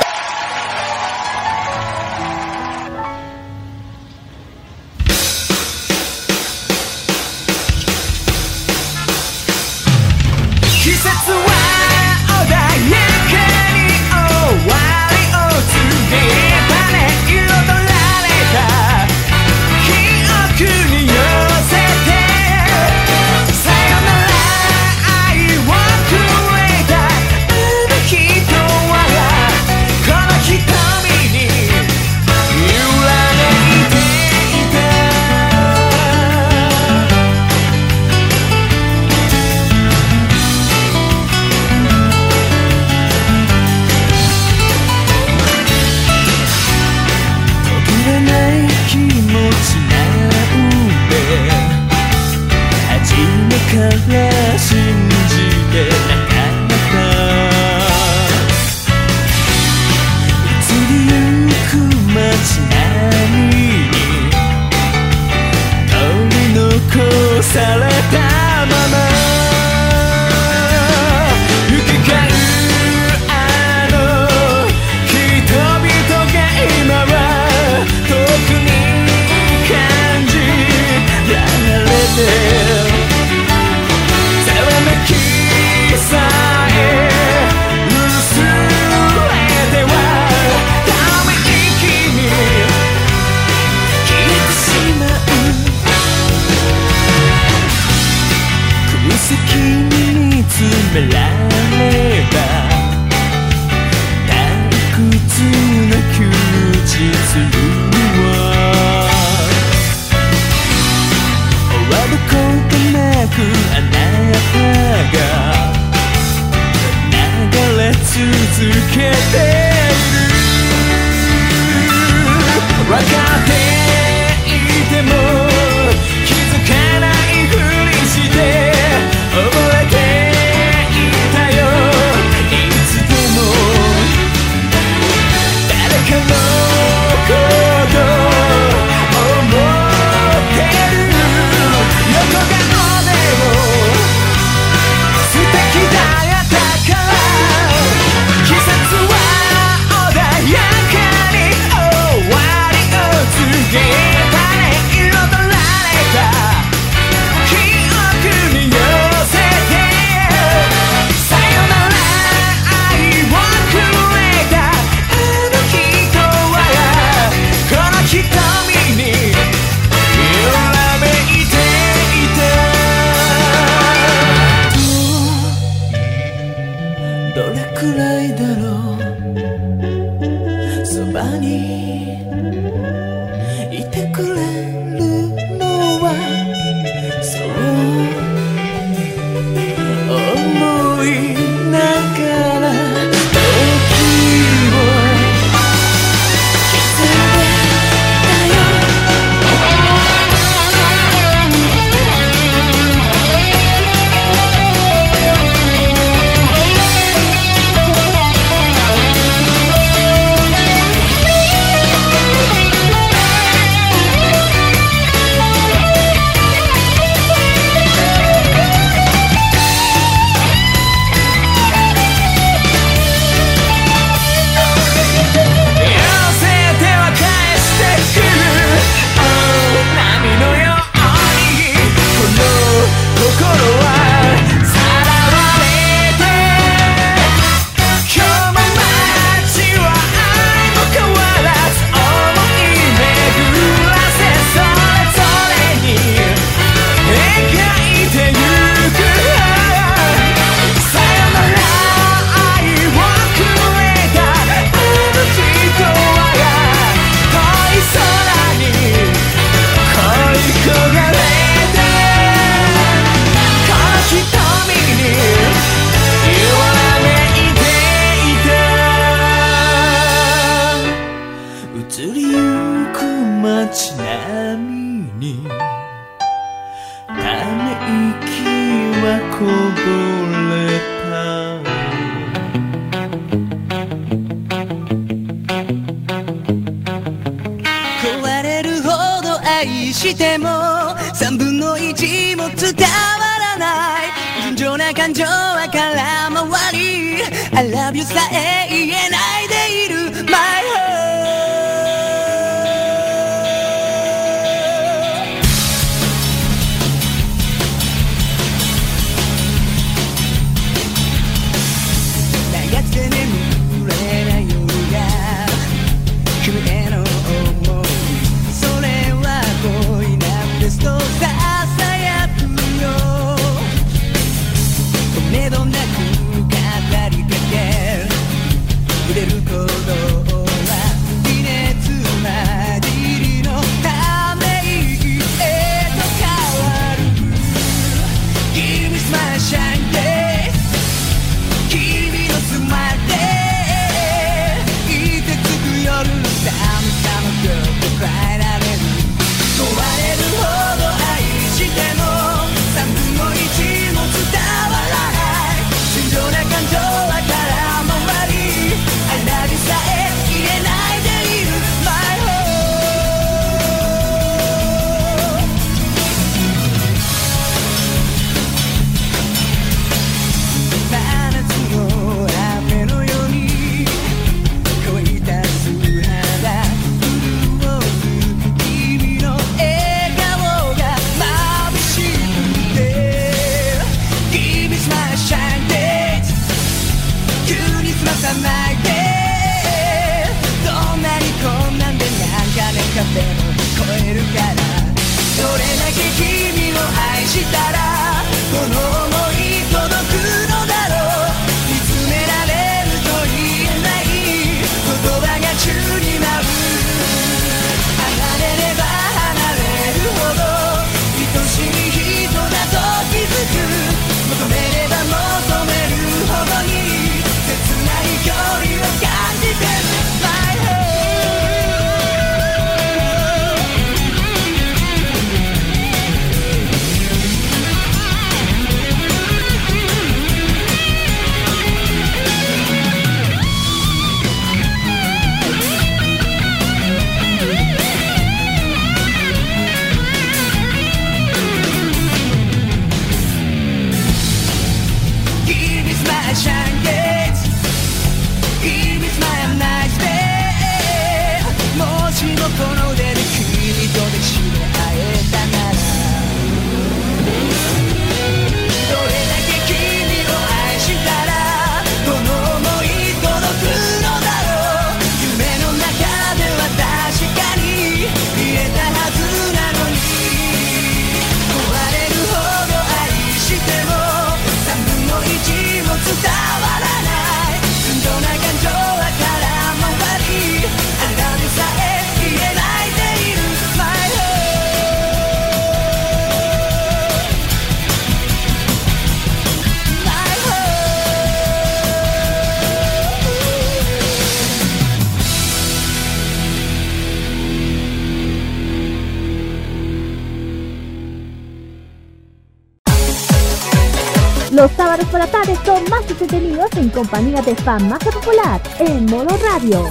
entretenidos en compañía de fan más popular en modo radio.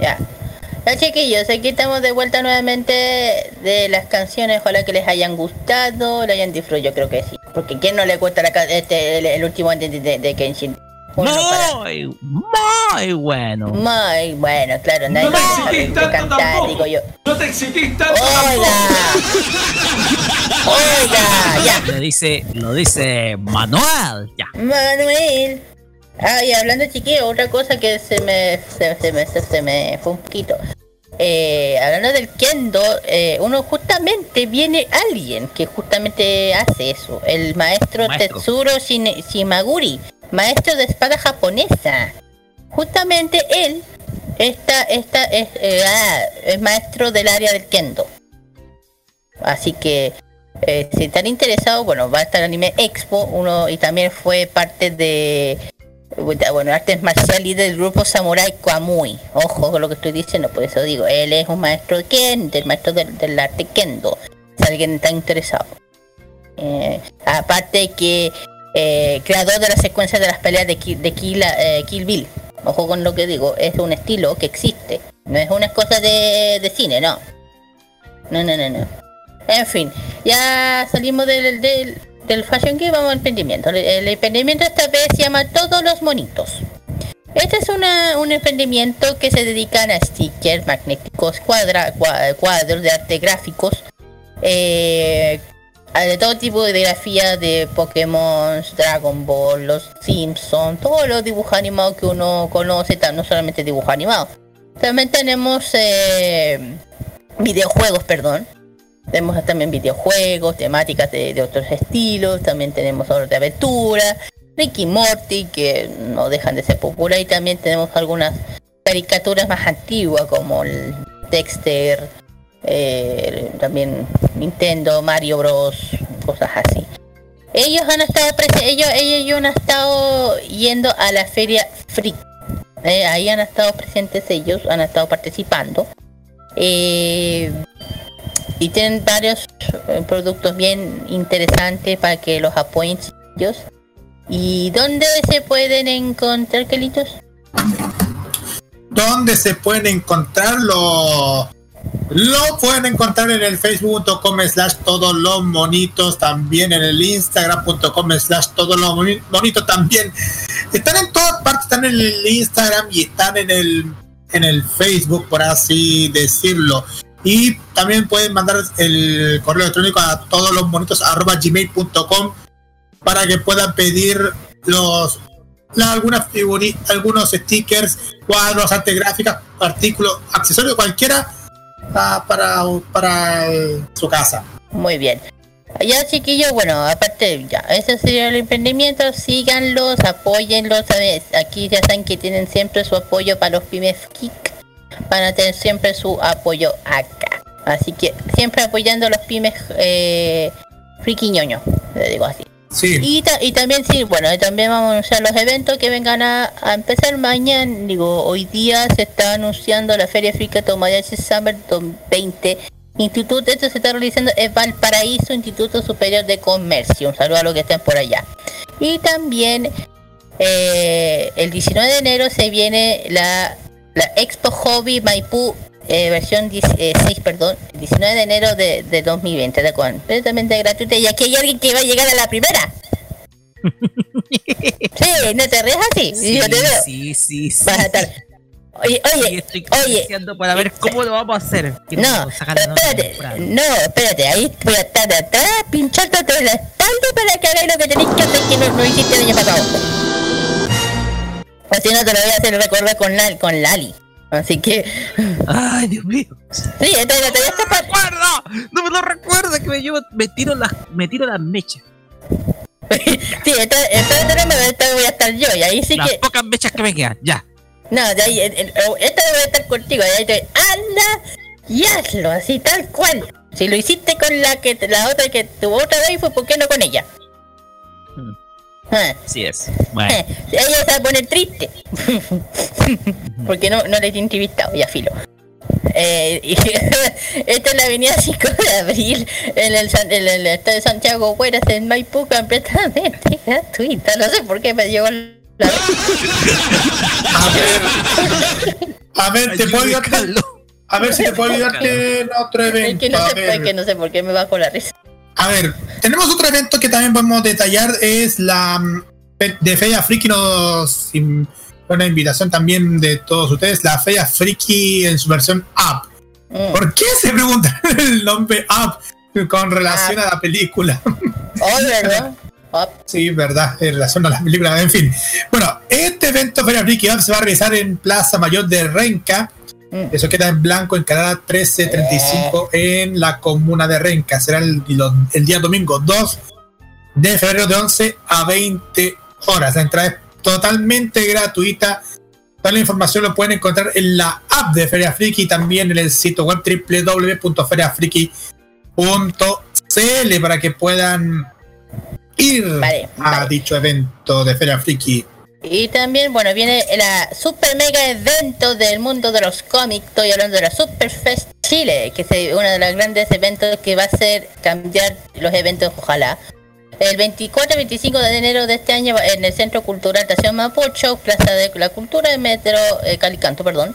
Ya. Ya chiquillos, aquí estamos de vuelta nuevamente de las canciones, ojalá que les hayan gustado, le hayan disfrutado, yo creo que sí. Porque ¿quién no le cuesta la, este, el, el último de, de, de Kenshin? Uno no, para muy bueno. Muy bueno, claro, no te exigís tanto cantar, tampoco. digo yo. No te exigís tanto Oiga. Tampoco. Oiga, ya. Lo dice, lo dice Manuel, ya. Manuel. Ah, y hablando chiquillo, otra cosa que se me, se, me, se, me fue un poquito. Eh, hablando del kendo, eh, uno justamente viene alguien que justamente hace eso, el maestro, maestro. Tetsuro Shimaguri, maestro de espada japonesa justamente él está, está eh, ah, es, maestro del área del kendo. Así que eh, si están interesados, bueno, va a estar el Anime Expo, uno y también fue parte de bueno, artes marciales del grupo Samurai Kamui. Ojo con lo que estoy diciendo, por eso digo, él es un maestro de Ken, el maestro del, arte Kendo, si alguien está interesado. Eh, aparte que eh, creador de la secuencia de las peleas de, Ki, de Kila, Kill Bill. Ojo con lo que digo, es un estilo que existe. No es una cosa de, de cine, no. No, no, no, no. En fin, ya salimos del, del, del Fashion Geek, vamos al emprendimiento. El, el emprendimiento esta vez se llama Todos los Monitos. Este es una, un emprendimiento que se dedican a stickers magnéticos, cuadra, cua- cuadros de arte gráficos, eh, de todo tipo de grafía de Pokémon, Dragon Ball, los Simpsons, todos los dibujos animados que uno conoce, no solamente dibujos animados. También tenemos eh, videojuegos, perdón. Tenemos también videojuegos, temáticas de, otros estilos, también tenemos otros de aventura, Ricky Morty, que no dejan de ser populares, y también tenemos algunas caricaturas más antiguas como el Dexter, eh, también Nintendo, Mario Bros, cosas así. Ellos han estado ellos, ellos han estado yendo a la feria Freak. Eh, ahí han estado presentes ellos, han estado participando. Eh, y tienen varios productos bien interesantes para que los apoyen ellos. ¿Y dónde se pueden encontrar, Kelitos? ¿Dónde se pueden encontrarlo? Lo pueden encontrar en el facebook.com slash todos los monitos, también en el instagram.com slash todos los moni- monitos también. Están en todas partes, están en el Instagram y están en el en el Facebook, por así decirlo. Y también pueden mandar el correo electrónico a todos los monitos arroba gmail.com para que puedan pedir los algunas figuri- algunos stickers, cuadros, arte gráficas, artículos, accesorios, cualquiera para, para eh, su casa. Muy bien. Ya chiquillos, bueno, aparte ya, ese sería el emprendimiento, síganlos, apóyenlos, ¿sabes? aquí ya saben que tienen siempre su apoyo para los pymes geek, van a tener siempre su apoyo acá. Así que siempre apoyando a los pymes eh, friki le digo así. Y, ta- y también sí, bueno, también vamos a anunciar los eventos que vengan a, empezar mañana. Digo, hoy día se está anunciando la Feria Africa Tomodachi Summer 2020. Instituto, esto se está realizando en Valparaíso, Instituto Superior de Comercio. Un saludo a los que estén por allá. Y también eh, el 19 de enero se viene la, la Expo Hobby Maipú eh, versión 16, perdón, 19 de enero de, de 2020, de completamente gratuita. Y aquí hay alguien que va a llegar a la primera. sí, no te rías así. Sí, yo te veo. sí, sí, sí. Vas a estar. Oye, oye, estoy oye. para ver cómo lo vamos a hacer. No, espérate, no, espérate, ahí voy a estar de atrás, pinchándote la espalda para que hagáis lo que tenéis que hacer que no, no hiciste el año pasado. O si no te lo voy a hacer recordar con, con Lali. Así que, Ay, Dios mío. sí, entonces te ¡No me! ¡No me lo recuerdo! Que me, llevo, me, tiro las, me tiro las mechas. Sí, entonces, entonces voy a estar yo, y ahí sí las que. pocas mechas que me quedan, ya. No, de ahí, en- esta voy a estar contigo, y ahí te anda y hazlo, así tal cual. Si lo hiciste con la que la otra que tuvo otra vez, fue ¿por qué no con ella? Hmm. Ah. Así es. Bueno. Ella se va a poner triste. Porque no, no le he entrevistado, ya filo. Eh, y esta es la avenida 5 de abril en el, San- en el estado de Santiago Hueras en Maipú completamente gratuita. No sé por qué me llegó la... A ver, te puedo ayudarte. A ver si te puedo ayudarte en otro Es evento. que no, a sé, ver. es que no sé por qué me bajo la risa. A ver, tenemos otro evento que también podemos detallar, es la mm, de Feria Friki, nos una invitación también de todos ustedes, la Feria Friki en su versión app. Mm. ¿Por qué se pregunta el nombre app con relación a la película? Oh, ¿verdad? Sí, verdad, en relación a la película, en fin. Bueno, este evento Feria Friki App se va a realizar en Plaza Mayor de Renca. Mm. Eso queda en blanco en Canadá 1335 en la comuna de Renca. Será el, el día domingo 2 de febrero de 11 a 20 horas. La entrada es totalmente gratuita. Toda la información lo pueden encontrar en la app de Feria Friki y también en el sitio web www.feriafriki.cl. CL para que puedan ir Vale, a vale. dicho evento de Feria Friki. Y también, bueno, viene la super mega evento del mundo de los cómics. Estoy hablando de la Superfest Chile, que es uno de los grandes eventos que va a hacer cambiar los eventos, ojalá. El 24 y 25 de enero de este año en el Centro Cultural Estación Mapocho, Plaza de la Cultura Metro eh, Calicanto, perdón.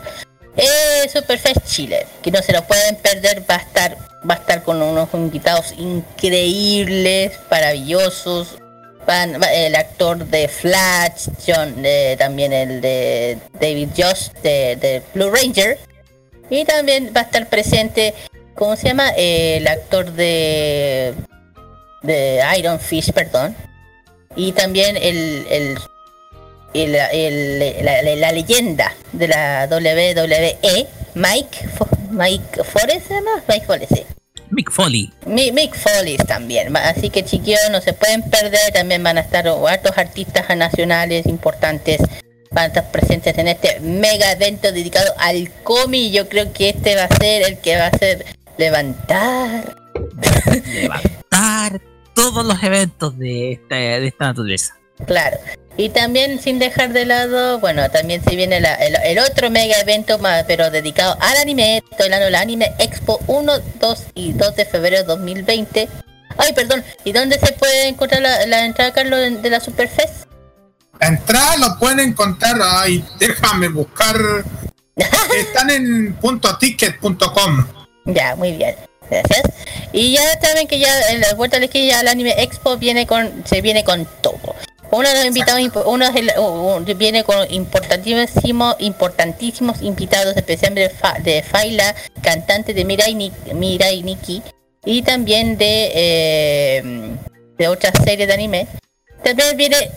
Eh, Superfest Chile, que no se lo pueden perder, va a estar, va a estar con unos invitados increíbles, maravillosos. Va- el actor de Flash, John, eh, también el de David Jost de, de Blue Ranger. Y también va a estar presente, ¿cómo se llama? El actor de de Iron Fish, perdón. Y también el, el, el- la, leyenda de la WWE, Mike, Mike Forrest, ¿se llama? Mike Forrest, sí. Mick Foley. Mi- Mick Foley también, así que chiquillos no se pueden perder, también van a estar hartos artistas nacionales importantes, van a estar presentes en este mega evento dedicado al cómic, yo creo que este va a ser el que va a hacer levantar Levantar todos los eventos de esta, de esta naturaleza. Claro. Y también sin dejar de lado, bueno, también se viene la- el, el otro mega evento más, pero dedicado al anime, estoy hablando del Anime Expo 1, 2 y 2 de febrero de 2020. Ay, perdón, ¿y dónde se puede encontrar la, la entrada, Carlos, de, de la Superfest? La entrada lo pueden encontrar, ay, déjame buscar. Están en punto ticket.com. Ya, muy bien. Gracias. Y ya saben que ya en la vuelta a la esquina el Anime Expo viene con se viene con todo. Uno de los invitados uno es el- u- u- viene con importantísimos importantísimos invitados especialmente de, Fa- de Faila, cantante de Mirai, Ni- Mirai Nikki y también de eh, de otras series de anime. También viene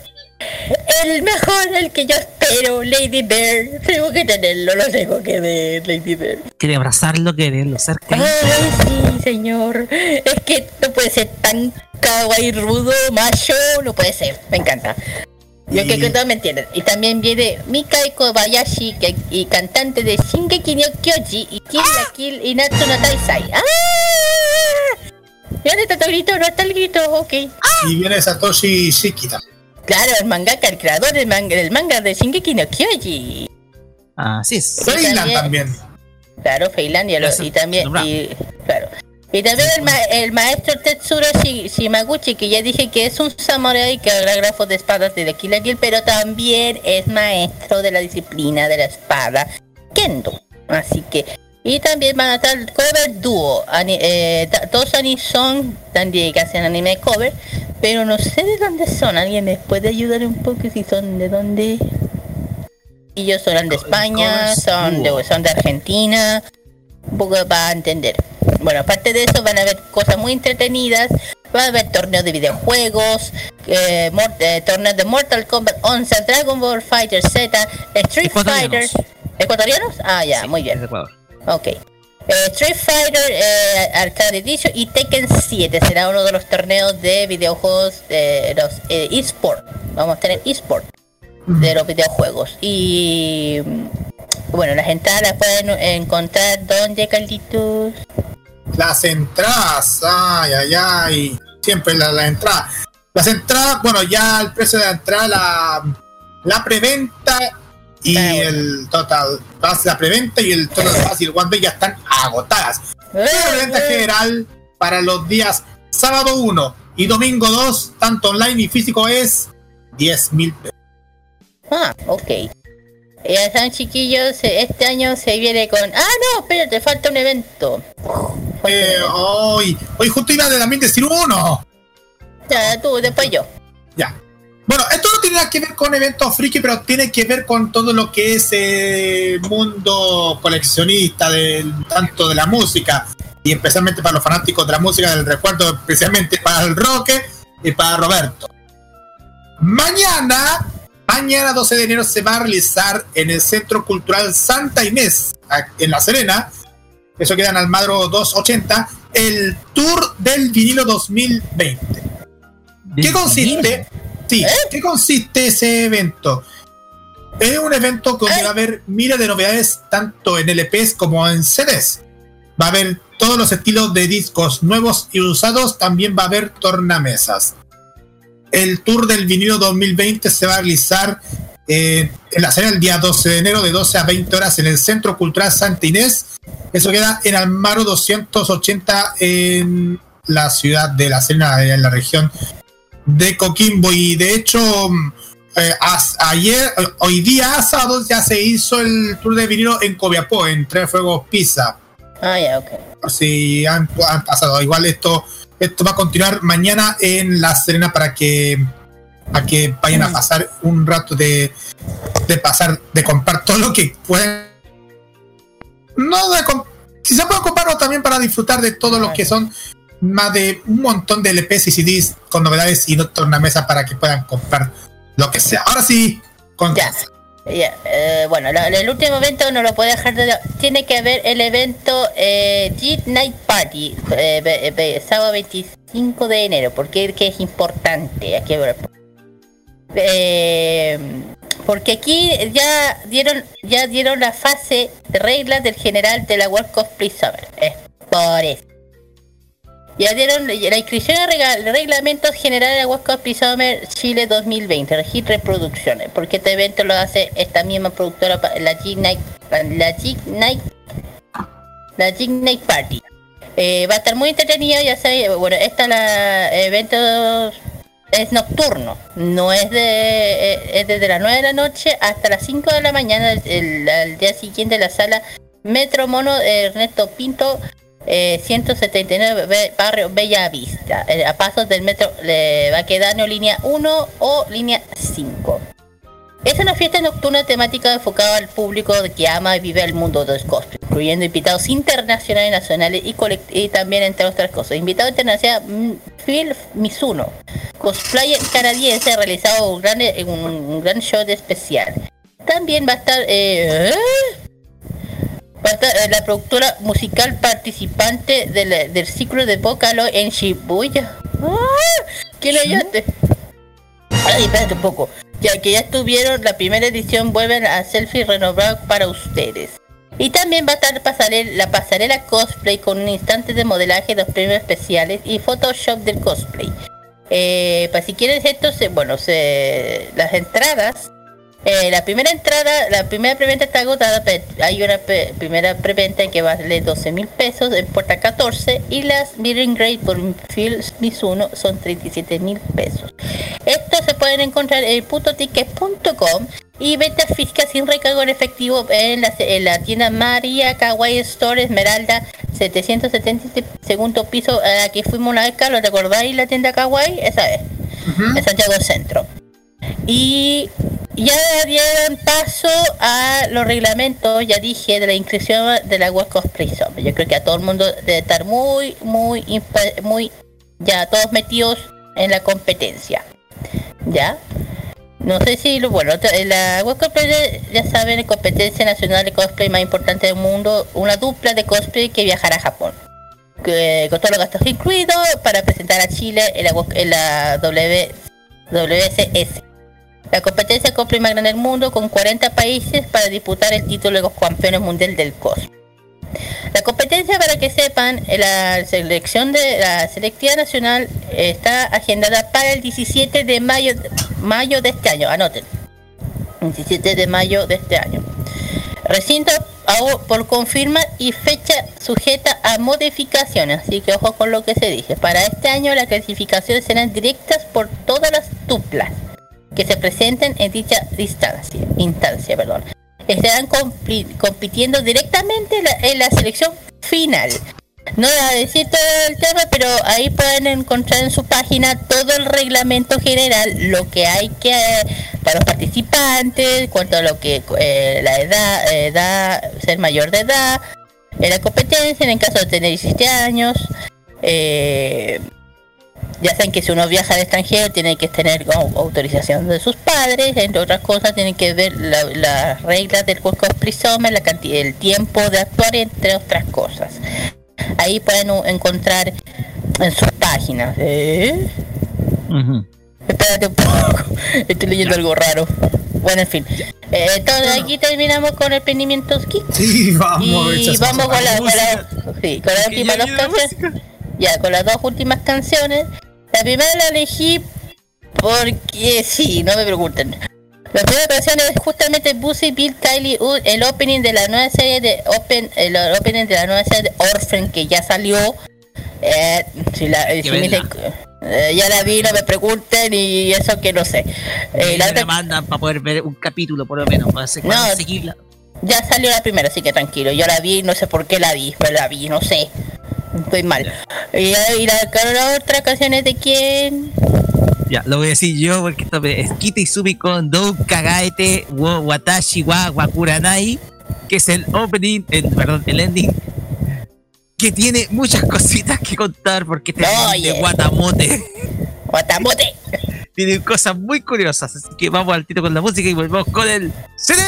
el mejor, el que yo espero, Lady Bear. Tengo que tenerlo, lo tengo que ver, Lady Bear. Quiere abrazarlo, quererlo cerca. Ay, sí, señor. Es que no puede ser tan kawaii rudo, macho. No puede ser. Me encanta. Yo creo que todos me entienden. Y también viene Mikai Kobayashi, que, y cantante de Shingeki no Kyoji, y Kill la Kill y Natsu no Taisai. ¡Ah! ¿Y dónde está el grito? No está el grito, ok. Y viene Satoshi Shikita. Claro, el mangaka, el creador del manga, del manga de Shingeki no Kyoji. Así es. Feyland también. Claro, Feyland y, y también y, claro. Y también el, ma- el maestro Tetsuro Shi- Shimaguchi, que ya dije que es un samurai que haga grafos de espadas de Kill la Kill, pero también es maestro de la disciplina de la espada Kendo. Así que, y también van a estar el cover dúo, eh, dos anis son también que hacen anime cover, pero no sé de dónde son. ¿Alguien me puede ayudar un poco si son de dónde? Ellos son de España, son de, son de Argentina, un poco va a entender. Bueno, aparte de eso van a haber cosas muy entretenidas, va a haber torneos de videojuegos, eh, eh, torneos de Mortal Kombat 11, Dragon Ball Fighter Z, Street Fighter. Ecuatorianos. Ah, ya, muy bien. Ecuador. Ok. Eh, Street Fighter eh, Arcade Edition y Tekken 7 será uno de los torneos de videojuegos de los eh, eSport. Vamos a tener eSport de los videojuegos. Y bueno, las entradas las pueden encontrar donde, Carlitos. Las entradas, ay, ay, ay. Siempre la, la entrada. Las entradas, bueno, ya el precio de la entrada, la, la preventa y Ah, bueno. el total. La preventa y el total fácil One Day ya están agotadas. Pero la venta general para los días sábado 1 y domingo 2, tanto online y físico, es 10 mil pesos. Ah, ok. Ya están chiquillos, eh, este año se viene con... Ah, no, espérate, falta un evento. Eh, hoy, hoy justo iba a también decir uno. Ya, tú, después yo. Ya. Bueno, esto no tiene nada que ver con eventos friki, pero tiene que ver con todo lo que es el mundo coleccionista, del, tanto de la música, y especialmente para los fanáticos de la música, del recuerdo, especialmente para el Roque y para Roberto. Mañana, mañana 12 de enero, se va a realizar en el Centro Cultural Santa Inés, en La Serena, eso queda en Almagro 280, el Tour del Vinilo 2020. ¿Qué consiste? Sí, ¿qué consiste ese evento? Es un evento donde va a haber miles de novedades tanto en LPs como en CDs. Va a haber todos los estilos de discos nuevos y usados. También va a haber tornamesas. El tour del vinilo 2020 se va a realizar eh, en la serie el día 12 de enero de 12 a 20 horas en el Centro Cultural Santa Inés. Eso queda en Almaro 280 en la ciudad de La Serena, en la región de Coquimbo. Y de hecho, eh, as- ayer, hoy día sábado ya se hizo el tour de vinilo en Copiapó, en Tres Fuegos Pisa. Ah, ya, ok. Si han, han pasado. Igual esto, esto va a continuar mañana en La Serena para que, a que vayan a pasar un rato de, de pasar, de comprar todo lo que pueden. No de si se puede comprarlo también para disfrutar de todo lo que son más de un montón de LPs y CDs con novedades y no tornamesa para que puedan comprar lo que sea. Ahora sí, con Ya. Ya, eh, bueno, el último evento no lo puedo dejar de... Tiene que haber el evento eh, Night Party, eh, sábado 25 de enero, porque que es importante. Aquí, eh, porque aquí ya dieron ya dieron la fase de reglas del general de la World Cosplay Summer. Es por eso. Ya dieron la inscripción a rega- reglamentos generales de World Cosplay Summer Chile 2020, regir reproducciones, porque este evento lo hace esta misma productora, la G Night, la G Night, la G Night Party. Eh, va a estar muy entretenido, ya sabéis, bueno, esta la evento es nocturno, no es de eh, es desde las 9 de la noche hasta las 5 de la mañana, el, al día siguiente en la sala Metro Mono Ernesto Pinto eh, 179 Be- Barrio Bella Vista, eh, a pasos del metro eh, Baquedano línea 1 o línea 5. Es una fiesta nocturna temática enfocada al público que ama y vive el mundo de los cosplay, incluyendo invitados internacionales, nacionales y, y también entre otras cosas. Invitado internacional mm, Phil Mizuno, cosplayer canadiense, realizado un gran, eh, un, gran show de especial. También va a estar... eh, Va a estar, eh, la productora musical participante del, del ciclo de Vocalo en Shibuya. ¡Ah! ¿Quién lo hallaste? Ay, espérate un poco. Ya que ya estuvieron la primera edición, vuelven a selfie renovado para ustedes. Y también va a estar la pasarela cosplay con un instante de modelaje, dos premios especiales y Photoshop del cosplay. Eh, para si quieres esto, se, bueno, se, las entradas eh, la primera entrada, la primera preventa está agotada, pero hay una pre- primera preventa que vale 12 mil pesos en puerta 14 y las Meeting Grade por Phil Mizuno son 37 mil pesos. Estos se pueden encontrar en putoticket.com y ventas físicas sin recargo en efectivo en la, en la tienda María Kawaii Store Esmeralda 770 segundo piso a la que fuimos una vez, Carlos, ¿te acordáis la tienda Kawaii? Esa es, en Santiago Centro. Y ya dieron paso a los reglamentos, ya dije, de la inscripción de la Cosplay Summer. Yo creo que a todo el mundo debe estar muy, muy, muy, ya todos metidos en la competencia. ¿Ya? No sé si, lo- bueno, la West Cosplay, ya saben, competencia nacional de cosplay más importante del mundo, una dupla de cosplay que viajará a Japón. Que- con todos los gastos incluidos para presentar a Chile en la, en la W, WSS. La competencia más grande del mundo con 40 países para disputar el título de los campeones mundial del cosplay. La competencia, para que sepan, la selección de la selectiva nacional está agendada para el 17 de mayo, mayo de este año. Anoten. 17 de mayo de este año. Recinto por confirma y fecha sujeta a modificaciones, así que ojo con lo que se dice. Para este año las clasificaciones serán directas por todas las duplas que se presenten en dicha distancia, instancia. Perdón. Estarán compi- compitiendo directamente en la, en la selección final. No voy a decir todo el tema, pero ahí pueden encontrar en su página todo el reglamento general, lo que hay que eh, para los participantes, cuanto a lo que eh, la edad, edad, ser mayor de edad, en la competencia, en el caso de tener 17 años, eh, ya saben que si uno viaja al extranjero tiene que tener au- autorización de sus padres, entre otras cosas tienen que ver la- las reglas del World Summer, la cantidad, el tiempo de actuar, entre otras cosas. Ahí pueden encontrar en sus páginas. ¿eh? Espérate un poco, estoy leyendo algo raro. Bueno, en fin. Eh, entonces aquí terminamos con el emprendimiento ski. Sí, vamos, Y vamos con la, la-. Sí, con las últimas dos la canciones. Ya, con las dos últimas canciones. La primera la elegí porque sí, no me pregunten. La primera canción es justamente Pussy Bill Kylie U, el opening de la nueva serie de Open, el opening de la nueva serie de Orphan que ya salió. Eh, si la, eh, si me dicen- eh, ya la vi, no me pregunten y eso que no sé. Eh, la otra- mandan para poder ver un capítulo por lo menos, para se- para No. seguirla. ya salió la primera, así que tranquilo. Yo la vi, no sé por qué la vi, pero la vi, no sé. Estoy mal. Y, y la, otra canción es de quién? Ya, lo voy a decir yo porque esto es Kita Izumi con Dou Kagaete wo Watashi wa Wakuranai, que es el opening, el, perdón, el ending, que tiene muchas cositas que contar porque este No, es de oye. Watamote. Guatamote. Tiene cosas muy curiosas, así que vamos al tiro con la música y volvemos con el CD.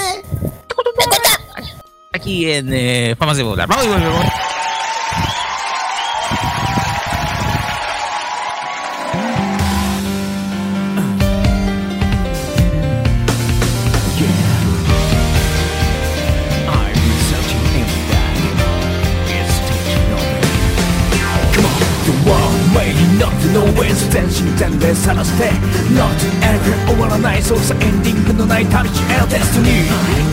Aquí en eh, Famas de Volar. Vamos y volvemos. 身全霊さらして。Not ever 終わらない操作エンディングのない旅路へのテストに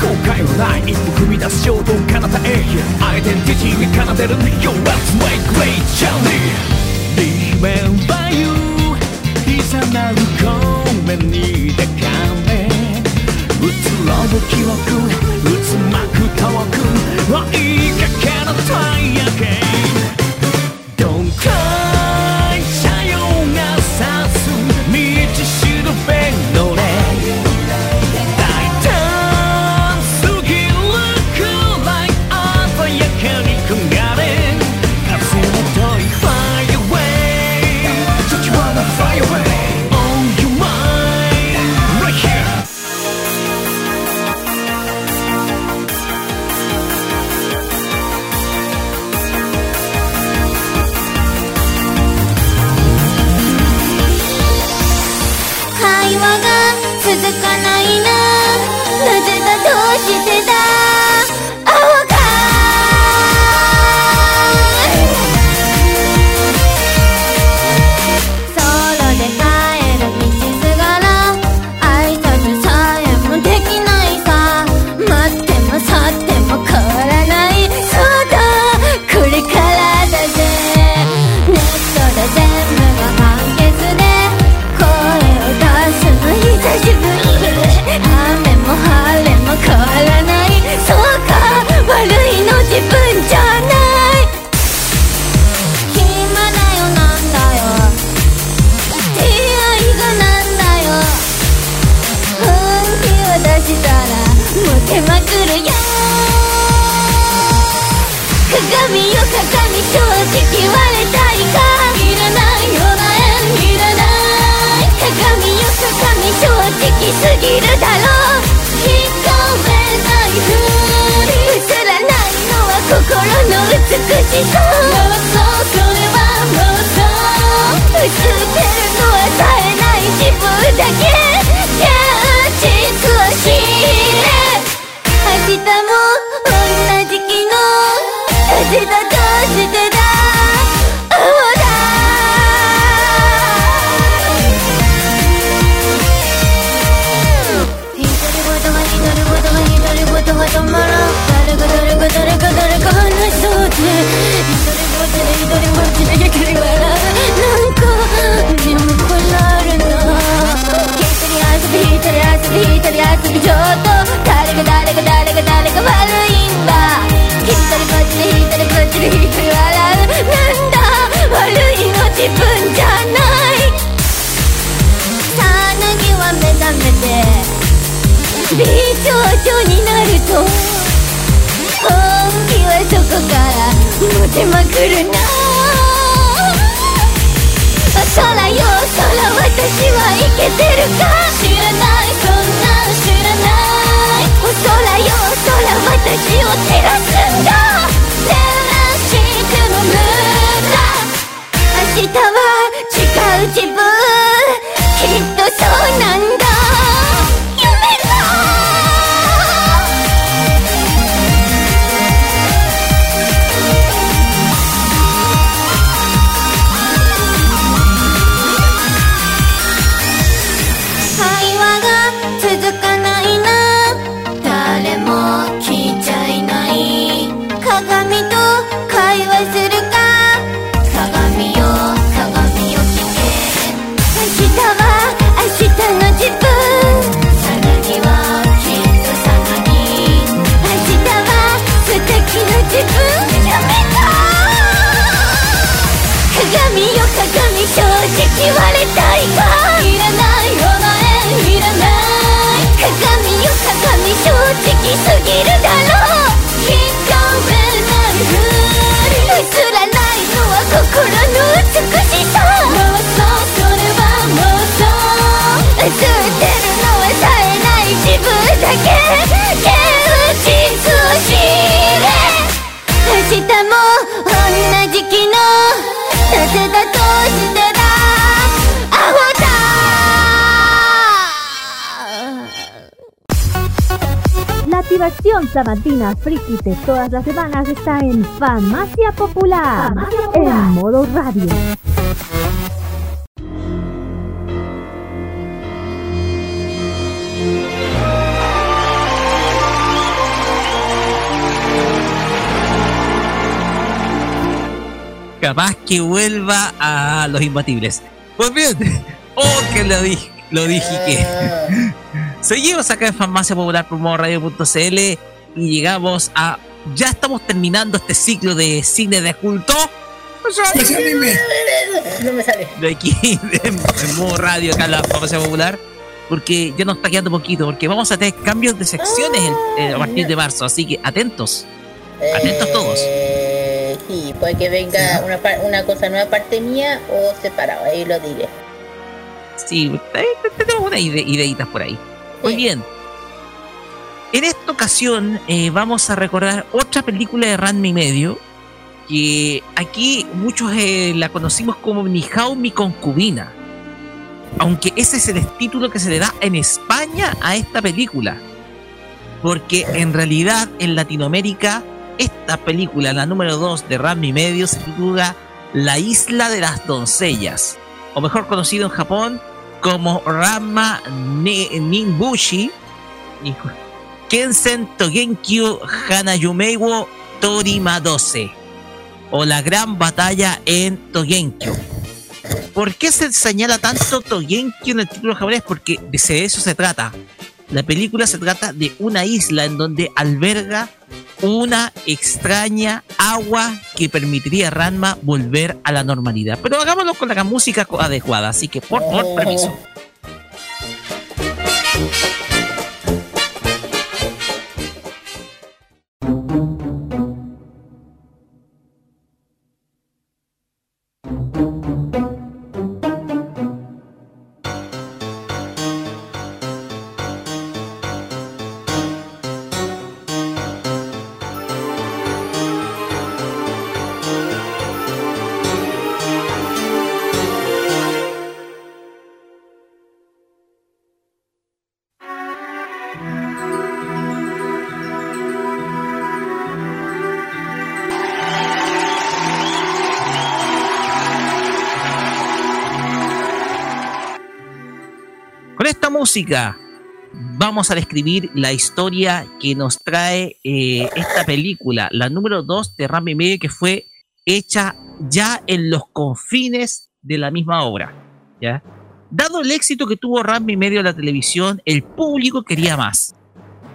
後悔のない。一歩踏み出す衝動彼方へアイデンティティが奏でる Yo let's make great journey Remember you 刻まる声に抱かれ移ろう記憶渦巻く遠く。追いかけるタイヤゲすぎるだろう引っ込めないふり映らないのは心の美しさ妄想それは妄想映ってるのはさえない自分だけ現実を知れ明日も同じ昨日風だどうしてが誰が誰か話しそうで一人ぼっちで一人ぼっちで激り笑うなんか眠くなるな一人遊び一人遊び一人遊びちょっと誰が誰が誰が誰が悪いんだ一人ぼっちで一人ぼっちで一人笑うなんだ悪いの自分じゃないさなぎは目覚めて美少女になると気はそこからモテまくるな空よ空私はイケてるか？知らないそんなん知らない。空よ空私を照らすんだ。照らしても無駄。明日は違う自分。きっとそうなんだ。たいかいらないお前いらない鏡よ鏡正直すぎるだろう聞かれないふり映らないのは心の美しさ妄想それは妄想 Diversión sabatina friki de todas las semanas está en Farmacia Popular, en modo radio. Capaz que vuelva a los imbatibles. Pues bien, oh, que lo dije, lo dije que. Seguimos acá en Farmacia Popular por modoradio.cl y llegamos a. Ya estamos terminando este ciclo de cine de culto. No me sale. de aquí, de, en modo radio, acá en la farmacia popular, porque ya nos está quedando poquito, porque vamos a tener cambios de secciones el- eh, a partir de marzo, así que atentos. Atentos todos. Eh, sí, puede que venga una, una cosa nueva parte mía o separado, ahí lo diré. Sí, eh, tenemos unas ide- ideitas por ahí. Muy bien. En esta ocasión eh, vamos a recordar otra película de Ranma y medio, que aquí muchos eh, la conocimos como Ni Hao mi concubina. Aunque ese es el título que se le da en España a esta película. Porque en realidad en Latinoamérica esta película, la número 2 de Ranma y medio, se titula La isla de las doncellas. O mejor conocido en Japón como Rama Ni- Ninbushi Kensen Togenkyu Hanayumeiwo Torima 12 o la gran batalla en Togenkyu. ¿Por qué se señala tanto Togenkyu en el título japonés? Porque de eso se trata. La película se trata de una isla en donde alberga una extraña agua que permitiría a Ranma volver a la normalidad. Pero hagámoslo con la música adecuada, así que por favor, permiso. Música vamos a describir la historia que nos trae eh, esta película, la número 2 de Rami Medio, que fue hecha ya en los confines de la misma obra. ¿ya? Dado el éxito que tuvo Rami Medio en la televisión, el público quería más.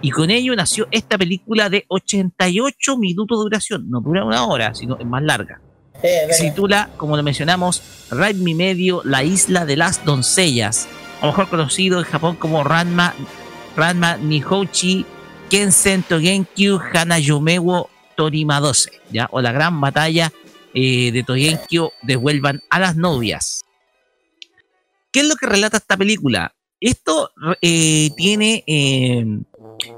Y con ello nació esta película de 88 minutos de duración. No dura una hora, sino es más larga. Se titula, como lo mencionamos, Ranma Medio, la isla de las doncellas. Lo mejor conocido en Japón como Ranma, Ranma Nihouchi Kensen Togenkyu Hanayomewo Torima 12, ¿ya? O la gran batalla eh, de Togenkyu devuelvan a las novias. ¿Qué es lo que relata esta película? Esto eh, tiene eh,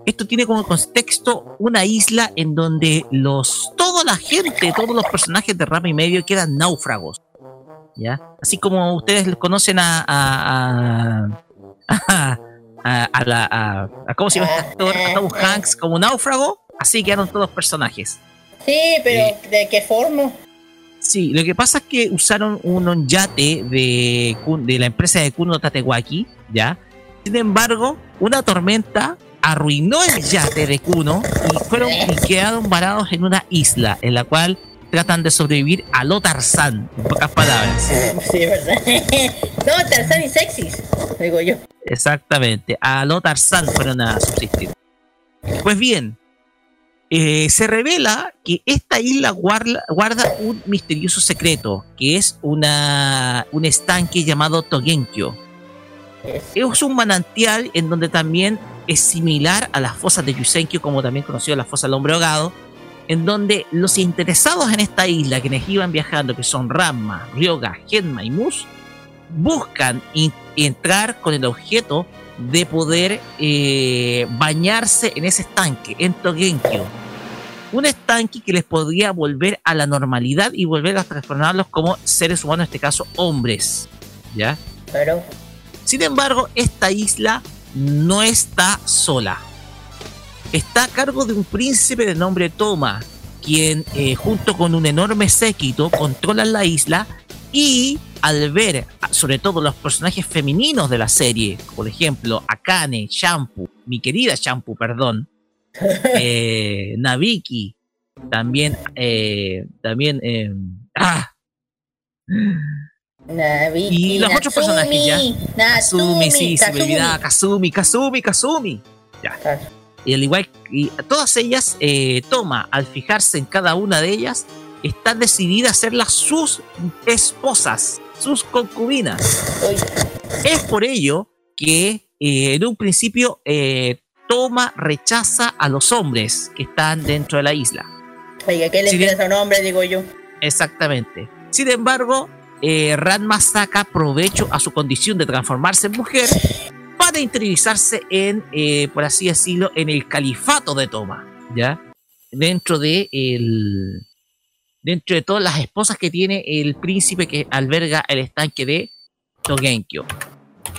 esto tiene como contexto una isla en donde los toda la gente, todos los personajes de Rama y Medio quedan náufragos. ¿Ya? Así como ustedes conocen a a, a, a, la ¿cómo se llama este actor? A Tom Hanks como náufrago, así quedaron todos los personajes. Sí, pero ¿de qué forma? Sí, lo que pasa es que usaron un yate de, de la empresa de Kuno Tatewaki, ¿ya? Sin embargo, una tormenta arruinó el yate de Kuno y fueron y quedaron varados en una isla en la cual tratan de sobrevivir a lo Tarzán, en pocas palabras. Sí, ¿verdad? no, Tarzán y sexys, digo yo. Exactamente, a lo Tarzán fueron a subsistir. Pues bien, eh, se revela que esta isla guarda, guarda un misterioso secreto, que es una, un estanque llamado Togenkyo. Es un manantial en donde también es similar a las fosas de Yusenkyo, como también conocido la fosa del hombre ahogado, en donde los interesados en esta isla, quienes iban viajando, que son Ramma, Ryoga, Genma y Mus, buscan entrar con el objeto de poder eh, bañarse en ese estanque, en Togenkyo. Un estanque que les podría volver a la normalidad y volver a transformarlos como seres humanos, en este caso hombres. ¿Ya? Pero, Sin embargo, esta isla no está sola. Está a cargo de un príncipe de nombre Toma, quien eh, junto con un enorme séquito controlan la isla y al ver sobre todo los personajes femeninos de la serie, por ejemplo Akane, Shampoo, mi querida Shampoo, perdón, eh, Nabiki, también, eh, también, ah, y los otros personajes ya. Natsumi, Kazumi, sí, se me olvidaba. Kazumi, Kazumi, Kazumi. Ya. Y al igual que todas ellas, eh, Toma, al fijarse en cada una de ellas, está decidida a hacerlas sus esposas, sus concubinas. Es por ello que eh, en un principio eh, Toma rechaza a los hombres que están dentro de la isla. Oiga, ¿qué le interesa a un hombre, digo yo? Exactamente. Sin embargo, eh, Ranma saca provecho a su condición de transformarse en mujer para interiorizarse en, eh, por así decirlo, en el califato de Toma, ¿ya? Dentro de el, dentro de todas las esposas que tiene el príncipe que alberga el estanque de Togenkyo.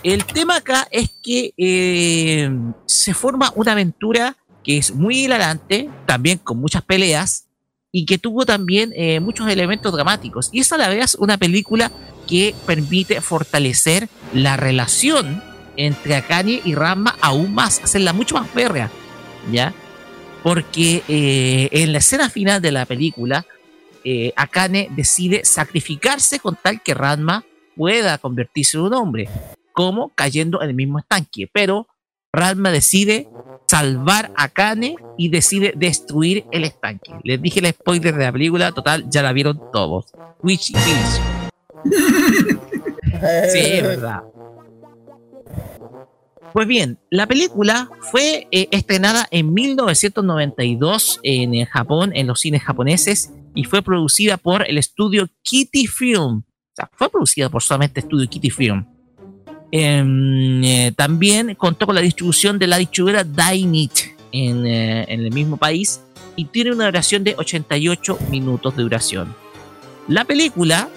El tema acá es que eh, se forma una aventura que es muy hilarante, también con muchas peleas, y que tuvo también eh, muchos elementos dramáticos. Y es a la vez una película que permite fortalecer la relación entre Akane y Ranma aún más, hacerla mucho más férrea, ¿ya? Porque eh, en la escena final de la película, eh, Akane decide sacrificarse con tal que Ranma pueda convertirse en un hombre, como cayendo en el mismo estanque. Pero Ranma decide salvar a Kane y decide destruir el estanque. Les dije el spoiler de la película, total, ya la vieron todos. Y Phyllis. Sí, es verdad. Pues bien, la película fue eh, estrenada en 1992 en, Japón, en los cines japoneses, y fue producida por el estudio Kitty Film. O sea, fue producida por solamente estudio Kitty Film. Em, eh, también contó con la distribución de la distribuidora Dynit en, eh, en el mismo país y tiene una duración de 88 minutos de duración. La película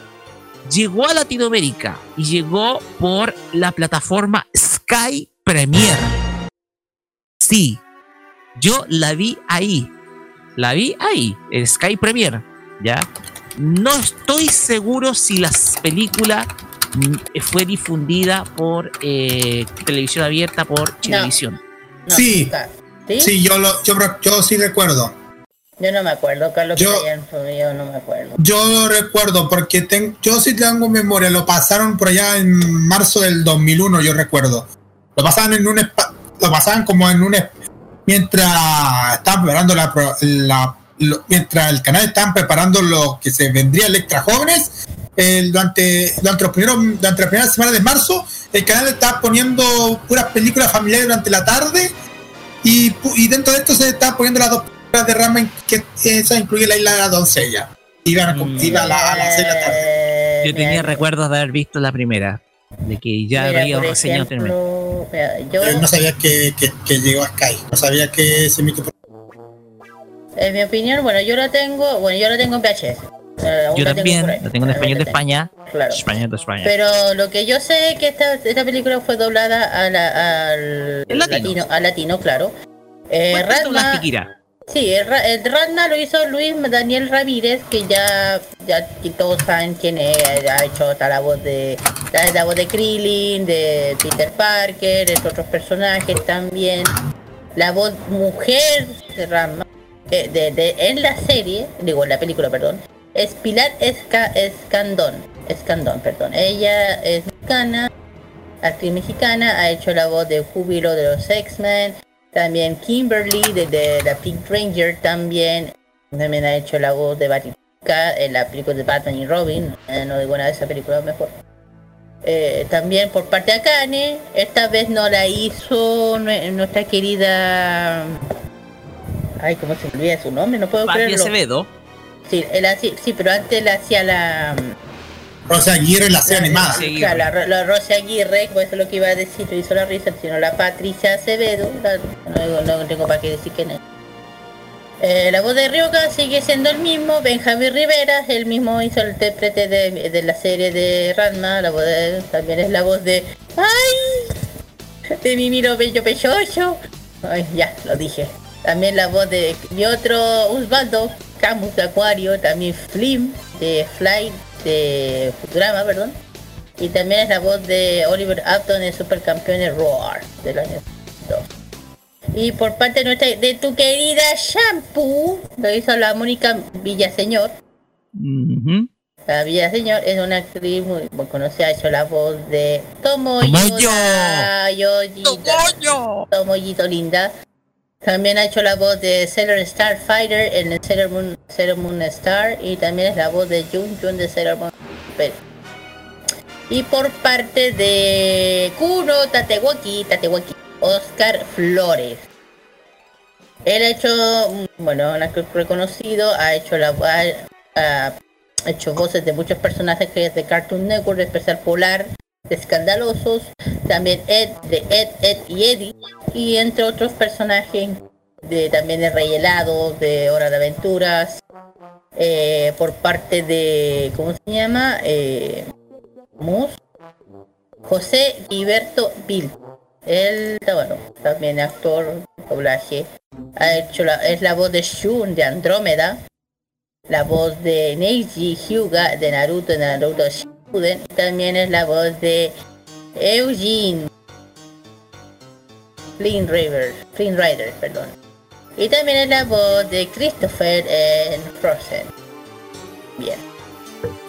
llegó a Latinoamérica y llegó por la plataforma Sky Premier. Sí, yo la vi ahí. La vi ahí, en Sky Premier, ¿ya? No estoy seguro si la película mm, fue difundida por eh, televisión abierta, por televisión. sí, sí, yo, lo, yo, yo sí recuerdo. Yo no me acuerdo, Carlos. Yo- que yo no me acuerdo. Yo recuerdo porque ten- yo sí tengo memoria, lo pasaron por allá en marzo del 2001, yo recuerdo. Lo pasaban en un espa- lo pasaban como en un mientras estaban preparando la, pro- la- lo- mientras el canal estaban preparando lo que se vendría el extra jóvenes el- durante durante los primeros durante la primera semana de marzo el canal estaba poniendo puras películas familiares durante la tarde y, dentro de esto se estaban poniendo las dos películas de Ramen que esa incluye la isla de la doncella. Iban a, Mm. iba a, la- a las seis de la tarde. Yo tenía recuerdos de haber visto la primera, de que ya Mira, había reseñado mira, yo, no sabía que, que, que llegó a Sky no sabía que se emitió por en mi opinión, bueno, yo la tengo, bueno, yo la tengo en VHS. Yo tengo también, ahí. la tengo en español de España. Claro. Español de España. Pero lo que yo sé es que esta, esta película fue doblada a la- al latino. latino, al latino, claro. Eh, ¿Cuántas Sí, el, el Ranma lo hizo Luis Daniel Ramírez, que ya, ya todos saben quién es, ha hecho la voz de la, voz de Krillin, de Peter Parker, de otros personajes también. La voz mujer de Ranma, eh, de, de- en la serie, digo en la película, perdón, es Pilar Esca, Escandón, Escandón, perdón. Ella es mexicana, actriz mexicana, ha hecho la voz de Júbilo de los X-Men, También Kimberly de, de la Pink Ranger también. También ha hecho la voz de Batica en la película de Batman y Robin. Eh, no digo nada de esa película mejor. Eh, también por parte de Akane, esta vez no la hizo nue- nuestra querida. Ay, ¿cómo se olvida su nombre? No puedo Patti creerlo. Acevedo. Sí, él sí, pero antes la hacía la. Rosa Aguirre la serie animada. Sí. Claro, la, la Rosa Aguirre, pues eso es lo que iba a decir, lo hizo la risa, sino la Patricia Acevedo, la- no, no tengo para qué decir quién es. Eh, la voz de Ryoga sigue siendo el mismo, Benjamín Rivera, él mismo hizo el intérprete de, de la serie de Ranma, la voz de, también es la voz de ¡Ay! De Mimiro Bello Pechocho. Ay, ya, lo dije. También la voz de mi otro Osvaldo, Camus de Acuario, también Flim de Fly de Futurama, perdón. Y también es la voz de Oliver Upton en Supercampeones Roar del año 2. Y por parte de, nuestra, de tu querida Shampoo, lo hizo la Mónica Villaseñor. Ujú. La Villaseñor es una actriz muy, muy conocida, ha hecho la voz de Tomoyo. Tomoyo. Tomoyo. Tomoyito linda. También ha hecho la voz de Sailor Starfighter en el Sailor Moon, Sailor Moon Star y también es la voz de Jun Jun de Sailor Moon. Y por parte de Kuno Tatewaki, Tatewaki, Oscar Flores. Él ha hecho, mm, bueno, un actor reconocido, ha hecho la ha, ha hecho voces de muchos personajes de Cartoon Network, de Especial Polar, de Escandalosos, también Ed, de Ed, Ed y Eddie, y entre otros personajes de también de Rey Helado, de Hora de Aventuras, eh, por parte de, ¿cómo se llama? Eh, Mus, José Gilberto Bill. Él, bueno, también actor, doblaje. Ha hecho la, es la voz de Shun de Andrómeda, la voz de Neji Hyuga de Naruto, de Naruto Shippuden, también es la voz de Eugene Flynn River, Flynn Rider, perdón. Y también es la voz de Christopher en Frozen. Bien.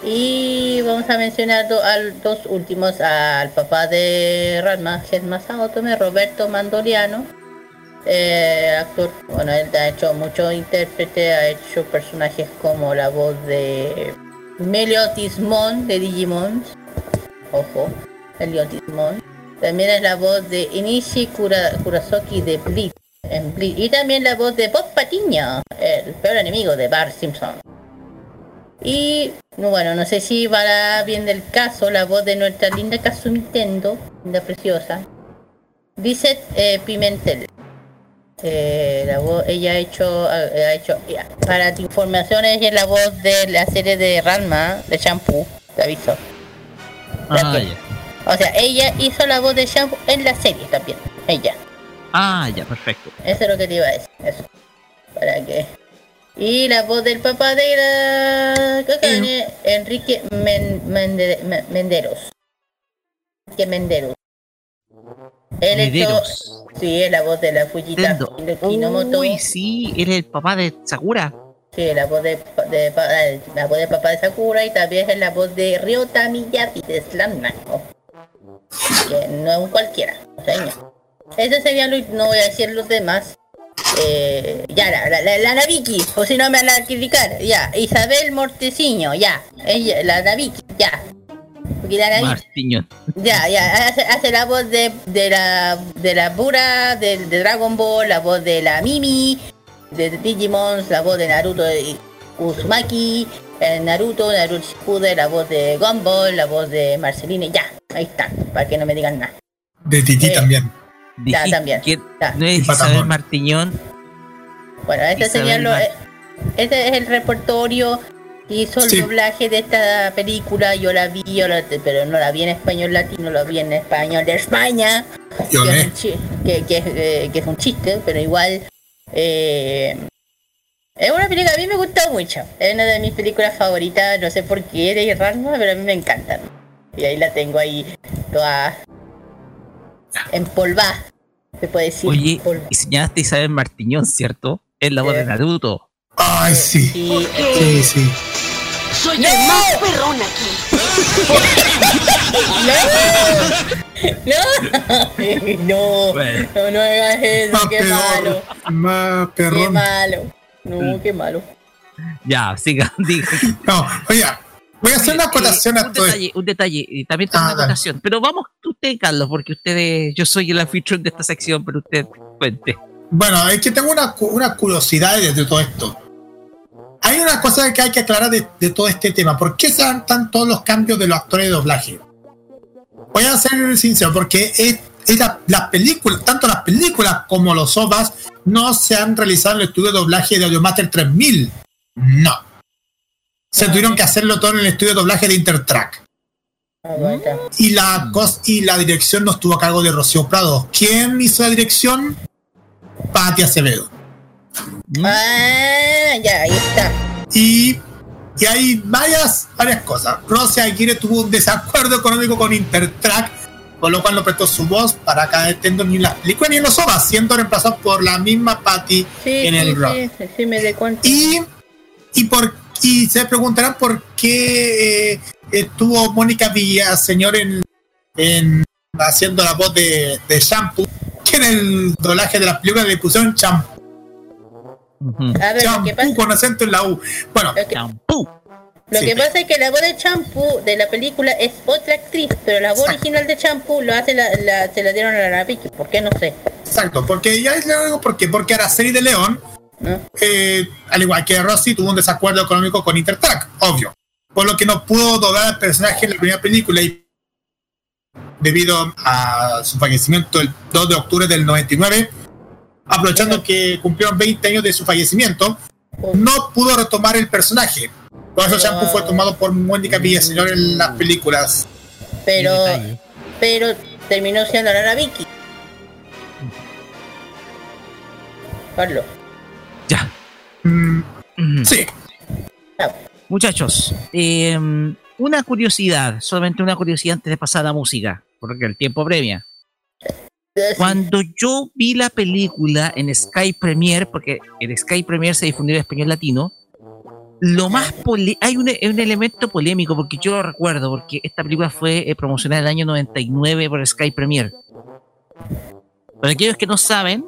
Y vamos a mencionar al dos últimos, al papá de Ranma, Masao Tome, Roberto Mandoliano. Eh, actor, bueno, él ha hecho mucho intérprete, ha hecho personajes como la voz de Meliotismon de Digimon. Ojo, Meliotismon. También es la voz de Inishi Kura- Kurosaki de Bleach, en Bleach. Y también la voz de Bob Patiño, el peor enemigo de Bart Simpson. Y no, bueno, no sé si va bien del caso la voz de nuestra linda Kazumi Tendo, linda preciosa. Dice eh, Pimentel. Eh, la voz, ella ha hecho, ha, hecho, ya, para tu información, ella es la voz de la serie de Ranma, de Shampoo, te aviso. Ah. O sea, ella hizo la voz de Shampoo en la serie también, ella. Ah, ya, perfecto. Eso es lo que te iba a decir, eso. Para que... Y la voz del papá de la Cacane, Enrique Men- Mende- Me- Menderos. Enrique Menderos. Él hecho, Mederos. sí, es la voz de la Fujita de Kinomoto. Uy, sí, eres el papá de Sakura. Sí, la voz de, de, eh, la voz de papá de Sakura y también es la voz de Ryota Miyagi de Slam Nako. Que no es un cualquiera, o sea, no. Eso sería lo, no voy a decir los demás. Eh, ya, la, la, la, la Naviki, o si no me van a criticar, ya. Isabel Morteciño, ya. Ella, la Naviki, ya. Porque la Naviki, Martiñón. ya, ya, hace, hace la voz de, de la de la Bura, de, de Dragon Ball, la voz de la Mimi, de Digimon, la voz de Naruto y Uzumaki, eh, Naruto, Naruto Shippuden, la voz de Gumball, la voz de Marceline, ya, ahí está, para que no me digan nada. De Titi Eh, también. Ya, también. que Ya. no es. Isabel Martiñón. Bueno, este lo, Mar- eh, este es el repertorio hizo el Sí. doblaje de esta película, yo la vi, yo la- pero no la vi en español latino, la vi en español de España. Yo que, es un que, que eh, que es un chiste, pero igual eh, es una película que a mí me gusta mucho. Es una de mis películas favoritas, no sé por qué de Ranma, pero a mí me encantan. Y ahí la tengo ahí toda empolvada, se puede decir. Oye, empolvada. y señalaste a Isabel Martiñón, ¿cierto? Es la voz Eh. de Naruto. Ay, sí. Sí, Sí, sí. Soy ¡No! el más perrón aquí. ¡No! no, Bueno. no, no hagas eso, Más qué malo. más Qué perrón. malo. No, qué malo. Ya, siga, diga. No, oiga, voy a hacer una Eh, acotación a un todo detalle, un detalle, y también tengo Ah, una acotación. Pero vamos usted, Carlos, porque usted, yo soy el anfitrión de esta sección, pero usted cuente. Bueno, es que tengo una, una curiosidad de, de todo esto. Hay una cosa que hay que aclarar de, de todo este tema. ¿Por qué se dan tan todos los cambios de los actores de doblaje? Voy a ser sincero, porque es, es la- las películas, tanto las películas como los OVAs, no se han realizado en el estudio de doblaje de Audiomaster 3000. No. Se tuvieron que hacerlo todo en el estudio de doblaje de Intertrack. Y la, y la dirección no estuvo a cargo de Rocío Prado. ¿Quién hizo la dirección? Pati Acevedo. Ah, ya, ahí está. Y, y hay varias, varias cosas. Rosy Aguirre tuvo un desacuerdo económico con Intertrack, con lo cual no prestó su voz para cada tendo ni en las películas ni en los OVAs, siendo reemplazado por la misma Patty Sí, en sí, el rock. sí, sí, sí, me di cuenta. Y, y, por, y se preguntarán por qué eh, estuvo Mónica Villaseñor en, en haciendo la voz de, de Shampoo, que en el doblaje de las películas le pusieron Shampoo, Ujú. A ver, lo que Shampoo pasa, con acento en la U. Bueno, que, Champú. Lo Sí. que pasa es que la voz de Champú de la película es otra actriz, pero la voz Exacto. original de Champú lo hace la, la- se la dieron a la Vicky. ¿Por qué? No sé. Exacto, porque ya es lo digo por qué, porque Araceli de León, ¿no? eh, al igual que Rossi, tuvo un desacuerdo económico con Intertrack, obvio. Por lo que no pudo doblar al personaje en la primera película y debido a su fallecimiento el 2 de octubre del 99, aprovechando que cumplieron 20 años de su fallecimiento, no pudo retomar el personaje. Eso Shampoo fue tomado por Mónica Villaseñor en las películas. Pero, pero terminó siendo la Vicky. Carlos. Ya. Mm, sí, Muchachos, eh, una curiosidad, solamente una curiosidad antes de pasar a la música, porque el tiempo premia. Cuando yo vi la película en Sky Premier, porque en Sky Premier se difundió en español latino, lo más pole- hay un, un elemento polémico, porque yo lo recuerdo, porque esta película fue eh, promocionada en el año 99 por Sky Premier. Para aquellos que no saben,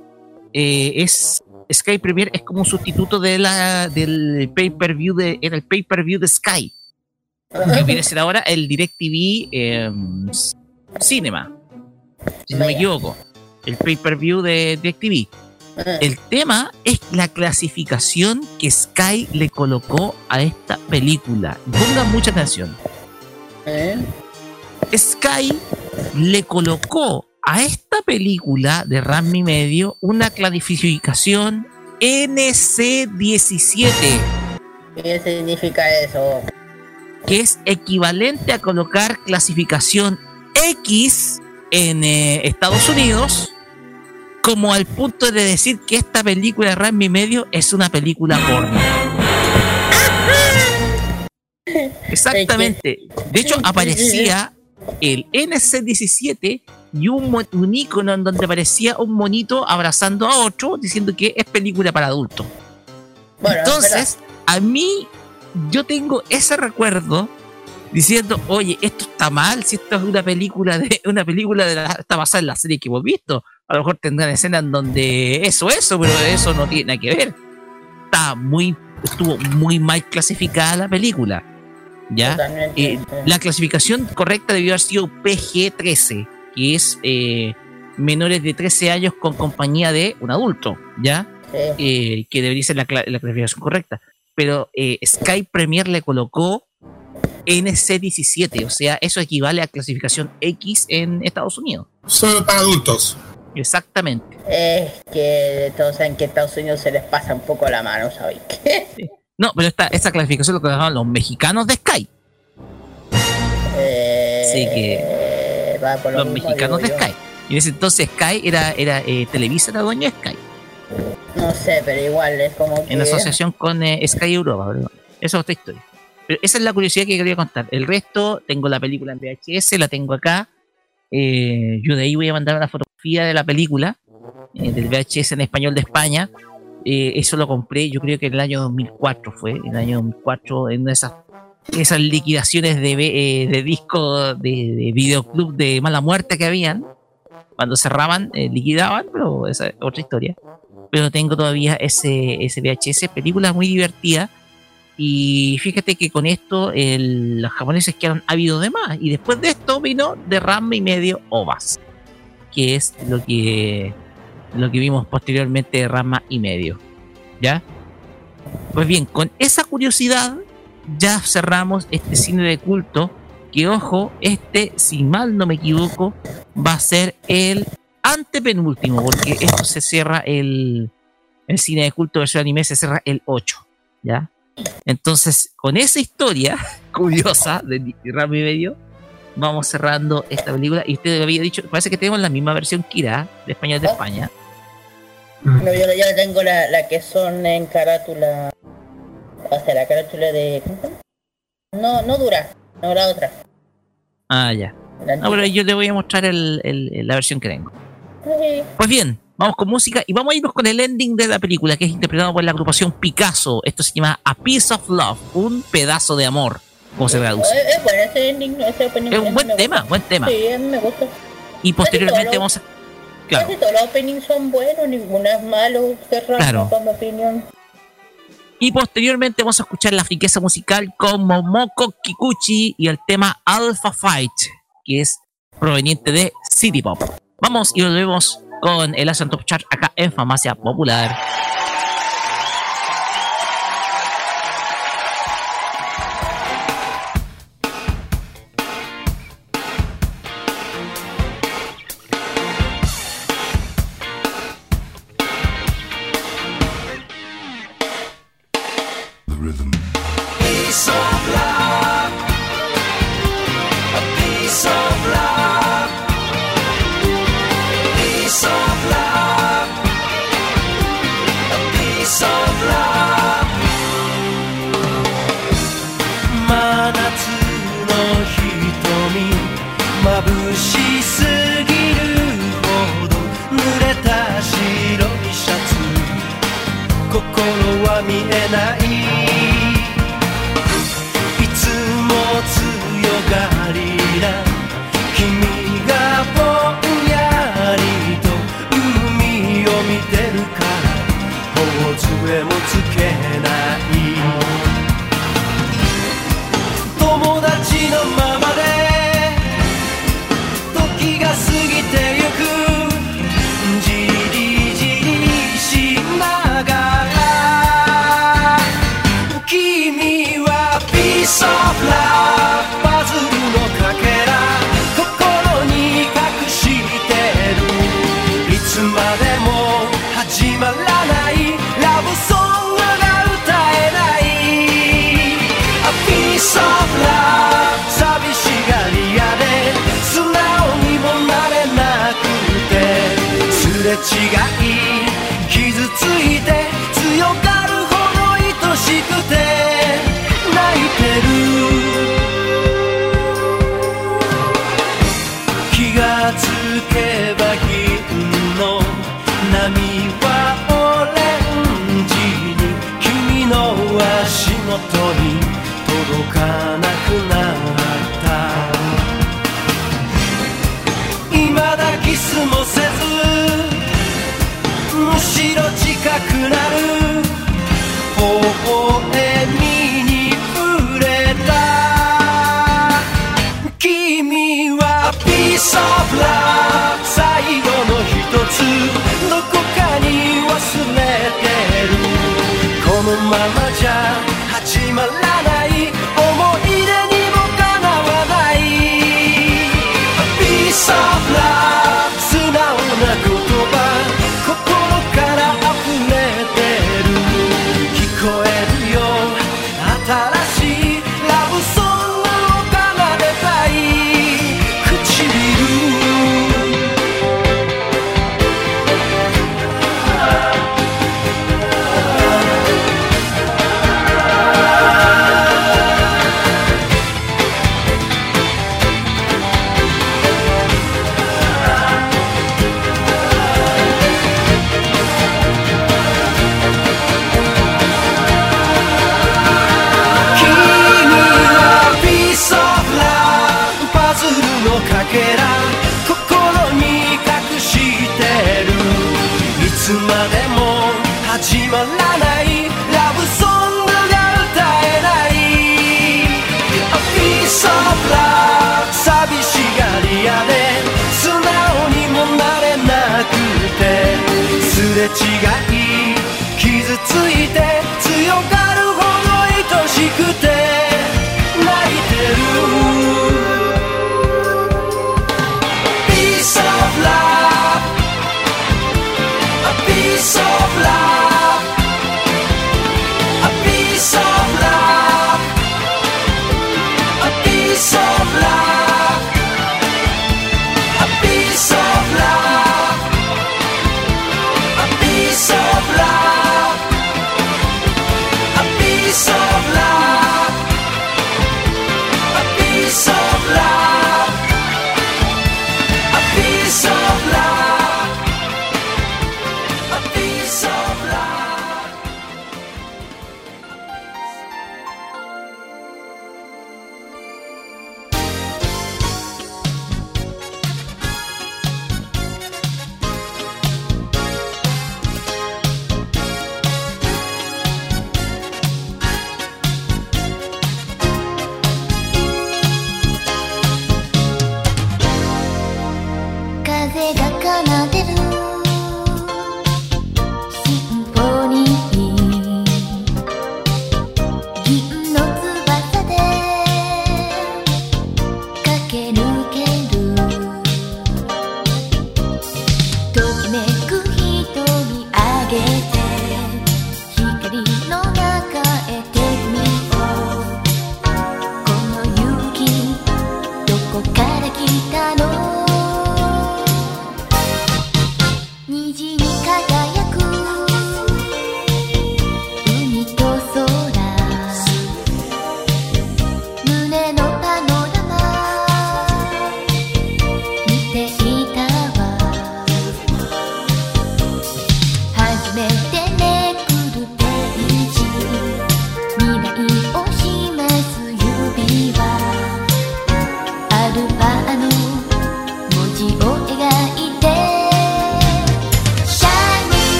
eh, es Sky Premier es como un sustituto de la, del pay-per-view de, era el pay-per-view de Sky. Que viene a ser ahora el DirecTV eh, Cinema, si no me equivoco. El pay-per-view de DirecTV. El tema es la clasificación que Sky le colocó a esta película. Pongan mucha atención. eh, Sky le colocó a esta película de Rami Medio una clasificación NC17, ¿Qué significa eso? que es equivalente a colocar clasificación X en eh, Estados Unidos, como al punto de decir que esta película de Rami Medio es una película porno. Exactamente. De hecho, aparecía el NC17 y un, un icono en donde aparecía un monito abrazando a otro diciendo que es película para adultos. Bueno, Entonces, a mí, yo tengo ese recuerdo diciendo, oye, esto está mal, si esto es una película de una película de la, está basada en la serie que hemos visto. A lo mejor tendrán escenas en donde eso, eso, pero eso no tiene nada que ver. Está muy, estuvo muy mal clasificada la película. ¿Ya? Eh, la clasificación correcta debió haber sido PG-13, que es eh, menores de 13 años con compañía de un adulto, ¿ya? sí. eh, que debería ser la, la clasificación correcta. Pero eh, Sky Premier le colocó NC17, o sea, eso equivale a clasificación X en Estados Unidos. solo para adultos. Exactamente. Es que todos saben que Estados Unidos se les pasa un poco la mano, ¿sabéis qué? No, pero esta, esta clasificación lo colocaron los mexicanos de Sky. Eh, Sí, que va por lo Los mismo, mexicanos de yo. Sky. Y en ese entonces Sky era, era eh, Televisa era dueño de Sky. No sé, pero igual es como que... En asociación con eh, Sky Europa. ¿verdad? Esa es otra historia. Pero esa es la curiosidad que quería contar. El resto, tengo la película en VHS, la tengo acá. Eh, yo de ahí voy a mandar una fotografía de la película, eh, del VHS en español de España. Eh, eso lo compré, yo creo que en el año 2004 fue, en el año 2004, en esas esas liquidaciones de, eh, de discos de, de videoclub de mala muerte que habían. Cuando cerraban, eh, liquidaban, pero esa es otra historia. Pero tengo todavía ese, ese VHS, película muy divertida. Y fíjate que con esto el- los japoneses quedaron ávidos de más. Y después de esto vino Derrame y medio OVAS, que es lo que, lo que vimos posteriormente de Rama y medio. ¿Ya? Pues bien, con esa curiosidad ya cerramos este cine de culto. Que ojo, este, si mal no me equivoco, va a ser el antepenúltimo, porque esto se cierra el, el cine de culto versión anime, se cierra el 8. ¿Ya? Entonces, con esa historia curiosa de Ramo y medio, vamos cerrando esta película. Y usted había dicho, parece que tenemos la misma versión Kira, de España de España. No, yo ya tengo la, la que son en carátula. O sea, la carátula de. No, no dura, no la otra. Ah, ya. La No, pero yo le voy a mostrar el- el- la versión que tengo. Pues bien, vamos con música y vamos a irnos con el ending de la película, que es interpretado por la agrupación Picasso. Esto se llama A Piece of Love, un pedazo de amor, como se traduce. Es, es bueno ese ending, ese opening. Es un buen tema, gusta. buen tema. Sí, a mí me gusta. Y posteriormente vamos a... Claro, Casi todos los openings son buenos, ninguno es malo, cerrado, Claro. con mi opinión. y posteriormente vamos a escuchar la riqueza musical con Momoko Kikuchi y el tema Alpha Fight, que es proveniente de City Pop. Vamos y volvemos con el Asian Top Chart acá en Farmacia Popular.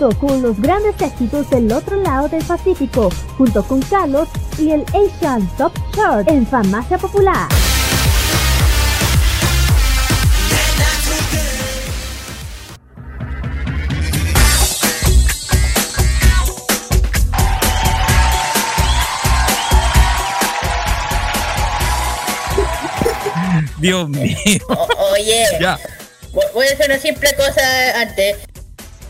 Contacto con los grandes éxitos del otro lado del Pacífico, junto con Carlos y el Asian Top Chart en Farmacia Popular. Dios mío. O- oye, Ya. vo- voy a hacer una simple cosa antes.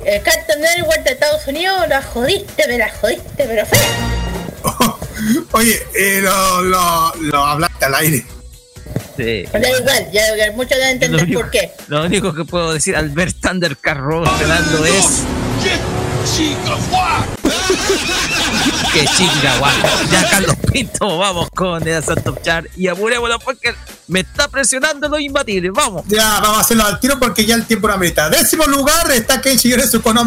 El Cartoon Network de Estados Unidos la jodiste, me la jodiste, pero feo. Oye, eh, lo, lo, lo hablaste al aire. Sí. Da igual, ya muchos deben entender único, por qué. lo único que puedo decir al ver Thunder Carro pelando es. Que guau. Ya Carlos Pinto, vamos con el Santo Char y apurémoslo porque me está presionando lo imbatible. Vamos. Ya, vamos a hacerlo al tiro porque ya el tiempo no amerita. Décimo lugar está Kenshi Yoresu con.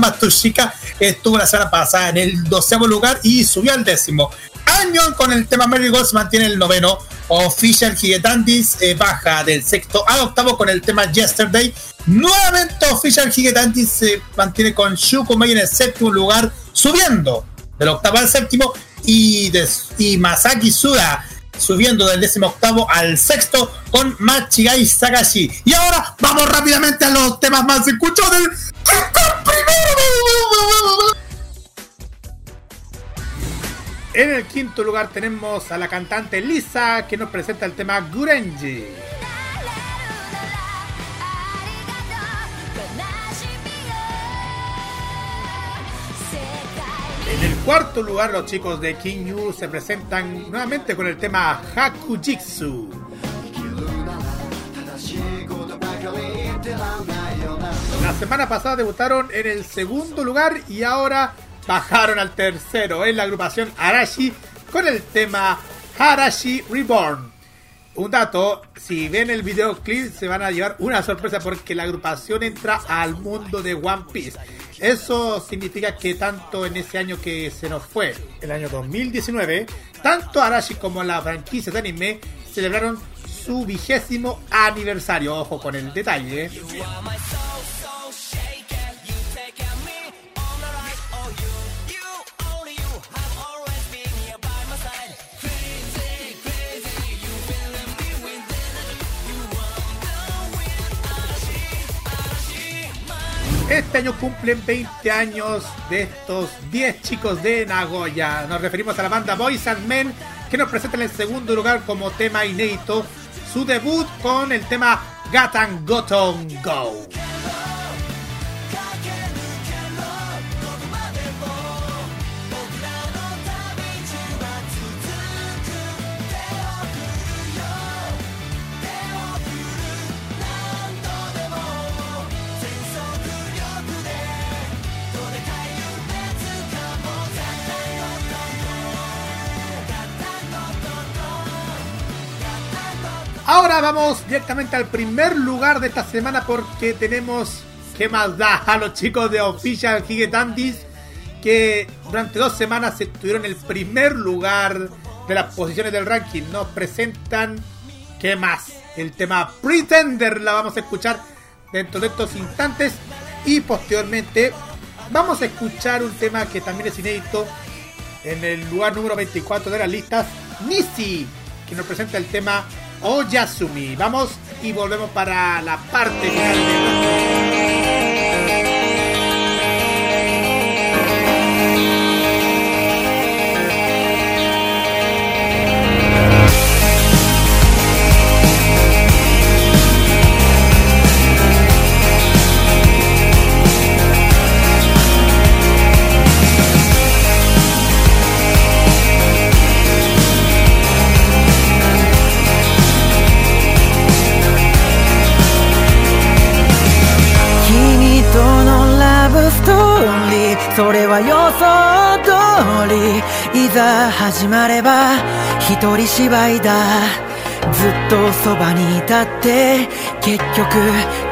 Estuvo la semana pasada en el doceavo lugar y subió al décimo. Añon con el tema Mary Gold se mantiene el noveno. Official Gigantis eh, baja del sexto al octavo con el tema Yesterday. Nuevamente Official Gigantis se mantiene con Shukumei en el séptimo lugar, subiendo del octavo al séptimo. Y, des- y Masaki Suda subiendo del décimo octavo al sexto con Machigai Sagashi. Y ahora vamos rápidamente a los temas más escuchados del En el quinto lugar tenemos a la cantante Lisa que nos presenta el tema Gurenji. Cuarto lugar los chicos de King Yu se presentan nuevamente con el tema Hakujitsu. La semana pasada debutaron en el segundo lugar y ahora bajaron al tercero en la agrupación Arashi con el tema Arashi Reborn. Un dato, si ven el videoclip se van a llevar una sorpresa porque la agrupación entra al mundo de One Piece. Eso significa que tanto en ese año que se nos fue, el año 2019, tanto Arashi como la franquicia de anime celebraron su vigésimo aniversario. Ojo con el detalle. Este año cumplen 20 años de estos 10 chicos de Nagoya. Nos referimos a la banda Boys and Men que nos presenta en el segundo lugar como tema inédito su debut con el tema Gatan Goton Go. Ahora vamos directamente al primer lugar de esta semana porque tenemos, ¿qué más da? A los chicos de Official Gigantis que durante dos semanas estuvieron en el primer lugar de las posiciones del ranking. Nos presentan, ¿qué más? El tema Pretender la vamos a escuchar dentro de estos instantes y posteriormente vamos a escuchar un tema que también es inédito en el lugar número 24 de las listas, Nisi, que nos presenta el tema Oyasumi. Vamos y volvemos para la parte final de「始まれば一人芝居だ。ずっとそばにいたって結局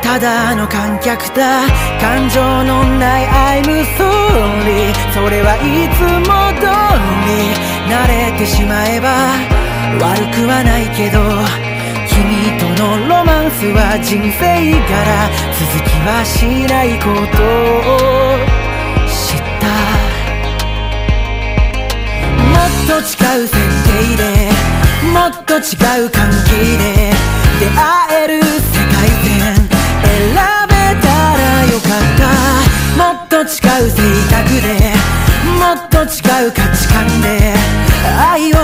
ただの観客だ。感情のない I'm sorry それはいつも通り慣れてしまえば悪くはないけど君とのロマンスは人生から続きはしないこと。と違う設定でもっと違う関係で出会える世界線。選べたらよかった。もっと違う性格でもっと違う価値観で愛を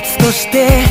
つとして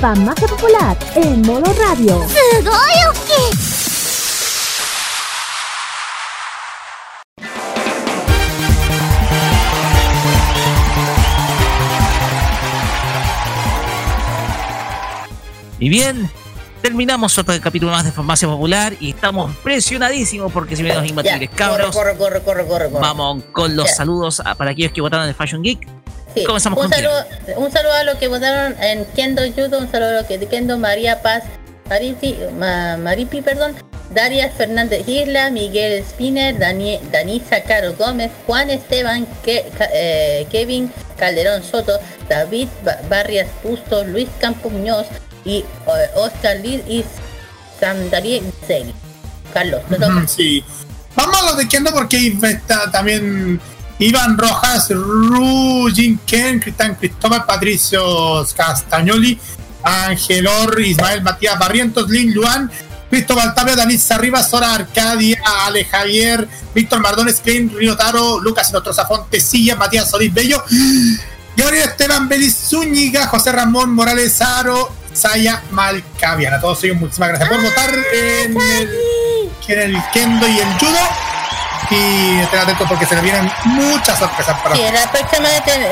Farmacia Popular en modo radio. Y bien, terminamos otro capítulo más de Farmacia Popular y estamos presionadísimos porque se vienen los imbatibles cabros. Corre, corre, corre, corre. Vamos con los saludos para aquellos que votaron en Fashion Geek. Sí, Comenzamos un saludo, un saludo a los que votaron en Kendo Judo, un saludo a los que de Kendo María Paz, Maripi, Ma- Maripi, perdón, Darias Fernández Isla, Miguel Spinner, Dani, Danisa Caro Gómez, Juan Esteban, Ke- eh, Kevin Calderón Soto, David Ba- Barrias Busto, Luis Campos Muñoz y eh, Oscar Lid y Sandariel Segui. Carlos, Sí. Vamos a los de Kendo porque ahí está también Iván Rojas, Rujin Ken, Cristian Cristóbal, Patricio Castagnoli, Ángel Or, Ismael Matías Barrientos, Lin Luan, Cristóbal Tapia, Danisa Rivas, Sora Arcadia, Ale Javier, Víctor Mardones, Klein, Río Taro, Lucas Nostroza Fontecilla, Matías Solís Bello, Gabriel Esteban Belis Zúñiga, José Ramón Morales Aro, Saya Malcaviana. A todos ellos, muchísimas gracias por votar en el, en el Kendo y el Judo. Y estén atentos porque se les vienen muchas sorpresas para Sí, la próxima,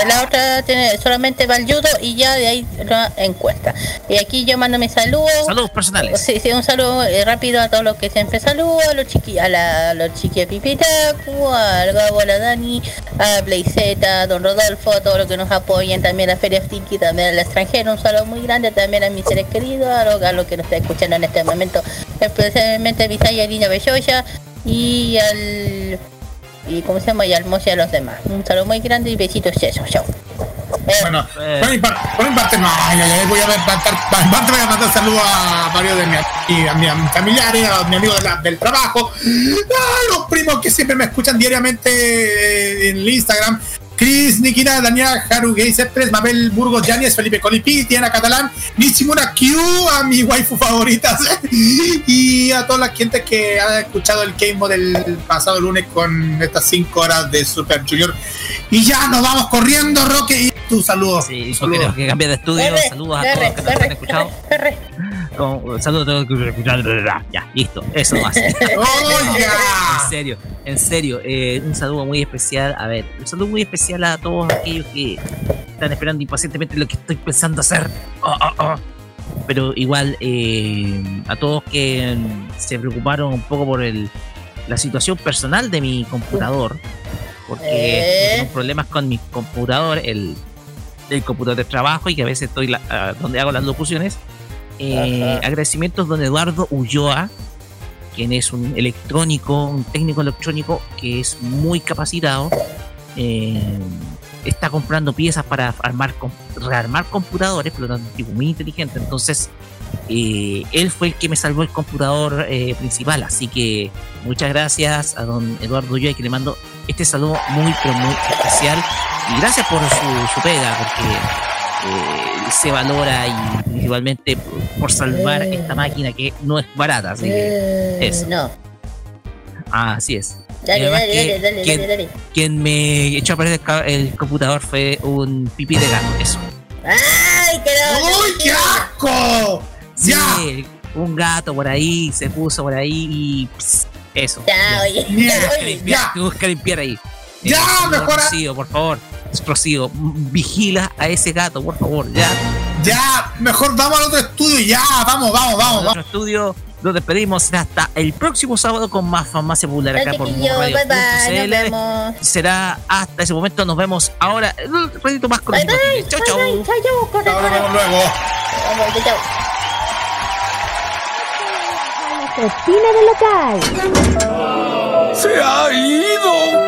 la otra tiene, solamente va al judo y ya de ahí la encuesta. Y aquí yo mando mis saludos. Saludos personales. Sí, sí, un saludo eh, rápido a todos los que siempre saludo, a los chiqui, a, la, a los chiqui de Pipitacu, al Gabo, a la Dani, a Blaiseta, a Don Rodolfo, a todos los que nos apoyan, también a Feria Friki, también al extranjero, un saludo muy grande también a mis seres queridos, a los, a los que nos están escuchando en este momento, especialmente a Visaya y Niña Belloya y al y cómo se llama y al Moche y a los demás. Un saludo muy grande y besitos, eso, chao. Bueno, Eh. por mi, par- por mi parte, no, ay, ay, ay, voy a ver, mandar, por mi parte voy a mandar saludos a varios de a mis familiares, a mis amigos de la- del trabajo, a los primos que siempre me escuchan diariamente eh, en el Instagram. Chris, Nikina, Daniela, Haru, Gay, Ceptres, Mabel, Burgos, Yanis, Felipe Colipi, Diana Catalán, Nishimura Q, a mi waifu favoritas y a toda la gente que ha escuchado el Game del pasado lunes con estas 5 horas de Super Junior. Y ya nos vamos corriendo, Roque, y tu saludo. Sí, porque saludo. tenemos que cambiar de estudio. Saludos a todos los que nos han escuchado. Con- Saludos a todos los que nos han escuchado. Ya, listo. Eso más. ¡Oiga! En serio, en serio, eh, un saludo muy especial. A ver, un saludo muy especial a todos aquellos que están esperando impacientemente lo que estoy pensando hacer. Oh, oh, oh. Pero igual, eh, a todos que se preocuparon un poco por el, la situación personal de mi computador, porque Eh. tengo problemas con mi computador, el, el computador de trabajo y que a veces estoy la- ah, donde hago las locuciones. Eh, agradecimientos don Eduardo Ulloa, quien es un electrónico, un técnico electrónico que es muy capacitado. eh, está comprando piezas para armar, rearmar computadores, por lo tanto, tipo muy inteligente. Entonces, eh, él fue el que me salvó el computador eh, principal. Así que muchas gracias a don Eduardo Ulloa, que le mando este saludo muy, pero muy especial. Y gracias por su, su pega, porque eh, se valora y principalmente por, por salvar esta máquina que no es barata. Así que eso. No. así es. Dale, además dale, que dale, dale, quien, dale, dale. quien me echó a perder el, computador fue un pipí de gato, eso. ¡Ay, qué ¡Uy, qué asco! Sí, ¡Ya! un gato por ahí, se puso por ahí y pss, eso. Ya, oye. Mierda, oye. Limpiar, ya. tenemos que limpiar ahí. Ya, Eh. Rocío, por favor. M- vigila a ese gato, por favor, ya. Ya, mejor vamos al otro estudio, ya, vamos, vamos, vamos, Nuestro vamos. estudio nos despedimos hasta el próximo sábado con más farmacia popular acá Chao, por chiquillos. Bye, bye. Nos radio.cl. vemos. Será hasta ese momento, nos vemos ahora un ratito más con. Chao, chao. Chao, chao. Local. ¡Se ha ido!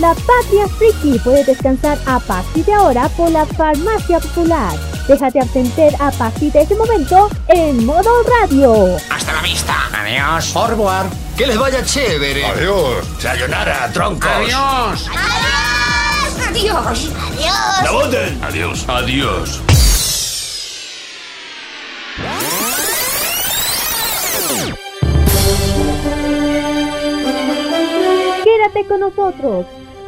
La Patria Friki puede descansar a partir de ahora por la Farmacia Popular. Déjate atender a partir de ese momento en modo radio. Hasta la vista. Adiós. Forward, que les vaya chévere. Adiós. Sayonara, troncos. Adiós. Adiós. Adiós. Naboten. Adiós. Adiós. Quédate con nosotros,